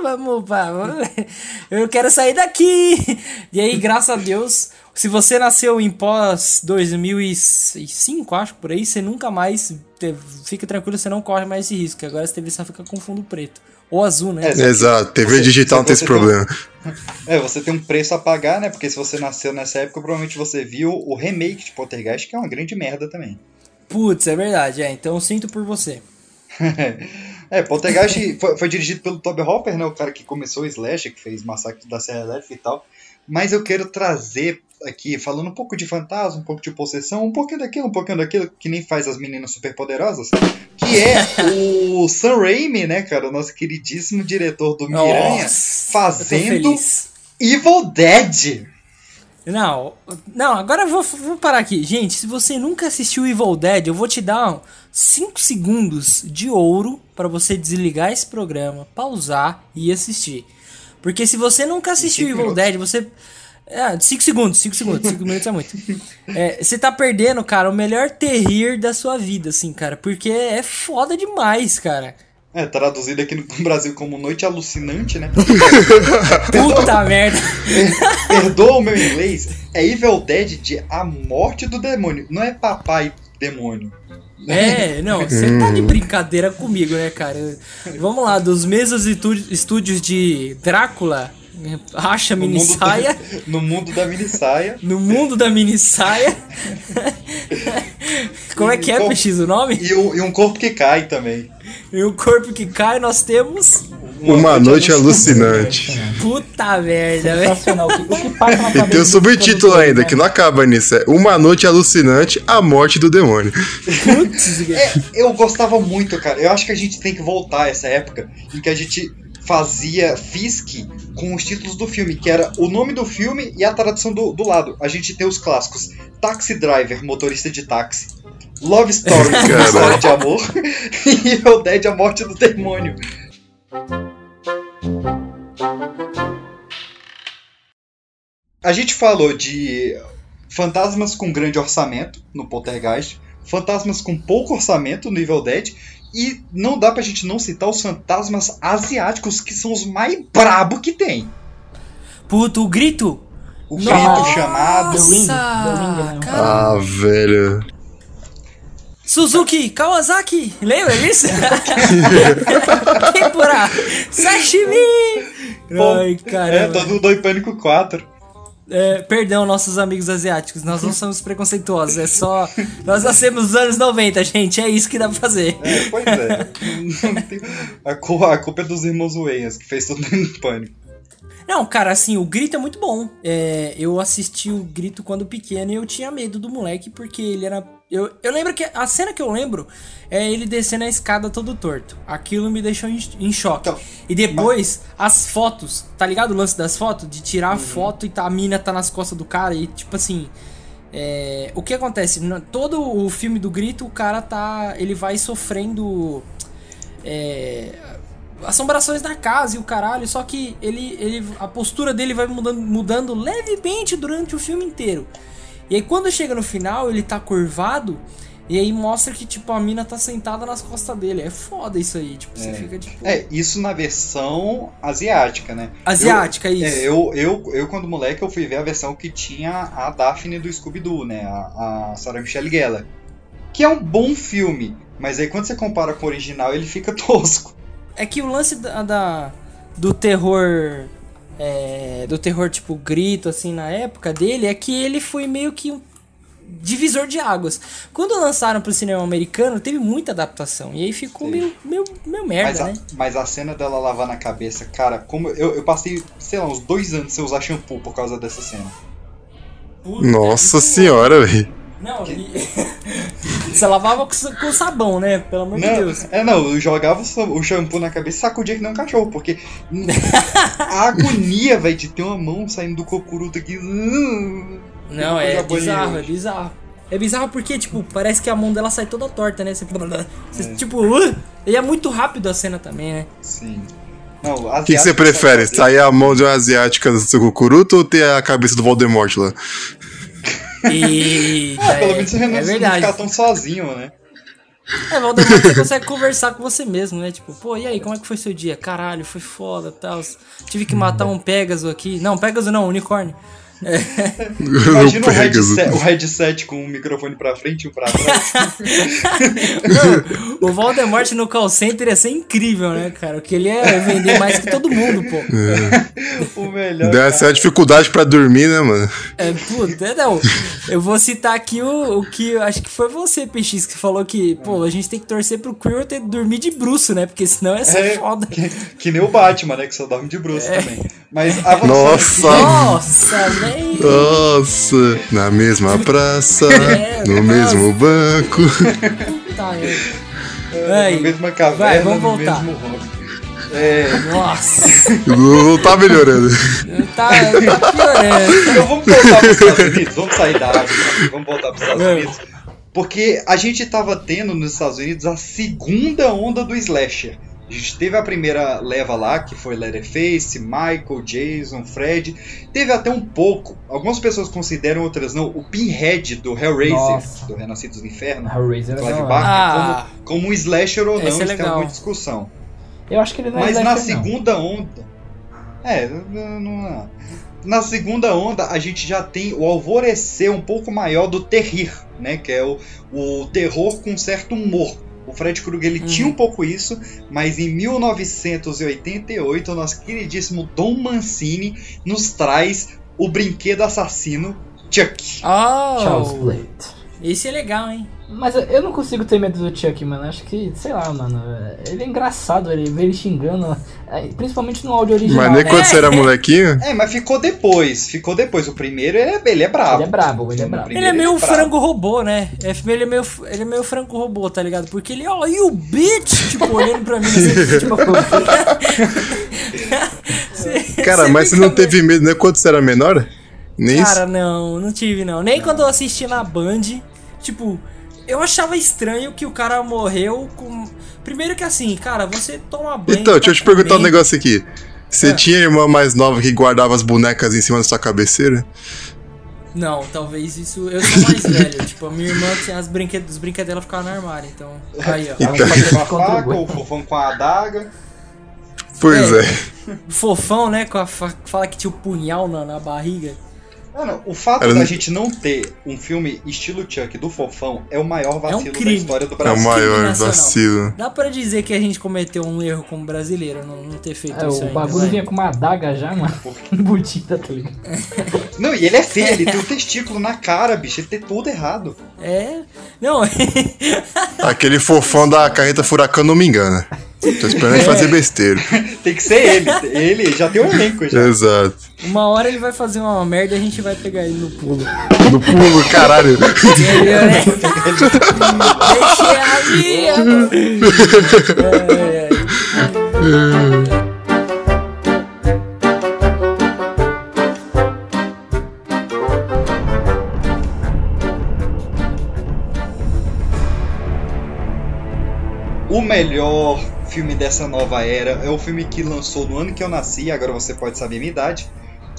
vamos, vamos. Eu quero sair daqui. E aí, graças a Deus, se você nasceu em pós 2005, acho, por aí, você nunca mais. Fica tranquilo, você não corre mais esse risco. Agora você TV só fica com fundo preto. Ou azul, né? É, Exato, TV você, digital não tem esse problema. Um, é, você tem um preço a pagar, né? Porque se você nasceu nessa época, provavelmente você viu o remake de Poltergeist, que é uma grande merda também. Putz, é verdade, é. Então eu sinto por você. é, Poltergeist foi, foi, dirigido pelo Toby Hopper, né? O cara que começou o Slash, que fez Massacre da Serra Elétrica e tal. Mas eu quero trazer aqui, falando um pouco de fantasma, um pouco de possessão, um pouquinho daquilo, um pouquinho daquilo, que nem faz as meninas superpoderosas, que é o Sam Raimi, né, cara, o nosso queridíssimo diretor do Miranha, Nossa, fazendo Evil Dead. Não, não, agora eu vou, vou parar aqui. Gente, se você nunca assistiu Evil Dead, eu vou te dar 5 segundos de ouro para você desligar esse programa, pausar e assistir. Porque se você nunca assistiu Evil Dead, você é, 5 segundos, 5 segundos, 5 minutos é muito. É, você tá perdendo, cara, o melhor terrir da sua vida, assim, cara. Porque é foda demais, cara. É, traduzido aqui no Brasil como Noite Alucinante, né? Puta merda! Perdoa o meu inglês. É Evil Dead de A Morte do Demônio. Não é Papai Demônio. É, não, você tá de brincadeira comigo, né, cara? Vamos lá, dos mesmos estúdios de Drácula, Acha mini saia. no mundo da mini saia. no mundo da mini saia. Como é que é, PX, o nome? E, o, e, um corpo que cai também. E um corpo que cai, nós temos. Uma, Uma noite, alucinante. alucinante. Puta merda, velho. O que, passa na E tem o subtítulo ainda, né? que não acaba nisso. É Uma noite alucinante, a morte do demônio. Putz, é, eu gostava muito, cara. Eu acho que a gente tem que voltar a essa época em que a gente fazia Fisk com os títulos do filme, que era o nome do filme e a tradução do, do lado. A gente tem os clássicos Taxi Driver, motorista de táxi, Love Story, história de amor, e Evil Dead, a morte do demônio. A gente falou de fantasmas com grande orçamento no Poltergeist, fantasmas com pouco orçamento no Evil Dead e não dá pra gente não citar os fantasmas asiáticos, que são os mais brabo que tem. Puto, o grito! O grito chamado. Nossa, ah, velho. Suzuki Kawasaki, lembra disso? Tempura, sashimi. Ai, caramba. É, todo mundo em Pânico 4. É, perdão, nossos amigos asiáticos, nós não somos preconceituosos, é só. Nós nascemos nos anos 90, gente, é isso que dá pra fazer. É, pois é. a, culpa, a culpa é dos irmãos Wayans, que fez todo mundo pânico. Não, cara, assim, o grito é muito bom. É, eu assisti o grito quando pequeno e eu tinha medo do moleque porque ele era. Eu, eu lembro que. A cena que eu lembro é ele descendo a escada todo torto. Aquilo me deixou em, em choque. Então, e depois, mas... as fotos, tá ligado o lance das fotos? De tirar uhum. a foto e tá, a mina tá nas costas do cara e tipo assim. É, o que acontece? Todo o filme do grito, o cara tá. Ele vai sofrendo. É, assombrações na casa e o caralho, só que ele, ele a postura dele vai mudando, mudando levemente durante o filme inteiro. E aí quando chega no final, ele tá curvado e aí mostra que tipo a mina tá sentada nas costas dele. É foda isso aí, tipo, é. você fica tipo É, isso na versão asiática, né? Asiática, eu, isso. É, eu, eu, eu quando moleque eu fui ver a versão que tinha a Daphne do Scooby Doo, né? A, a Sarah Michelle Gellar. Que é um bom filme, mas aí quando você compara com o original, ele fica tosco. É que o lance da, da do terror. É, do terror tipo grito, assim, na época dele, é que ele foi meio que um divisor de águas. Quando lançaram pro cinema americano, teve muita adaptação. E aí ficou meio, meio, meio merda, mas a, né? Mas a cena dela lavar na cabeça, cara, como eu, eu passei, sei lá, uns dois anos sem usar shampoo por causa dessa cena. Puta, Nossa senhora, velho. Não, e... você lavava com, sabão, né? Pelo amor não, de Deus. É, não, eu jogava o shampoo na cabeça e sacudia que nem um cachorro, porque a agonia, velho, de ter uma mão saindo do cocuruto aqui. Uh, não, é bizarro, é bizarro. É bizarro porque, tipo, parece que a mão dela sai toda torta, né? Você, você é. tipo, uh, e é muito rápido a cena também, né? Sim. O que, você prefere? Sair a mão de uma asiática do seu cucuruto ou ter a cabeça do Voldemort lá? E. ah, pelo menos você é, não é ficar tão sozinho, né? É, Valdemar, você consegue conversar com você mesmo, né? Tipo, pô, e aí, como é que foi seu dia? Caralho, foi foda tal. Tive que matar um Pegasus aqui. Não, Pegasus não, unicórnio. Imagina o headset, o headset com o microfone pra frente e um pra trás. Não, o Voldemort no call center ia ser incrível, né, cara? O que ele ia vender mais que todo mundo, pô. É. o melhor. Deve ser a dificuldade pra dormir, né, mano? É, puta, não. Eu vou citar aqui o, o que acho que foi você, PX, que falou que, pô, a gente tem que torcer pro Quirrell ter dormir de bruxo, né? Porque senão ia ser é, foda. Que, que, nem o Batman, né? Que só dorme de bruxo é. também. Mas Nossa! Nossa, velho! Nossa! Na mesma praça, é, no mesmo banco. Puta, é. na mesma caverna, vai, vamos voltar. no mesmo É... Nossa! Não tá melhorando. Tá, tá piorando. Então vamos voltar pros Estados Unidos, vamos sair da África, vamos voltar pros Estados é. Unidos. Porque a gente tava tendo nos Estados Unidos a segunda onda do slasher. A gente teve a primeira leva lá, que foi Leatherface, Michael, Jason, Fred. Teve até um pouco, algumas pessoas consideram, outras não, o Pinhead do Hellraiser, Nossa. do Renascidos do Inferno. Hellraiser Clive é Barker, ah, como, como um slasher ou não, isso é tem alguma discussão. Eu acho que ele não é Mas slasher, na segunda não. onda. É, não, não é. Na segunda onda, a gente já tem o alvorecer um pouco maior do terrir, né? Que é o, o terror com certo humor. O Fred Krueger ele uhum. tinha um pouco isso, mas em 1988 o nosso queridíssimo Dom Mancini nos traz o brinquedo assassino Chuck. Oh, Charles Blade. Esse é legal, hein? Mas eu não consigo ter medo do Chuck, mano. Acho que, sei lá, mano. Ele é engraçado, ele vê ele xingando. É, principalmente no áudio original. Mas nem né? quando você era molequinho? É, mas ficou depois. Ficou depois. O primeiro ele é, ele é brabo. Ele é brabo, ele é brabo. Ele é meio ele é frango robô, né? Ele é meio, ele é meio frango robô, tá ligado? Porque ele, ó, oh, you bitch! Tipo, olhando pra mim assim, tipo. Cara, mas você não teve medo, né? Quando você era menor? Nem Cara, isso? não, não tive não. Nem não. quando eu assisti na Band, tipo, eu achava estranho que o cara morreu com. Primeiro que assim, cara, você toma banho. Então, deixa eu te perguntar um negócio aqui. Você é. tinha irmã mais nova que guardava as bonecas em cima da sua cabeceira? Não, talvez isso. Eu sou mais velho. tipo, a minha irmã tinha as brinquedos, os brinquedos dela ficavam no armário. Então. Aí, ó. Então... Com a faca, o fofão com a adaga. Pois é. é. Fofão, né? Com a fa... Fala que tinha o punhal na, na barriga. Mano, o fato Era... da gente não ter um filme estilo Chuck do Fofão é o maior vacilo é um da história do Brasil. É o maior vacilo. Dá pra dizer que a gente cometeu um erro como brasileiro, não, não ter feito é, isso O ainda, bagulho vinha com uma adaga já, mano. Embutida, tá ligado? Não, e ele é feio, ele tem um testículo na cara, bicho, ele tem tudo errado. É. Não. Aquele fofão da carreta furacão não me engana. Tô esperando ele fazer besteira. Tem que ser ele. Ele já tem um elenco já. Exato. Uma hora ele vai fazer uma merda e a gente vai pegar ele no pulo. No pulo, caralho. Deixa ali. É, é. O melhor filme dessa nova era. É o filme que lançou no ano que eu nasci, agora você pode saber a minha idade.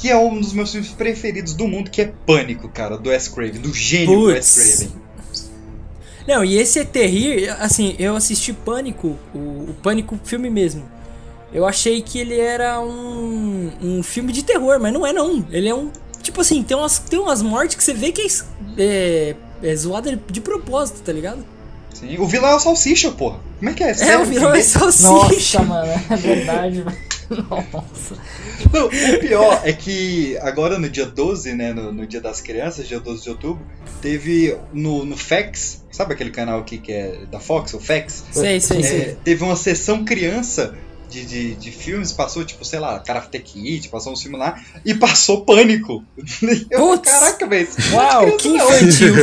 Que é um dos meus filmes preferidos do mundo, que é Pânico, cara, do Wes Craven, do gênio Puts. Wes Craven. Não, e esse é terrível, assim, eu assisti Pânico, o, o, Pânico filme mesmo. Eu achei que ele era um, um filme de terror, mas não é não. Ele é um. Tipo assim, tem umas, tem umas mortes que você vê que é, é, é zoada de propósito, tá ligado? Sim, o vilão é o Salsicha, porra. Como é que é? É, Sério, o vilão é Salsicha. Nossa, mano, é verdade, Nossa. Não, o pior é que agora no dia 12, né, no, no, dia das crianças, dia 12 de outubro, teve no, no FX, sabe aquele canal aqui que é da Fox, o FX? Sei, sei, é, sei. Teve uma sessão criança de, de, de, filmes, passou, tipo, sei lá, Karate Kid, passou um filme lá, e passou Pânico. Eu, caraca, velho. Uau, que infantil.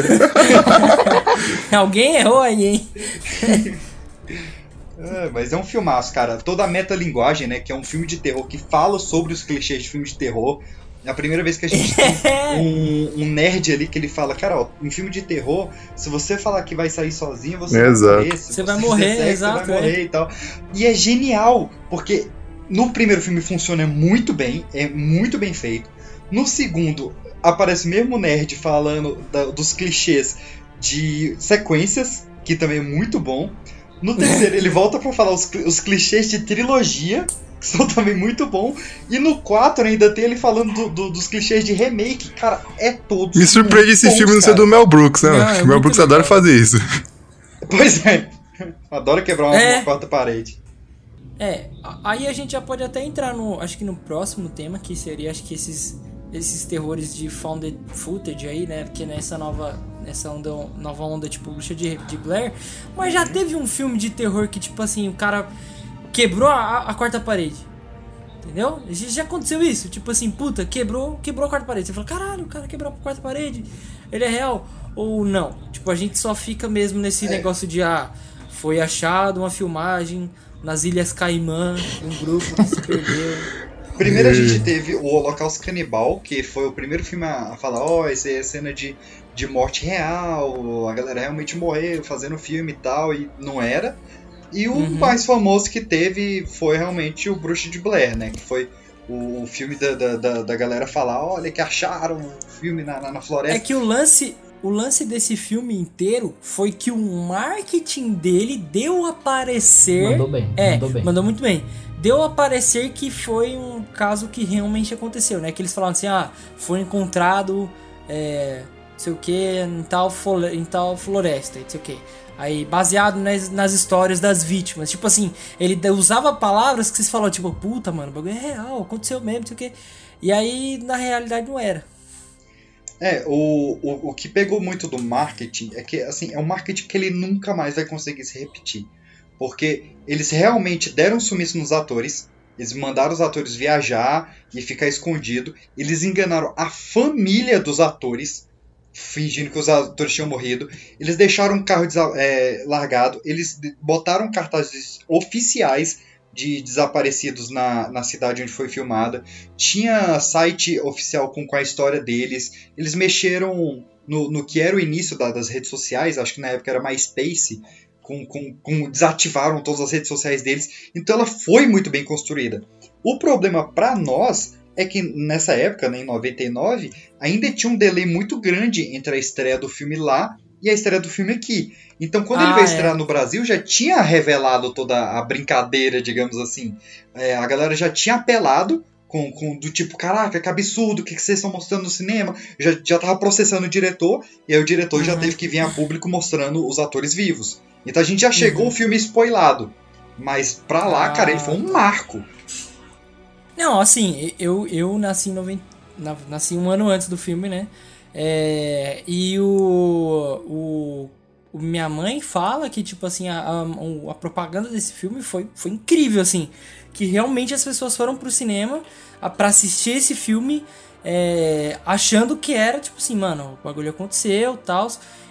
Alguém errou aí, hein? É, mas é um filmaço, cara. Toda a metalinguagem, né? Que é um filme de terror que fala sobre os clichês de filmes de terror. É a primeira vez que a gente tem um, um, nerd ali que ele fala, cara, ó, em filme de terror, se você falar que vai sair sozinho, você exato. vai morrer. Se você vai morrer, sexo, exato. Você vai morrer é. e tal. E é genial, porque no primeiro filme funciona muito bem, é muito bem feito. No segundo, aparece mesmo o nerd falando da, dos clichês de sequências, que também é muito bom. No terceiro, ele volta para falar os, os clichês de trilogia, que são também muito bom. E no 4 ainda tem ele falando do, do, dos clichês de remake. Cara, é todo. Me surpreende esse bons, filme não ser do Mel Brooks, né? Não, é Mel Brooks legal. adora fazer isso. Pois é. Adora quebrar uma, é. quarta parede. É, aí a gente já pode até entrar no. Acho que no próximo tema, que seria acho que esses, esses terrores de founded footage aí, né? Porque nessa nova. Nessa onda, nova onda, tipo, bruxa de, de Blair. Mas já teve um filme de terror que, tipo assim, o cara quebrou a, a quarta parede. Entendeu? Já aconteceu isso. Tipo assim, puta, quebrou, quebrou a quarta parede. Você fala, caralho, o cara quebrou a quarta parede. Ele é real. Ou não. Tipo, a gente só fica mesmo nesse é. negócio de, ah, foi achado uma filmagem nas Ilhas Caimã, um grupo que se perdeu. Primeiro a gente teve o Holocausto Canibal, que foi o primeiro filme a falar, ó, oh, essa é cena de, de morte real, a galera realmente morreu fazendo filme e tal, e não era. E o uhum. mais famoso que teve foi realmente o Bruxo de Blair, né? Que foi o filme da, da, da galera falar, olha que acharam o filme na, na, na floresta. É que o lance, o lance desse filme inteiro foi que o marketing dele deu a parecer. Mandou bem. É, mandou, bem. mandou muito bem. Deu a parecer que foi um caso que realmente aconteceu, né? Que eles falaram assim, ah, foi encontrado, é, sei o que, em tal, em tal floresta, sei o que. Aí, baseado nas, nas histórias das vítimas. Tipo assim, ele usava palavras que vocês falavam, tipo, puta, mano, o bagulho é real, aconteceu mesmo, não sei o quê. E aí, na realidade, não era. É, o, o, o que pegou muito do marketing é que, assim, é um marketing que ele nunca mais vai conseguir se repetir. Porque eles realmente deram sumiço nos atores, eles mandaram os atores viajar e ficar escondido, eles enganaram a família dos atores, fingindo que os atores tinham morrido. Eles deixaram o carro é, largado, eles botaram cartazes oficiais de desaparecidos na, na cidade onde foi filmada. Tinha site oficial com, com a história deles. Eles mexeram no, no que era o início da, das redes sociais, acho que na época era MySpace. Com, com, com, desativaram todas as redes sociais deles. Então ela foi muito bem construída. O problema para nós é que nessa época, né, em 99, ainda tinha um delay muito grande entre a estreia do filme lá e a estreia do filme aqui. Então, quando ah, ele veio é. estrear no Brasil, já tinha revelado toda a brincadeira, digamos assim. É, a galera já tinha apelado com, com, do tipo, caraca, que absurdo, o que, que vocês estão mostrando no cinema? Já, já tava processando o diretor, e aí o diretor uhum. já teve que vir a público mostrando os atores vivos. Então a gente já chegou uhum. o filme spoilado. Mas pra lá, ah. cara, ele foi um marco. Não, assim, eu, eu nasci em 90, nasci um ano antes do filme, né? É, e o, o, o, Minha mãe fala que, tipo assim, a, a, a propaganda desse filme foi, foi incrível, assim que realmente as pessoas foram pro cinema para assistir esse filme é, achando que era, tipo assim, mano, o bagulho aconteceu tal.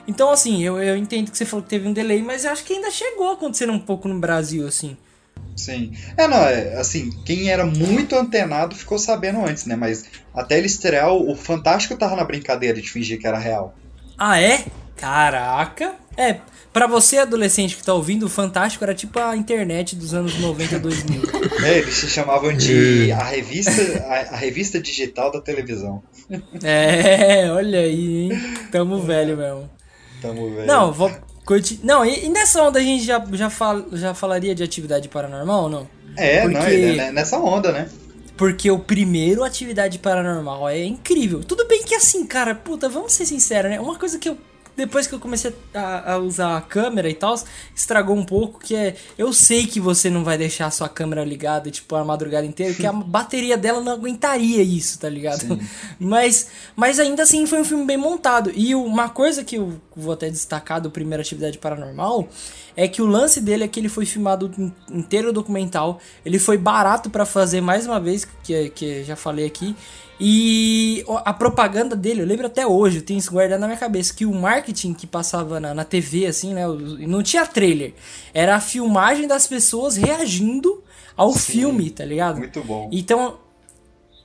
Então, assim, eu, eu entendo que você falou que teve um delay, mas eu acho que ainda chegou a acontecer um pouco no Brasil, assim. Sim. É, não, é, assim, quem era muito antenado ficou sabendo antes, né? Mas até ele estrear, o Fantástico tava na brincadeira de fingir que era real. Ah, é? Caraca! É, Pra você, adolescente que tá ouvindo, o Fantástico era tipo a internet dos anos 90, 2000. É, eles se chamavam de a revista, a, a revista digital da televisão. É, olha aí, hein? Tamo velho mesmo. Tamo velho. Não, vou curtir. Não, e, e, nessa onda a gente já, já, fal, já falaria de atividade paranormal ou não? É, Porque... não, é, é nessa onda, né? Porque o primeiro Atividade Paranormal é incrível. Tudo bem que assim, cara, puta, vamos ser sinceros, né? Uma coisa que eu depois que eu comecei a, a usar a câmera e tal, estragou um pouco, que é, eu sei que você não vai deixar a sua câmera ligada, tipo, a madrugada inteira, porque a bateria dela não aguentaria isso, tá ligado? Sim. Mas, mas ainda assim foi um filme bem montado. E uma coisa que eu vou até destacar do primeiro Atividade Paranormal é que o lance dele é que ele foi filmado inteiro documental, ele foi barato para fazer mais uma vez, que, que já falei aqui, e a propaganda dele, eu lembro até hoje, eu tenho isso guardado na minha cabeça, que o marketing que passava na, na TV, assim, né? Não tinha trailer. Era a filmagem das pessoas reagindo ao Sim, filme, tá ligado? Muito bom. Então,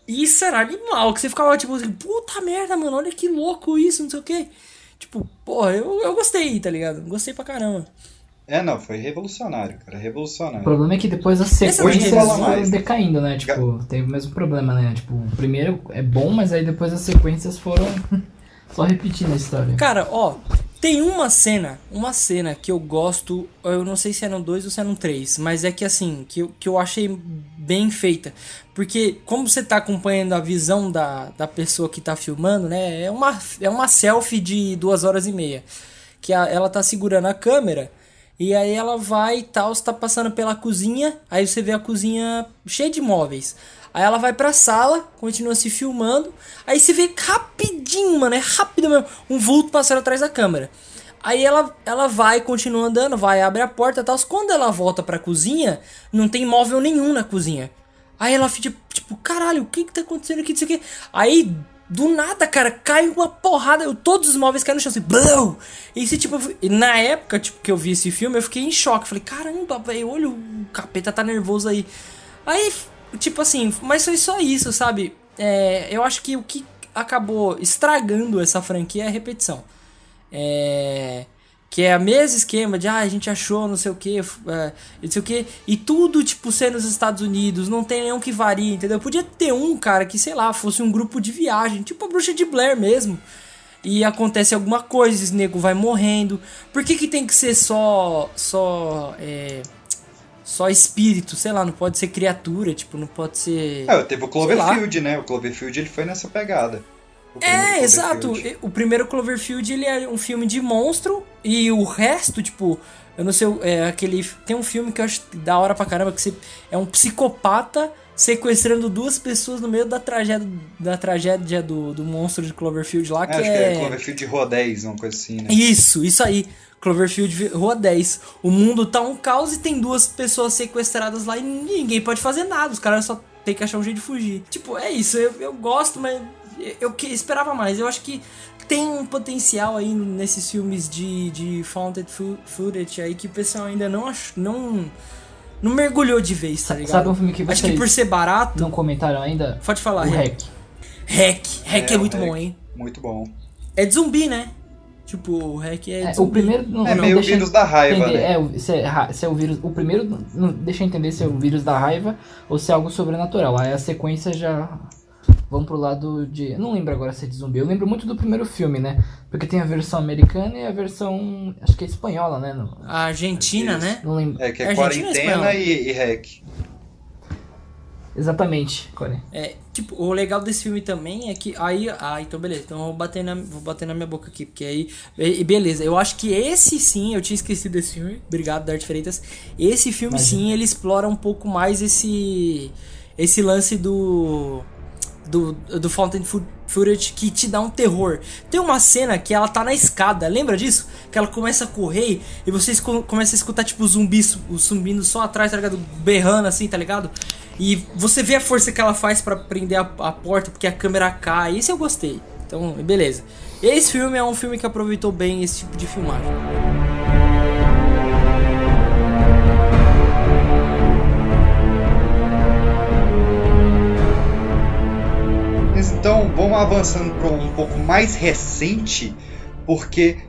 isso era animal, que você ficava tipo assim, puta merda, mano, olha que louco isso, não sei o quê. Tipo, porra, eu, eu gostei, tá ligado? Gostei pra caramba. É, não, foi revolucionário, cara, revolucionário. O problema é que depois as sequências foram decaindo, né? Tipo, teve o mesmo problema, né? Tipo, o primeiro é bom, mas aí depois as sequências foram só repetindo a história. Cara, ó, tem uma cena, uma cena que eu gosto, eu não sei se é no 2 ou se é no 3, mas é que assim, que eu, que eu achei bem feita. Porque como você tá acompanhando a visão da, da pessoa que tá filmando, né? É uma, é uma selfie de duas horas e meia. Que a, ela tá segurando a câmera e aí ela vai e tal, está passando pela cozinha, aí você vê a cozinha cheia de móveis. Aí ela vai pra sala, continua se filmando, aí você vê rapidinho, mano, é rápido mesmo, um vulto passando atrás da câmera. Aí ela, ela vai, continua andando, vai, abre a porta e tal. Quando ela volta pra cozinha, não tem móvel nenhum na cozinha. Aí ela fica tipo, caralho, o que que tá acontecendo aqui? Isso aqui. Aí do nada, cara, cai uma porrada, todos os móveis caem no chão, assim, blum! E se, tipo, na época, tipo, que eu vi esse filme, eu fiquei em choque. Falei, caramba, velho, olha, o capeta tá nervoso aí. Aí, tipo assim, mas foi só isso, sabe? É, eu acho que o que acabou estragando essa franquia é a repetição. É que é o mesmo esquema de, ah, a gente achou não sei o que, é, não sei o que, e tudo, tipo, ser nos Estados Unidos, não tem nenhum que varie, entendeu? Podia ter um, cara, que, sei lá, fosse um grupo de viagem, tipo a Bruxa de Blair mesmo, e acontece alguma coisa, esse nego vai morrendo, por que que tem que ser só, só, é, só espírito, sei lá, não pode ser criatura, tipo, não pode ser... É, teve o Cloverfield, né, o Cloverfield ele foi nessa pegada. É, exato. O primeiro Cloverfield ele é um filme de monstro e o resto, tipo, eu não sei, é aquele tem um filme que eu acho da hora pra caramba que você, é um psicopata sequestrando duas pessoas no meio da tragédia da tragédia do, do monstro de Cloverfield lá é, que acho é... que é Cloverfield Rua 10, uma coisa assim, né? Isso, isso aí. Cloverfield Rua 10. O mundo tá um caos e tem duas pessoas sequestradas lá e ninguém pode fazer nada. Os caras só tem que achar um jeito de fugir. Tipo, é isso. Eu, eu gosto, mas eu que esperava mais. Eu acho que tem um potencial aí nesses filmes de, de founded footage aí que o pessoal ainda não ach, não não mergulhou de vez, tá ligado? Sabe um filme que vocês Acho que por ser barato. Não comentaram ainda? Pode falar, o Hack. Hack. Hack é, é muito bom, hein? Muito bom. É de zumbi, né? Tipo, o hack é. é o primeiro. Não, é não, meio o vírus da raiva. Entender, né? é, se é, se é o vírus. O primeiro. Não, deixa eu entender se é o vírus da raiva ou se é algo sobrenatural. Aí a sequência já vão pro lado de. Eu não lembro agora se é de zumbi. Eu lembro muito do primeiro filme, né? Porque tem a versão americana e a versão. Acho que é espanhola, né? No... A Argentina, né? Não lembro. É que é, é quarentena e, e hack. Exatamente, Corey. É, tipo, o legal desse filme também é que aí, ah, então beleza, então eu vou bater na, vou bater na minha boca aqui, porque aí, e, beleza, eu acho que esse sim, eu tinha esquecido desse filme, obrigado Dart Freitas, esse filme Imagina. sim, ele explora um pouco mais esse, esse lance do, do, do Fountain Footage que te dá um terror. Tem uma cena que ela tá na escada, lembra disso? Que ela começa a correr e vocês começam a escutar tipo zumbis, zumbindo só atrás, tá ligado? Berrando assim, tá ligado? E você vê a força que ela faz para prender a, a, porta, porque a câmera cai. Isso eu gostei. Então, beleza. Esse filme é um filme que aproveitou bem esse tipo de filmagem. Então, vamos avançando para um pouco mais recente, porque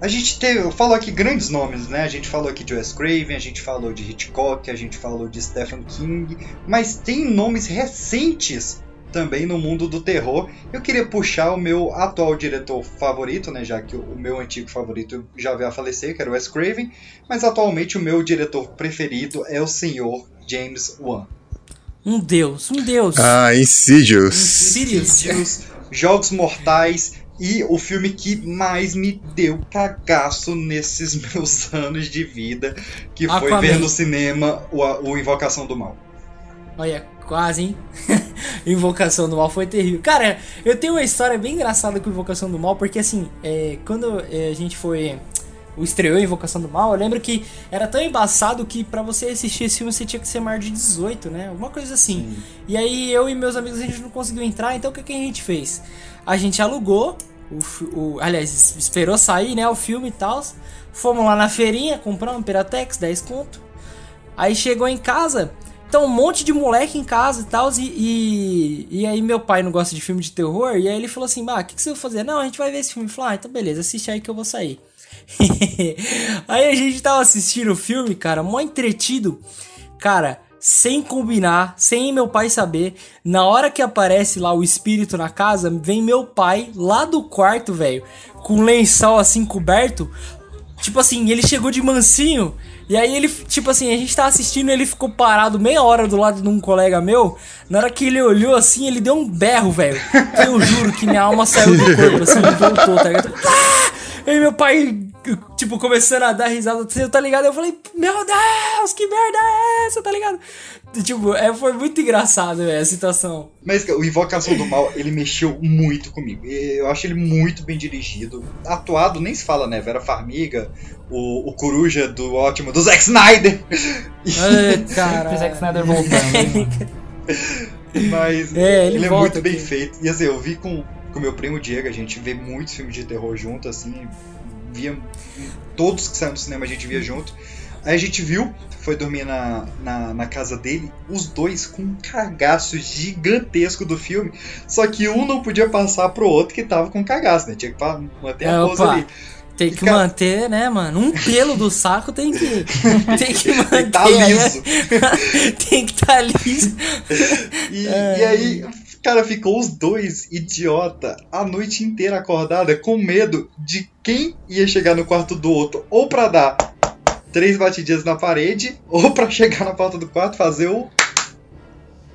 a gente teve, falou aqui grandes nomes, né? A gente falou aqui de Wes Craven, a gente falou de Hitchcock, a gente falou de Stephen King, mas tem nomes recentes também no mundo do terror. Eu queria puxar o meu atual diretor favorito, né, já que o meu antigo favorito já veio a falecer, que era o Wes Craven, mas atualmente o meu diretor preferido é o senhor James Wan. Um deus, um deus. Ah, Insidious. Insidious. Jogos Mortais, e o filme que mais me deu cagaço nesses meus anos de vida, que foi Aquaman. ver no cinema o, o Invocação do Mal. Olha, quase, hein? Invocação do Mal foi terrível. Cara, eu tenho uma história bem engraçada com Invocação do Mal, porque assim, é, quando é, a gente foi. O estreou Invocação do Mal, eu lembro que era tão embaçado que para você assistir esse filme você tinha que ser maior de 18, né? Alguma coisa assim. Sim. E aí eu e meus amigos a gente não conseguiu entrar, então o que, que a gente fez? A gente alugou o, o, aliás, esperou sair, né, o filme e tal. Fomos lá na feirinha, compramos um Piratex, 10 conto. Aí chegou em casa, então um monte de moleque em casa e tal. E, e, e, aí meu pai não gosta de filme de terror. E aí ele falou assim: Bah, o que, que você vai fazer? Não, a gente vai ver esse filme. Falei, ah, então beleza, assiste aí que eu vou sair. aí a gente tava assistindo o filme, cara, mó entretido. Cara, sem combinar, sem meu pai saber. Na hora que aparece lá o espírito na casa, vem meu pai lá do quarto, velho, com lençol assim coberto. Tipo assim, ele chegou de mansinho. E aí ele, tipo assim, a gente tá assistindo, ele ficou parado meia hora do lado de um colega meu. Na hora que ele olhou assim, ele deu um berro, velho. Eu juro que minha alma saiu do corpo, assim, voltou, tá ligado? Ah! Aí meu pai tipo, começando a dar risada, você tá ligado? Eu falei, meu Deus, que merda é essa, tá ligado? Tipo, é, foi muito engraçado, véio, a situação. Mas o Invocação do Mal, ele mexeu muito comigo. Eu acho ele muito bem dirigido. Atuado, nem se fala, né? Vera Farmiga, o, o Coruja do ótimo, do Zack Snyder. Ai, cara. o Zack Snyder voltando. Mas é, ele, ele é muito aqui. bem feito. E assim, eu vi com com meu primo Diego, a gente vê muitos filmes de terror junto, assim, via todos que saíram do cinema a gente via junto. Aí a gente viu, foi dormir na, na, na, casa dele, os dois com um cagaço gigantesco do filme. Só que um não podia passar pro outro que tava com cagaço, né? Tinha que manter a é, pose ali. Tem que manter, né, mano? Um pelo do saco tem que. Tem que manter. tem que tá liso. tem que estar tá liso. E, é. e aí Cara, ficou os dois idiota a noite inteira acordada com medo de quem ia chegar no quarto do outro ou pra dar três batidinhas na parede ou pra chegar na porta do quarto fazer o.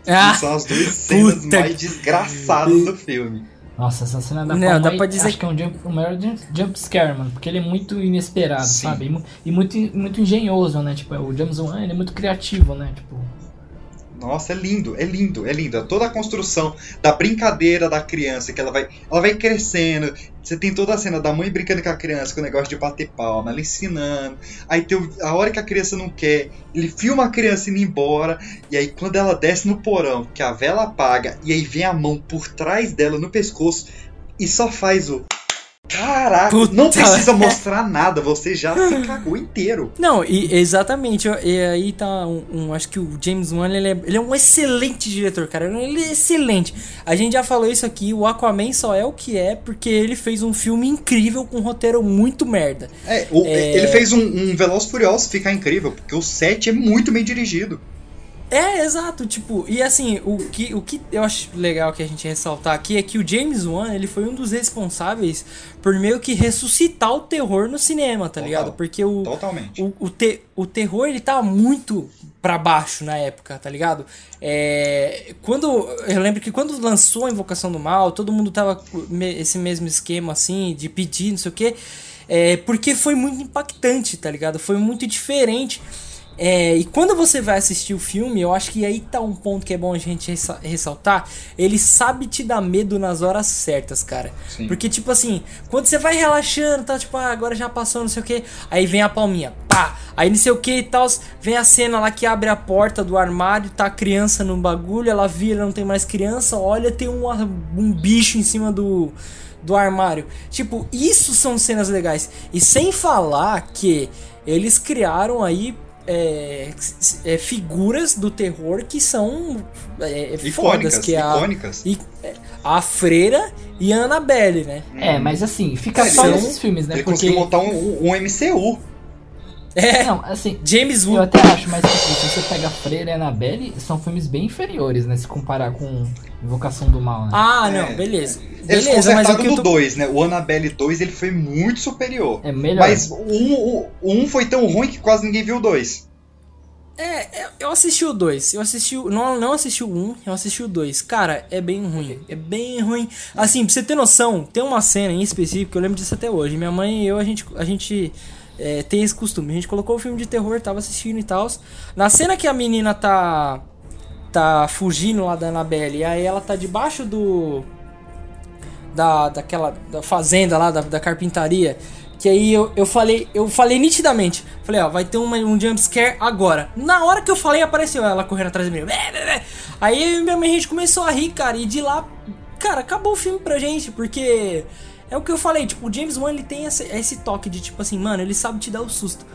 Ah, são as duas cenas mais desgraçadas do filme. Nossa, essa cena da Não, dá pra dizer acho que é um jump, o maior jump scare, mano, porque ele é muito inesperado, Sim. sabe? E, e, muito, muito engenhoso, né? Tipo, o James Wan, ele é muito criativo, né? Tipo, nossa, é lindo, é lindo, é lindo. Toda a construção da brincadeira da criança, que ela vai, ela vai crescendo. Você tem toda a cena da mãe brincando com a criança, com o negócio de bater palma, ela ensinando. Aí tem a hora que a criança não quer, ele filma a criança indo embora. E aí quando ela desce no porão, que a vela apaga, e aí vem a mão por trás dela no pescoço e só faz o Caraca, Puta. não precisa mostrar nada, você já se cagou inteiro. Não, e, exatamente. E aí tá um, um, Acho que o James Wan ele é, ele é, um excelente diretor, cara. Ele é excelente. A gente já falou isso aqui, o Aquaman só é o que é porque ele fez um filme incrível com um roteiro muito merda. É, o, é... ele fez um, um Veloz Furioso ficar incrível, porque o set é muito bem dirigido. É, exato, tipo, e assim, o que, o que eu acho legal que a gente ressaltar aqui é que o James Wan, ele foi um dos responsáveis por meio que ressuscitar o terror no cinema, tá Total. ligado? Porque o, Totalmente. O, o, te, o terror, ele tava muito pra baixo na época, tá ligado? É, quando, eu lembro que quando lançou a Invocação do Mal, todo mundo tava esse mesmo esquema, assim, de pedir, não sei o quê, é, porque foi muito impactante, tá ligado? Foi muito diferente. É, e quando você vai assistir o filme, eu acho que aí tá um ponto que é bom a gente ressaltar. Ele sabe te dar medo nas horas certas, cara. Sim. Porque, tipo assim, quando você vai relaxando, tá tipo, ah, agora já passou, não sei o que. Aí vem a palminha, pá. Aí não sei o que e tal. Vem a cena lá que abre a porta do armário, tá a criança no bagulho, ela vira, não tem mais criança, olha, tem um, um bicho em cima do do armário. Tipo, isso são cenas legais. E sem falar que eles criaram aí é, é, figuras do terror que são é, icônicas, fodas, que é a, icônicas. É, a Freira e a Annabelle, né? É, mas assim, fica só nesses filmes, né? Ele Porque... conseguiu montar um, um MCU. É, não, assim, James Wan. Eu até acho, mas tipo, se você pega Freira e Annabelle, são filmes bem inferiores, né? Se comparar com Invocação do Mal, né? Ah, não, é, beleza. Eles beleza, mas o que do 2, tô... né? O Annabelle 2 ele foi muito superior. É melhor. Mas o 1 um, um foi tão ruim que quase ninguém viu o 2. É, eu assisti o 2. Eu assisti o. Não, não assisti o 1, um, eu assisti o 2. Cara, é bem ruim. É bem ruim. Assim, pra você ter noção, tem uma cena em específico, que eu lembro disso até hoje. Minha mãe e eu, a gente. A gente é, tem esse costume. A gente colocou o filme de terror, tava assistindo e tal. Na cena que a menina tá. tá fugindo lá da Annabelle, e aí ela tá debaixo do. Da, daquela da fazenda lá, da, da carpintaria. Que aí eu, eu falei, eu falei nitidamente. Falei, ó, vai ter uma, um jumpscare agora. Na hora que eu falei, apareceu ela correndo atrás de mim. Aí minha mãe a gente começou a rir, cara, e de lá, cara, acabou o filme pra gente, porque é o que eu falei, tipo, o James Wan ele tem esse, esse toque de tipo assim, mano, ele sabe te dar o susto.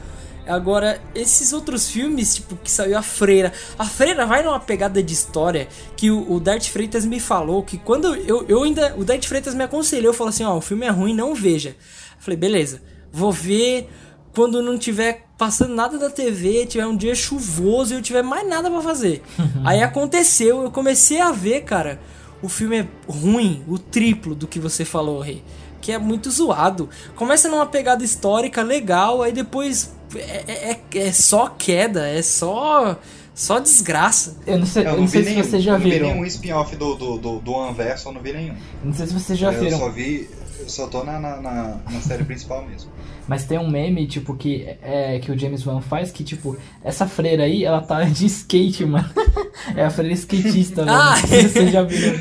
Agora, esses outros filmes, tipo, que saiu a Freira. A Freira vai numa pegada de história que o, o Dart Freitas me falou que quando eu, eu ainda. O Dart Freitas me aconselhou, falou assim: ó, o filme é ruim, não veja. Falei, beleza, vou ver quando não tiver passando nada da TV, tiver um dia chuvoso e eu tiver mais nada para fazer. Aí aconteceu, eu comecei a ver, cara. O filme é ruim, o triplo do que você falou, Rei. Que é muito zoado. Começa numa pegada histórica legal, aí depois é, é, é, é só queda, é só. Só desgraça. Eu não sei, eu não, eu não sei se nenhum, vocês já viram. Eu não vi nenhum spin-off do, do, do, do Anverso, eu não vi nenhum. Não sei se vocês já eu viram. Eu só vi. Eu só tô na, na, na, na série principal mesmo. Mas tem um meme, tipo, que, é, que o James Wan faz, que, tipo, essa freira aí, ela tá de skate, mano. é a freira skatista, mano. Ah, Você já viu.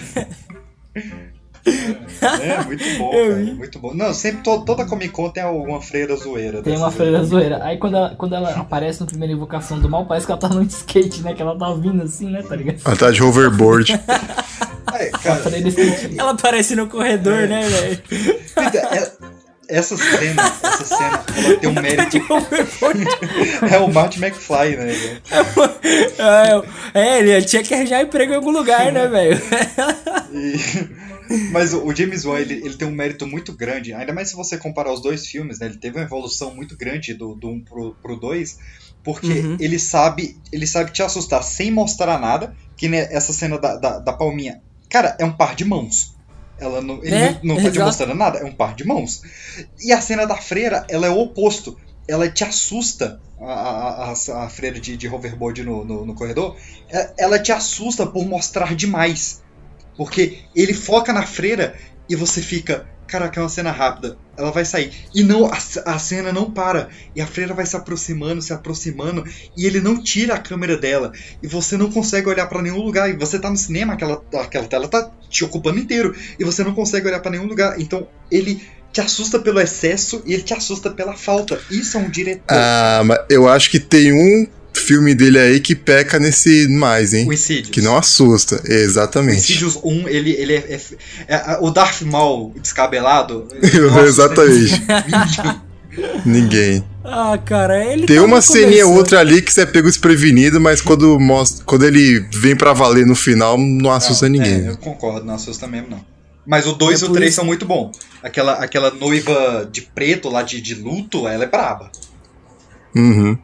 É, muito bom, cara, muito bom. Não, sempre to, toda Comic Con tem alguma freira zoeira. Tem uma freira zoeira. Aí quando ela, quando ela aparece no primeiro Invocação do Mal, parece que ela tá no skate, né? Que ela tá vindo assim, né? Tá ligado? Ela tá de hoverboard. É, cara, ela aparece no corredor, é. né, velho? É, essa cena, essa cena, ela tem um mérito. é o Marty McFly, né? É, é, ele tinha que arranjar emprego em algum lugar, né, velho? Mas o James Wan, ele, ele tem um mérito muito grande, ainda mais se você comparar os dois filmes, né? Ele teve uma evolução muito grande do, do 1 um pro, pro 2, porque uhum. ele sabe ele sabe te assustar sem mostrar nada, que né, essa cena da, da, da palminha, cara, é um par de mãos. Ela não, ele é, não, não tá te mostrando nada, é um par de mãos. E a cena da freira, ela é o oposto. Ela te assusta, a, a, a freira de, de hoverboard no, no, no corredor, é, ela te assusta por mostrar demais. Porque ele foca na freira e você fica, caraca, é uma cena rápida, ela vai sair. E não, a, a, cena não para. E a freira vai se aproximando, se aproximando, e ele não tira a câmera dela. E você não consegue olhar para nenhum lugar. E você tá no cinema, aquela, aquela tela tá te ocupando inteiro. E você não consegue olhar para nenhum lugar. Então ele te assusta pelo excesso e ele te assusta pela falta. Isso é um diretor. Ah, mas eu acho que tem um filme dele aí que peca nesse mais, hein? O Insidious. Que não assusta, exatamente. O Insidious 1, ele, ele é, é, é O Darth Maul descabelado. exatamente. Ninguém. Ah, cara, ele Tem tá uma ceninha outra ali que você é pego desprevenido, mas quando, mostra, quando ele vem pra valer no final, não assusta não, ninguém. É, eu concordo, não assusta mesmo, não. Mas o 2 é e o 3 são muito bons. Aquela, aquela noiva de preto lá de, de luto, ela é braba. Uhum.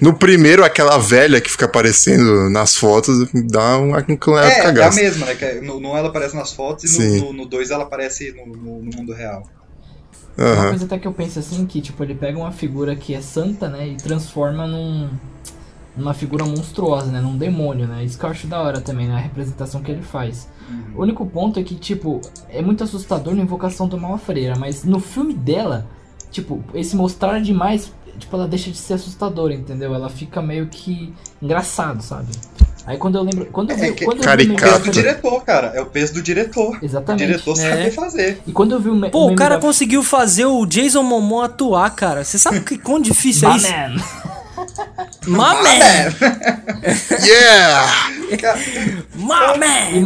No primeiro, aquela velha que fica aparecendo nas fotos dá um, um é, é a mesma, né? Que no, no ela aparece nas fotos e no 2 ela aparece no, no, no mundo real. Uhum. Uma coisa até que eu penso assim, que tipo, ele pega uma figura que é santa, né, e transforma num numa figura monstruosa, né, num demônio, né? Isso que eu acho da hora também, né, a representação que ele faz. Uhum. O único ponto é que, tipo, é muito assustador na invocação do mal freira, mas no filme dela, tipo, esse mostrar demais, tipo, ela deixa de ser assustadora, entendeu? Ela fica meio que engraçado, sabe? Aí quando eu lembro. Quando eu é vi, é que, quando eu vi o peso do diretor, cara. É o peso do diretor. Exatamente. O diretor é. sabe fazer. E quando eu vi o Pô, o, o cara da... conseguiu fazer o Jason Momoa atuar, cara. Você sabe que quão difícil é isso? Man. My man! yeah! My man!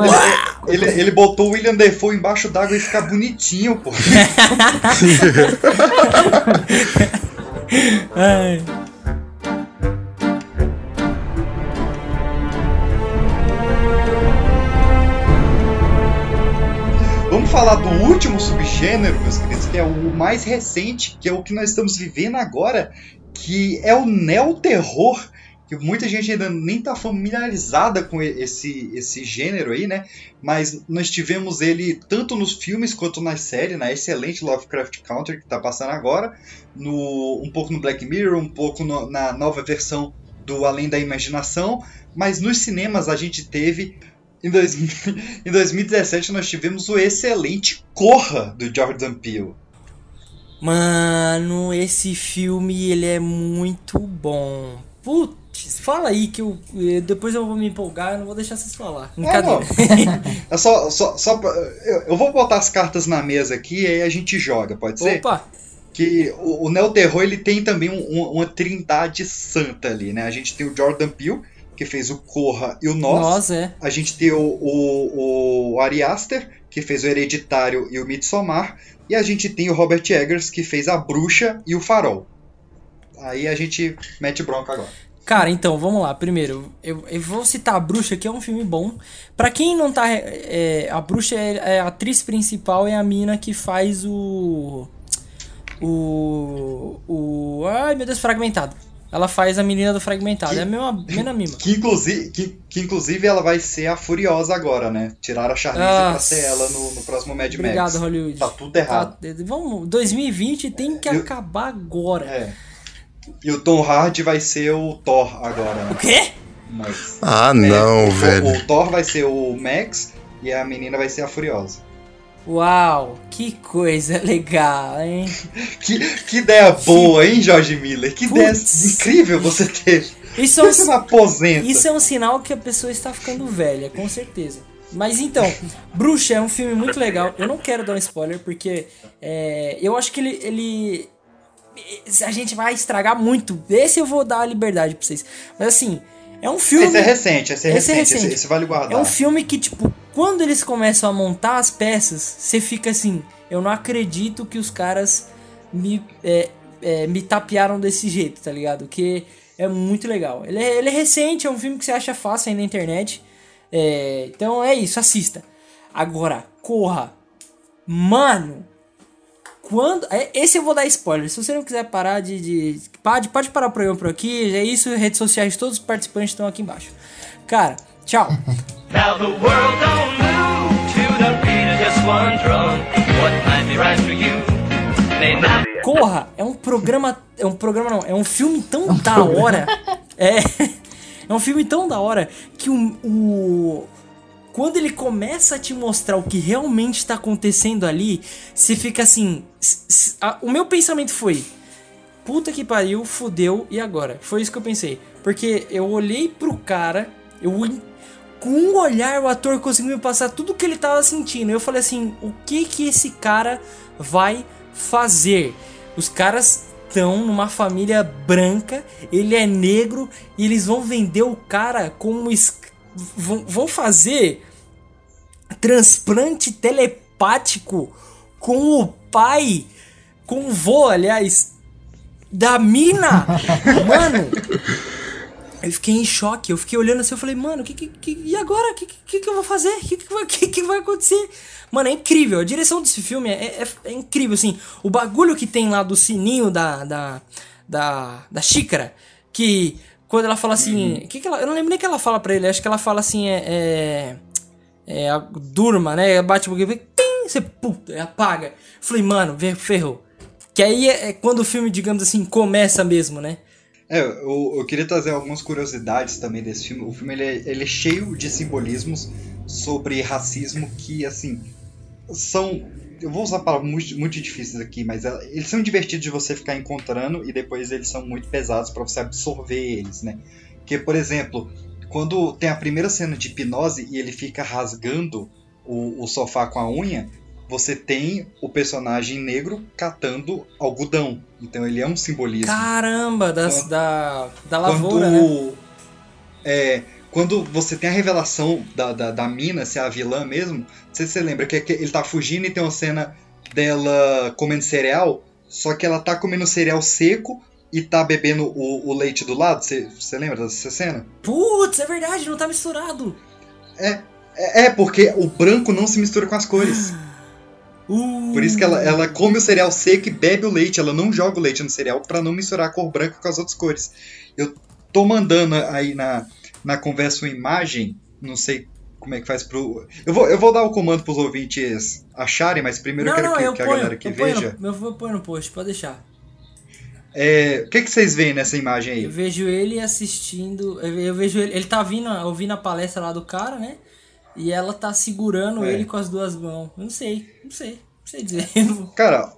Ele, ele botou o William Defoe embaixo d'água e fica bonitinho, pô. Ai. Vamos falar do último subgênero, meus queridos, que é o mais recente, que é o que nós estamos vivendo agora, que é o neo-terror, que muita gente ainda nem está familiarizada com esse, esse gênero aí, né? Mas nós tivemos ele tanto nos filmes quanto na série, na excelente Lovecraft Country que está passando agora, no, um pouco no Black Mirror, um pouco no, na nova versão do Além da Imaginação, mas nos cinemas a gente teve em, dois, em 2017 nós tivemos o excelente Corra do Jordan Peele. Mano, esse filme ele é muito bom. Putz, fala aí que eu depois eu vou me empolgar, eu não vou deixar vocês falar. Brincadeira. É, é só, só, só eu, eu, vou botar as cartas na mesa aqui e aí a gente joga, pode ser? Opa! Que o, o Neo Terror ele tem também um, uma trindade santa ali, né? A gente tem o Jordan Peele, que fez o Corra e o Nós. Nós, é. A gente tem o, o, o Ari Aster, que fez o Hereditário e o Midsommar. E a gente tem o Robert Eggers, que fez a Bruxa e o Farol. Aí a gente mete bronca agora. Cara, então, vamos lá. Primeiro, eu, eu vou citar a Bruxa, que é um filme bom. Para quem não tá. É, a Bruxa é, é, a atriz principal, é a mina que faz o. O. O. Ai, meu Deus, fragmentado. Ela faz a menina do fragmentado. Que, é a mesma, mesma mima. Que inclusive, que, que, inclusive ela vai ser a Furiosa agora, né? Tiraram a Charlize ah, pra ser ela no, no próximo Mad obrigado, Max. Obrigado, Hollywood. Tá tudo errado. Tá, vamos, 2020 tem que Eu, acabar agora. É. E o Tom Hardy vai ser o Thor agora. Né? O quê? Mas, ah, não, é, velho. O, o Thor vai ser o Max e a menina vai ser a Furiosa. Uau, que coisa legal, hein? que, que ideia boa, hein, Jorge Miller? Que Putz. ideia incrível você teve. Isso é, um, você aposenta. isso é um sinal que a pessoa está ficando velha, com certeza. Mas então, Bruxa é um filme muito legal. Eu não quero dar um spoiler, porque é, eu acho que ele, ele. A gente vai estragar muito. Esse eu vou dar a liberdade pra vocês. Mas assim, é um filme. Esse é recente, esse é esse recente, é recente. Esse, esse, vale guardar. É um filme que, tipo, quando eles começam a montar as peças, você fica assim: eu não acredito que os caras me, é, é, me tapearam desse jeito, tá ligado? Que é muito legal. Ele é, ele é recente, é um filme que você acha fácil aí na internet. É, então é isso, assista. Agora, corra. Mano, quando. É, esse eu vou dar spoiler. Se você não quiser parar de. de pode, pode parar o programa por aqui. É isso, redes sociais, todos os participantes estão aqui embaixo. Cara, tchau. Now the world don't move to the beat of just one drum. What might be right for you Corra, é um programa. É um programa não, é um filme tão da hora. É. É um filme tão da hora que o, o quando ele começa a te mostrar o que realmente está acontecendo ali, você fica assim. A, o meu pensamento foi: puta que pariu, fudeu, e agora? Foi isso que eu pensei. Porque eu olhei pro cara, eu com um olhar o ator conseguiu me passar tudo o que ele tava sentindo. Eu falei assim: o que que esse cara vai fazer? Os caras estão numa família branca, ele é negro e eles vão vender o cara como vão, vão fazer transplante telepático com o pai, com o vô, aliás, da mina. Mano, eu fiquei em choque, eu fiquei olhando assim, eu falei, mano, que, que, que, e agora? O que, que, que, eu vou fazer? O que, que, que vai acontecer? Mano, é incrível, a direção desse filme é, é, é, incrível, assim, o bagulho que tem lá do sininho da, da, da, da xícara, Que quando ela fala assim. Uhum. Que que ela, eu não lembro nem que ela fala pra ele, acho que ela fala assim, é. é, é durma, né? Bate um você puta, apaga. Falei, mano, ferrou. Que aí é, é quando o filme, digamos assim, começa mesmo, né? É, eu, eu queria trazer algumas curiosidades também desse filme. O filme ele é, ele é cheio de simbolismos sobre racismo que, assim, são. Eu vou usar palavras muito, muito difíceis aqui, mas eles são divertidos de você ficar encontrando e depois eles são muito pesados para você absorver eles, né? Que, por exemplo, quando tem a primeira cena de hipnose e ele fica rasgando o, o sofá com a unha, você tem o personagem negro catando algodão. Então ele é um simbolismo. Caramba, das, quando, da, da lavoura, quando, né? É, quando você tem a revelação da, da, da mina, se é a vilã mesmo, não sei se você lembra, que, que ele tá fugindo e tem uma cena dela comendo cereal, só que ela tá comendo cereal seco e tá bebendo o, o leite do lado. Você, lembra dessa cena? Putz, é verdade, não tá misturado. É, é, é porque o branco não se mistura com as cores. Uh. Por isso que ela, ela come o cereal seco e bebe o leite. Ela não joga o leite no cereal para não misturar a cor branca com as outras cores. Eu tô mandando aí na, na conversa uma imagem, não sei como é que faz pro. Eu vou, eu vou dar o comando pros ouvintes acharem, mas primeiro não, eu quero não, que, eu que ponho, a galera aqui veja. No, eu vou pôr no post, pode deixar. É, o que, que vocês veem nessa imagem aí? Eu vejo ele assistindo. Eu vejo ele. Ele tá vindo, ouvindo a palestra lá do cara, né? E ela tá segurando é. ele com as duas mãos. Eu não sei, não sei, não sei dizer. Cara,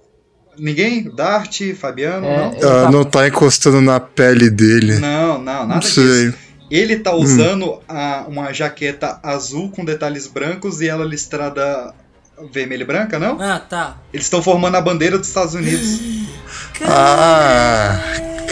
ninguém? Dart, Fabiano, é, não? Ah, não tá encostando na pele dele. Não, não, nada não sei. disso. Ele tá usando hum. a, uma jaqueta azul com detalhes brancos e ela listrada vermelha e branca, não? Ah, tá. Eles estão formando a bandeira dos Estados Unidos. ah,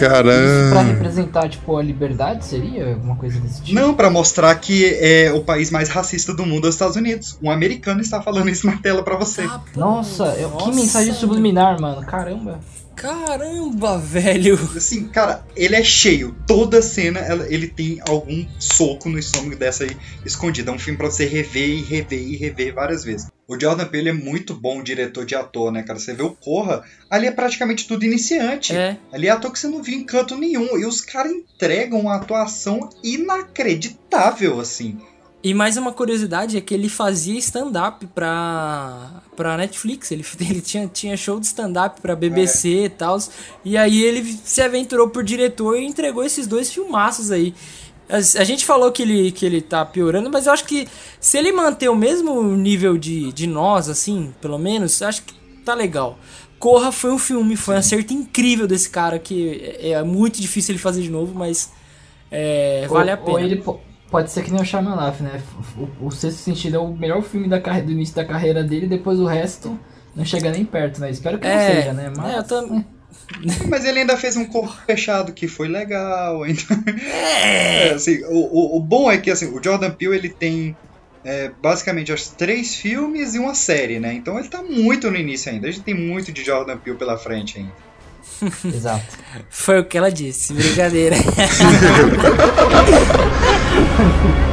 Caramba. Pra representar, tipo, a liberdade, seria? Alguma coisa desse tipo? Não, para mostrar que é o país mais racista do mundo é os Estados Unidos. Um americano está falando isso na tela para você. Ah, nossa, Nossa, que mensagem subliminar, mano. Caramba. Caramba, velho! Assim, cara, ele é cheio. Toda cena ele tem algum soco no estômago dessa aí escondida. É um filme pra você rever e rever e rever várias vezes. O Jordan Peele é muito bom diretor de ator, né, cara? Você vê o Corra, ali é praticamente tudo iniciante. É. Ali é ator que você não viu em canto nenhum. E os caras entregam uma atuação inacreditável, assim. E mais uma curiosidade é que ele fazia stand-up pra, pra Netflix. Ele, ele tinha, tinha show de stand-up pra BBC é. e tal. E aí ele se aventurou por diretor e entregou esses dois filmaços aí. A, a, gente falou que ele, que ele tá piorando, mas eu acho que se ele manter o mesmo nível de, de nós, assim, pelo menos, acho que tá legal. Corra foi um filme, foi um acerto incrível desse cara que é, é muito difícil ele fazer de novo, mas é, vale a pena. Ou ele, pode ser que nem o Shyamalan, né? O, o Sexto Sentido é o melhor filme da carreira, do início da carreira dele, depois o resto não chega nem perto, né? Espero que é, não seja, né? Mas, é, eu tô... Mas ele ainda fez um corpo fechado que foi legal. Então... É. é assim, o, o, o, bom é que assim, o Jordan Peele ele tem é, basicamente os três filmes e uma série, né? Então ele tá muito no início ainda. A gente tem muito de Jordan Peele pela frente ainda. Exato. Foi o que ela disse. Brincadeira.